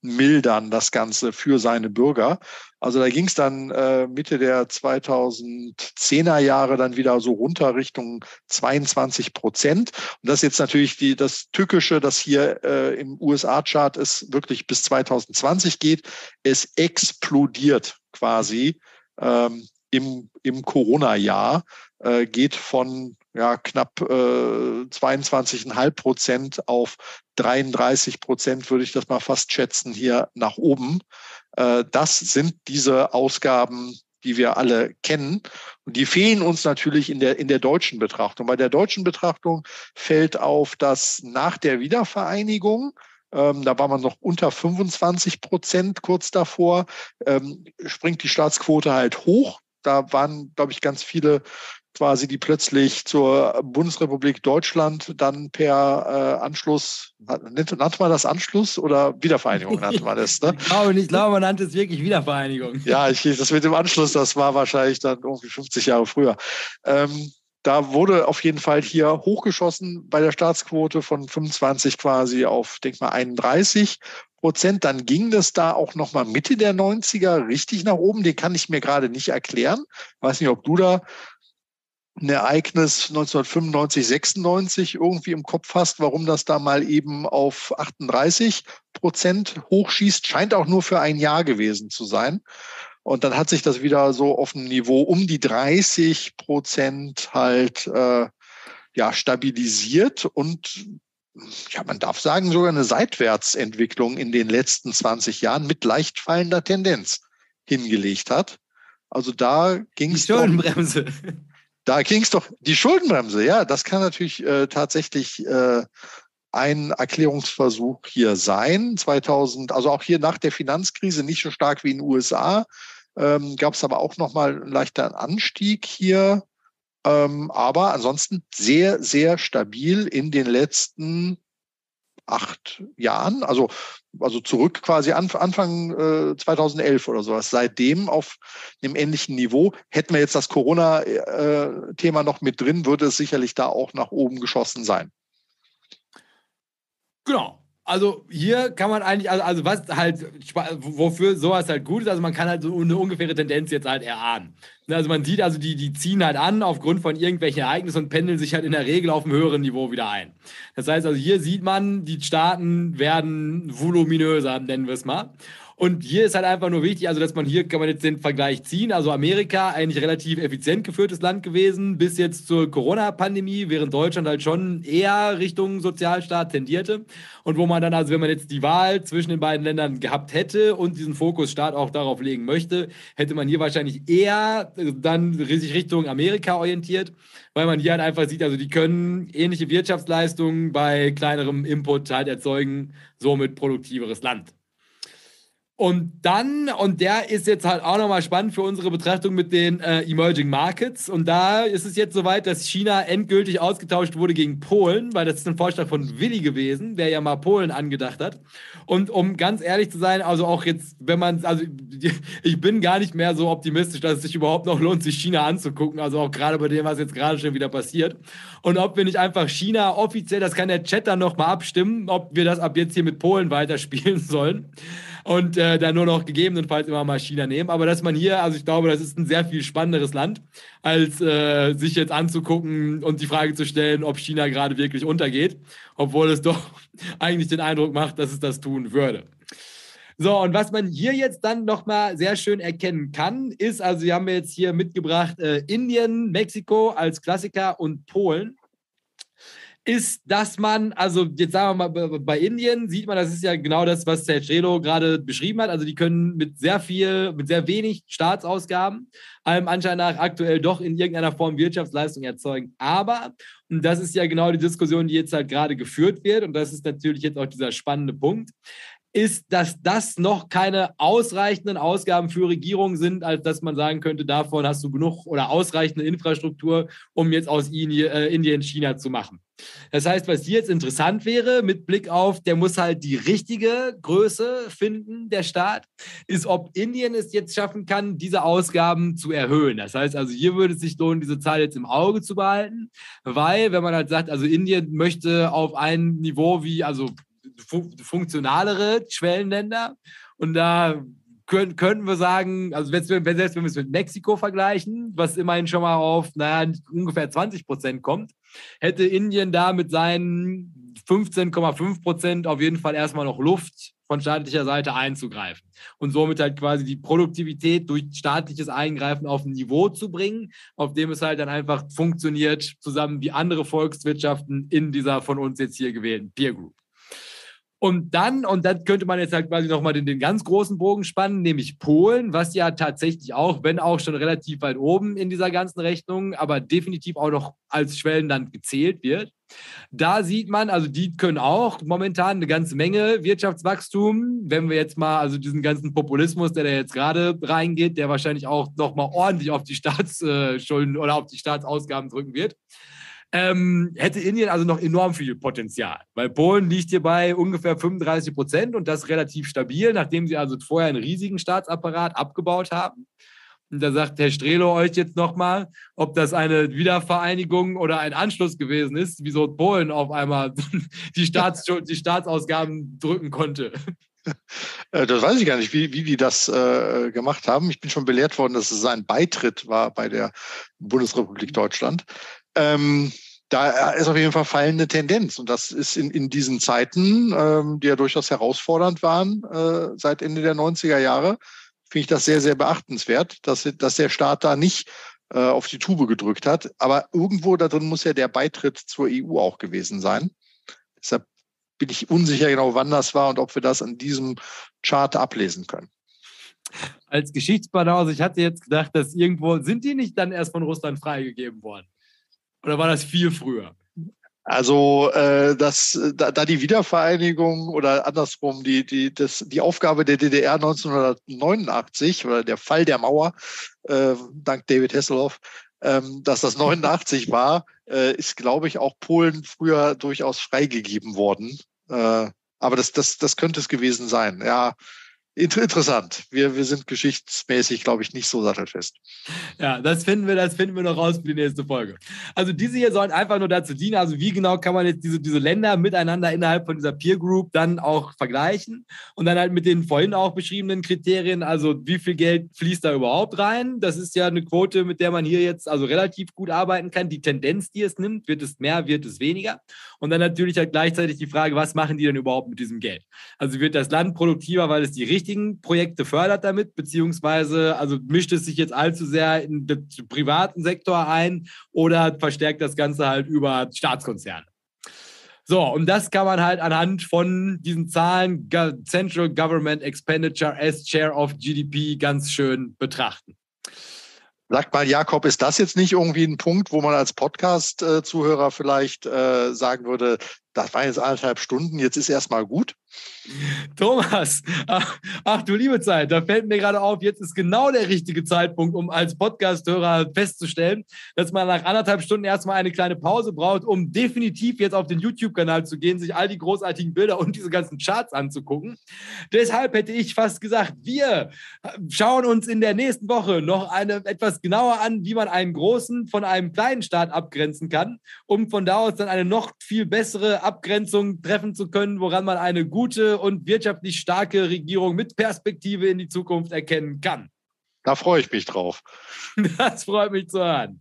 abzumildern das Ganze für seine Bürger. Also da ging es dann äh, Mitte der 2010er Jahre dann wieder so runter Richtung 22 Prozent. Und das ist jetzt natürlich die, das Tückische, das hier äh, im USA-Chart ist, wirklich bis 2020 geht. Es explodiert quasi ähm, im, im Corona-Jahr, äh, geht von ja, knapp äh, 22,5 Prozent auf 33 Prozent, würde ich das mal fast schätzen, hier nach oben. Äh, das sind diese Ausgaben, die wir alle kennen. Und die fehlen uns natürlich in der, in der deutschen Betrachtung. Bei der deutschen Betrachtung fällt auf, dass nach der Wiedervereinigung ähm, da war man noch unter 25 Prozent kurz davor. Ähm, springt die Staatsquote halt hoch. Da waren, glaube ich, ganz viele quasi, die plötzlich zur Bundesrepublik Deutschland dann per äh, Anschluss, nannte, man das Anschluss oder Wiedervereinigung nannte man das? Ne? ich, glaube, ich glaube, man nannte es wirklich Wiedervereinigung. Ja, ich, das mit dem Anschluss, das war wahrscheinlich dann irgendwie 50 Jahre früher. Ähm, da wurde auf jeden Fall hier hochgeschossen bei der Staatsquote von 25 quasi auf, denk mal, 31 Prozent. Dann ging das da auch noch mal Mitte der 90er richtig nach oben. Den kann ich mir gerade nicht erklären. Weiß nicht, ob du da ein Ereignis 1995, 96 irgendwie im Kopf hast, warum das da mal eben auf 38 Prozent hochschießt, scheint auch nur für ein Jahr gewesen zu sein. Und dann hat sich das wieder so auf dem Niveau um die 30 Prozent halt äh, ja stabilisiert und ja, man darf sagen, sogar eine Seitwärtsentwicklung in den letzten 20 Jahren mit leicht fallender Tendenz hingelegt hat. Also da ging es. Die Schuldenbremse. Da ging es doch, die Schuldenbremse, ja, das kann natürlich äh, tatsächlich äh, ein Erklärungsversuch hier sein. 2000, also auch hier nach der Finanzkrise nicht so stark wie in den USA, ähm, gab es aber auch nochmal einen leichten Anstieg hier. Ähm, aber ansonsten sehr, sehr stabil in den letzten acht Jahren, also, also zurück quasi an, Anfang äh, 2011 oder sowas. Seitdem auf einem ähnlichen Niveau. Hätten wir jetzt das Corona-Thema noch mit drin, würde es sicherlich da auch nach oben geschossen sein. Genau also hier kann man eigentlich, also, also was halt, wofür sowas halt gut ist, also man kann halt so eine ungefähre Tendenz jetzt halt erahnen. Ne, also man sieht also, die, die ziehen halt an aufgrund von irgendwelchen Ereignissen und pendeln sich halt in der Regel auf einem höheren Niveau wieder ein. Das heißt also, hier sieht man, die Staaten werden voluminöser, nennen wir es mal. Und hier ist halt einfach nur wichtig, also dass man hier kann man jetzt den Vergleich ziehen. Also Amerika eigentlich relativ effizient geführtes Land gewesen bis jetzt zur Corona-Pandemie, während Deutschland halt schon eher Richtung Sozialstaat tendierte. Und wo man dann also, wenn man jetzt die Wahl zwischen den beiden Ländern gehabt hätte und diesen Fokus Staat auch darauf legen möchte, hätte man hier wahrscheinlich eher dann sich Richtung Amerika orientiert, weil man hier halt einfach sieht, also die können ähnliche Wirtschaftsleistungen bei kleinerem Input halt erzeugen, somit produktiveres Land. Und dann, und der ist jetzt halt auch nochmal spannend für unsere Betrachtung mit den äh, Emerging Markets. Und da ist es jetzt soweit, dass China endgültig ausgetauscht wurde gegen Polen, weil das ist ein Vorschlag von Willi gewesen, der ja mal Polen angedacht hat. Und um ganz ehrlich zu sein, also auch jetzt, wenn man, also ich bin gar nicht mehr so optimistisch, dass es sich überhaupt noch lohnt, sich China anzugucken. Also auch gerade bei dem, was jetzt gerade schon wieder passiert. Und ob wir nicht einfach China offiziell, das kann der Chat dann nochmal abstimmen, ob wir das ab jetzt hier mit Polen weiterspielen sollen und äh, dann nur noch gegebenenfalls immer mal China nehmen. Aber dass man hier, also ich glaube, das ist ein sehr viel spannenderes Land, als äh, sich jetzt anzugucken und die Frage zu stellen, ob China gerade wirklich untergeht, obwohl es doch eigentlich den Eindruck macht, dass es das tun würde. So, und was man hier jetzt dann nochmal sehr schön erkennen kann, ist, also wir haben jetzt hier mitgebracht äh, Indien, Mexiko als Klassiker und Polen ist, dass man, also jetzt sagen wir mal, bei Indien sieht man, das ist ja genau das, was Sergelo gerade beschrieben hat. Also die können mit sehr viel, mit sehr wenig Staatsausgaben allem Anschein nach aktuell doch in irgendeiner Form Wirtschaftsleistung erzeugen. Aber, und das ist ja genau die Diskussion, die jetzt halt gerade geführt wird, und das ist natürlich jetzt auch dieser spannende Punkt, ist, dass das noch keine ausreichenden Ausgaben für Regierungen sind, als dass man sagen könnte, davon hast du genug oder ausreichende Infrastruktur, um jetzt aus äh, Indien China zu machen. Das heißt, was hier jetzt interessant wäre, mit Blick auf, der muss halt die richtige Größe finden, der Staat, ist, ob Indien es jetzt schaffen kann, diese Ausgaben zu erhöhen. Das heißt also, hier würde es sich lohnen, diese Zahl jetzt im Auge zu behalten, weil, wenn man halt sagt, also Indien möchte auf ein Niveau wie, also funktionalere Schwellenländer und da können, könnten wir sagen, also selbst wenn wir es mit Mexiko vergleichen, was immerhin schon mal auf naja, ungefähr 20 Prozent kommt, hätte Indien da mit seinen 15,5 Prozent auf jeden Fall erstmal noch Luft von staatlicher Seite einzugreifen und somit halt quasi die Produktivität durch staatliches Eingreifen auf ein Niveau zu bringen, auf dem es halt dann einfach funktioniert, zusammen wie andere Volkswirtschaften in dieser von uns jetzt hier gewählten Peer Group. Und dann, und dann könnte man jetzt halt quasi nochmal den, den ganz großen Bogen spannen, nämlich Polen, was ja tatsächlich auch, wenn auch schon relativ weit oben in dieser ganzen Rechnung, aber definitiv auch noch als Schwellenland gezählt wird. Da sieht man, also die können auch momentan eine ganze Menge Wirtschaftswachstum. Wenn wir jetzt mal, also diesen ganzen Populismus, der da jetzt gerade reingeht, der wahrscheinlich auch nochmal ordentlich auf die Staatsschulden oder auf die Staatsausgaben drücken wird ähm, hätte Indien also noch enorm viel Potenzial. Weil Polen liegt hier bei ungefähr 35 Prozent und das relativ stabil, nachdem sie also vorher einen riesigen Staatsapparat abgebaut haben. Und da sagt Herr Strelo euch jetzt nochmal, ob das eine Wiedervereinigung oder ein Anschluss gewesen ist, wieso Polen auf einmal die, Staats die Staatsausgaben drücken konnte. Äh, das weiß ich gar nicht, wie, wie die das äh, gemacht haben. Ich bin schon belehrt worden, dass es ein Beitritt war bei der Bundesrepublik Deutschland. Ähm, da ist auf jeden Fall fallende Tendenz. Und das ist in, in diesen Zeiten, ähm, die ja durchaus herausfordernd waren, äh, seit Ende der 90er Jahre, finde ich das sehr, sehr beachtenswert, dass, dass der Staat da nicht äh, auf die Tube gedrückt hat. Aber irgendwo da drin muss ja der Beitritt zur EU auch gewesen sein. Deshalb bin ich unsicher genau, wann das war und ob wir das an diesem Chart ablesen können. Als Geschichtsbanause, ich hatte jetzt gedacht, dass irgendwo, sind die nicht dann erst von Russland freigegeben worden? Oder war das viel früher? Also äh, das, da, da die Wiedervereinigung oder andersrum die, die, das, die Aufgabe der DDR 1989 oder der Fall der Mauer, äh, dank David Hasselhoff, ähm, dass das 89 war, äh, ist, glaube ich, auch Polen früher durchaus freigegeben worden. Äh, aber das, das, das könnte es gewesen sein. Ja, interessant. Wir, wir sind geschichtsmäßig, glaube ich, nicht so sattelfest. Ja, das finden wir, das finden wir noch raus für die nächste Folge. Also diese hier sollen einfach nur dazu dienen, also wie genau kann man jetzt diese, diese Länder miteinander innerhalb von dieser Peer Group dann auch vergleichen und dann halt mit den vorhin auch beschriebenen Kriterien, also wie viel Geld fließt da überhaupt rein? Das ist ja eine Quote, mit der man hier jetzt also relativ gut arbeiten kann. Die Tendenz, die es nimmt, wird es mehr, wird es weniger. Und dann natürlich halt gleichzeitig die Frage, was machen die denn überhaupt mit diesem Geld? Also wird das Land produktiver, weil es die richtige richtigen Projekte fördert damit, beziehungsweise also mischt es sich jetzt allzu sehr in den privaten Sektor ein oder verstärkt das Ganze halt über Staatskonzerne. So, und das kann man halt anhand von diesen Zahlen Central Government Expenditure as Share of GDP ganz schön betrachten. Sagt mal, Jakob, ist das jetzt nicht irgendwie ein Punkt, wo man als Podcast-Zuhörer vielleicht äh, sagen würde, das waren jetzt anderthalb Stunden, jetzt ist erstmal gut? Thomas, ach, ach, du liebe Zeit, da fällt mir gerade auf, jetzt ist genau der richtige Zeitpunkt, um als Podcast-Hörer festzustellen, dass man nach anderthalb Stunden erstmal eine kleine Pause braucht, um definitiv jetzt auf den YouTube-Kanal zu gehen, sich all die großartigen Bilder und diese ganzen Charts anzugucken. Deshalb hätte ich fast gesagt, wir schauen uns in der nächsten Woche noch eine, etwas genauer an, wie man einen großen von einem kleinen Staat abgrenzen kann, um von da aus dann eine noch viel bessere Abgrenzung treffen zu können, woran man eine gute und wirtschaftlich starke Regierung mit Perspektive in die Zukunft erkennen kann. Da freue ich mich drauf. Das freut mich zu hören.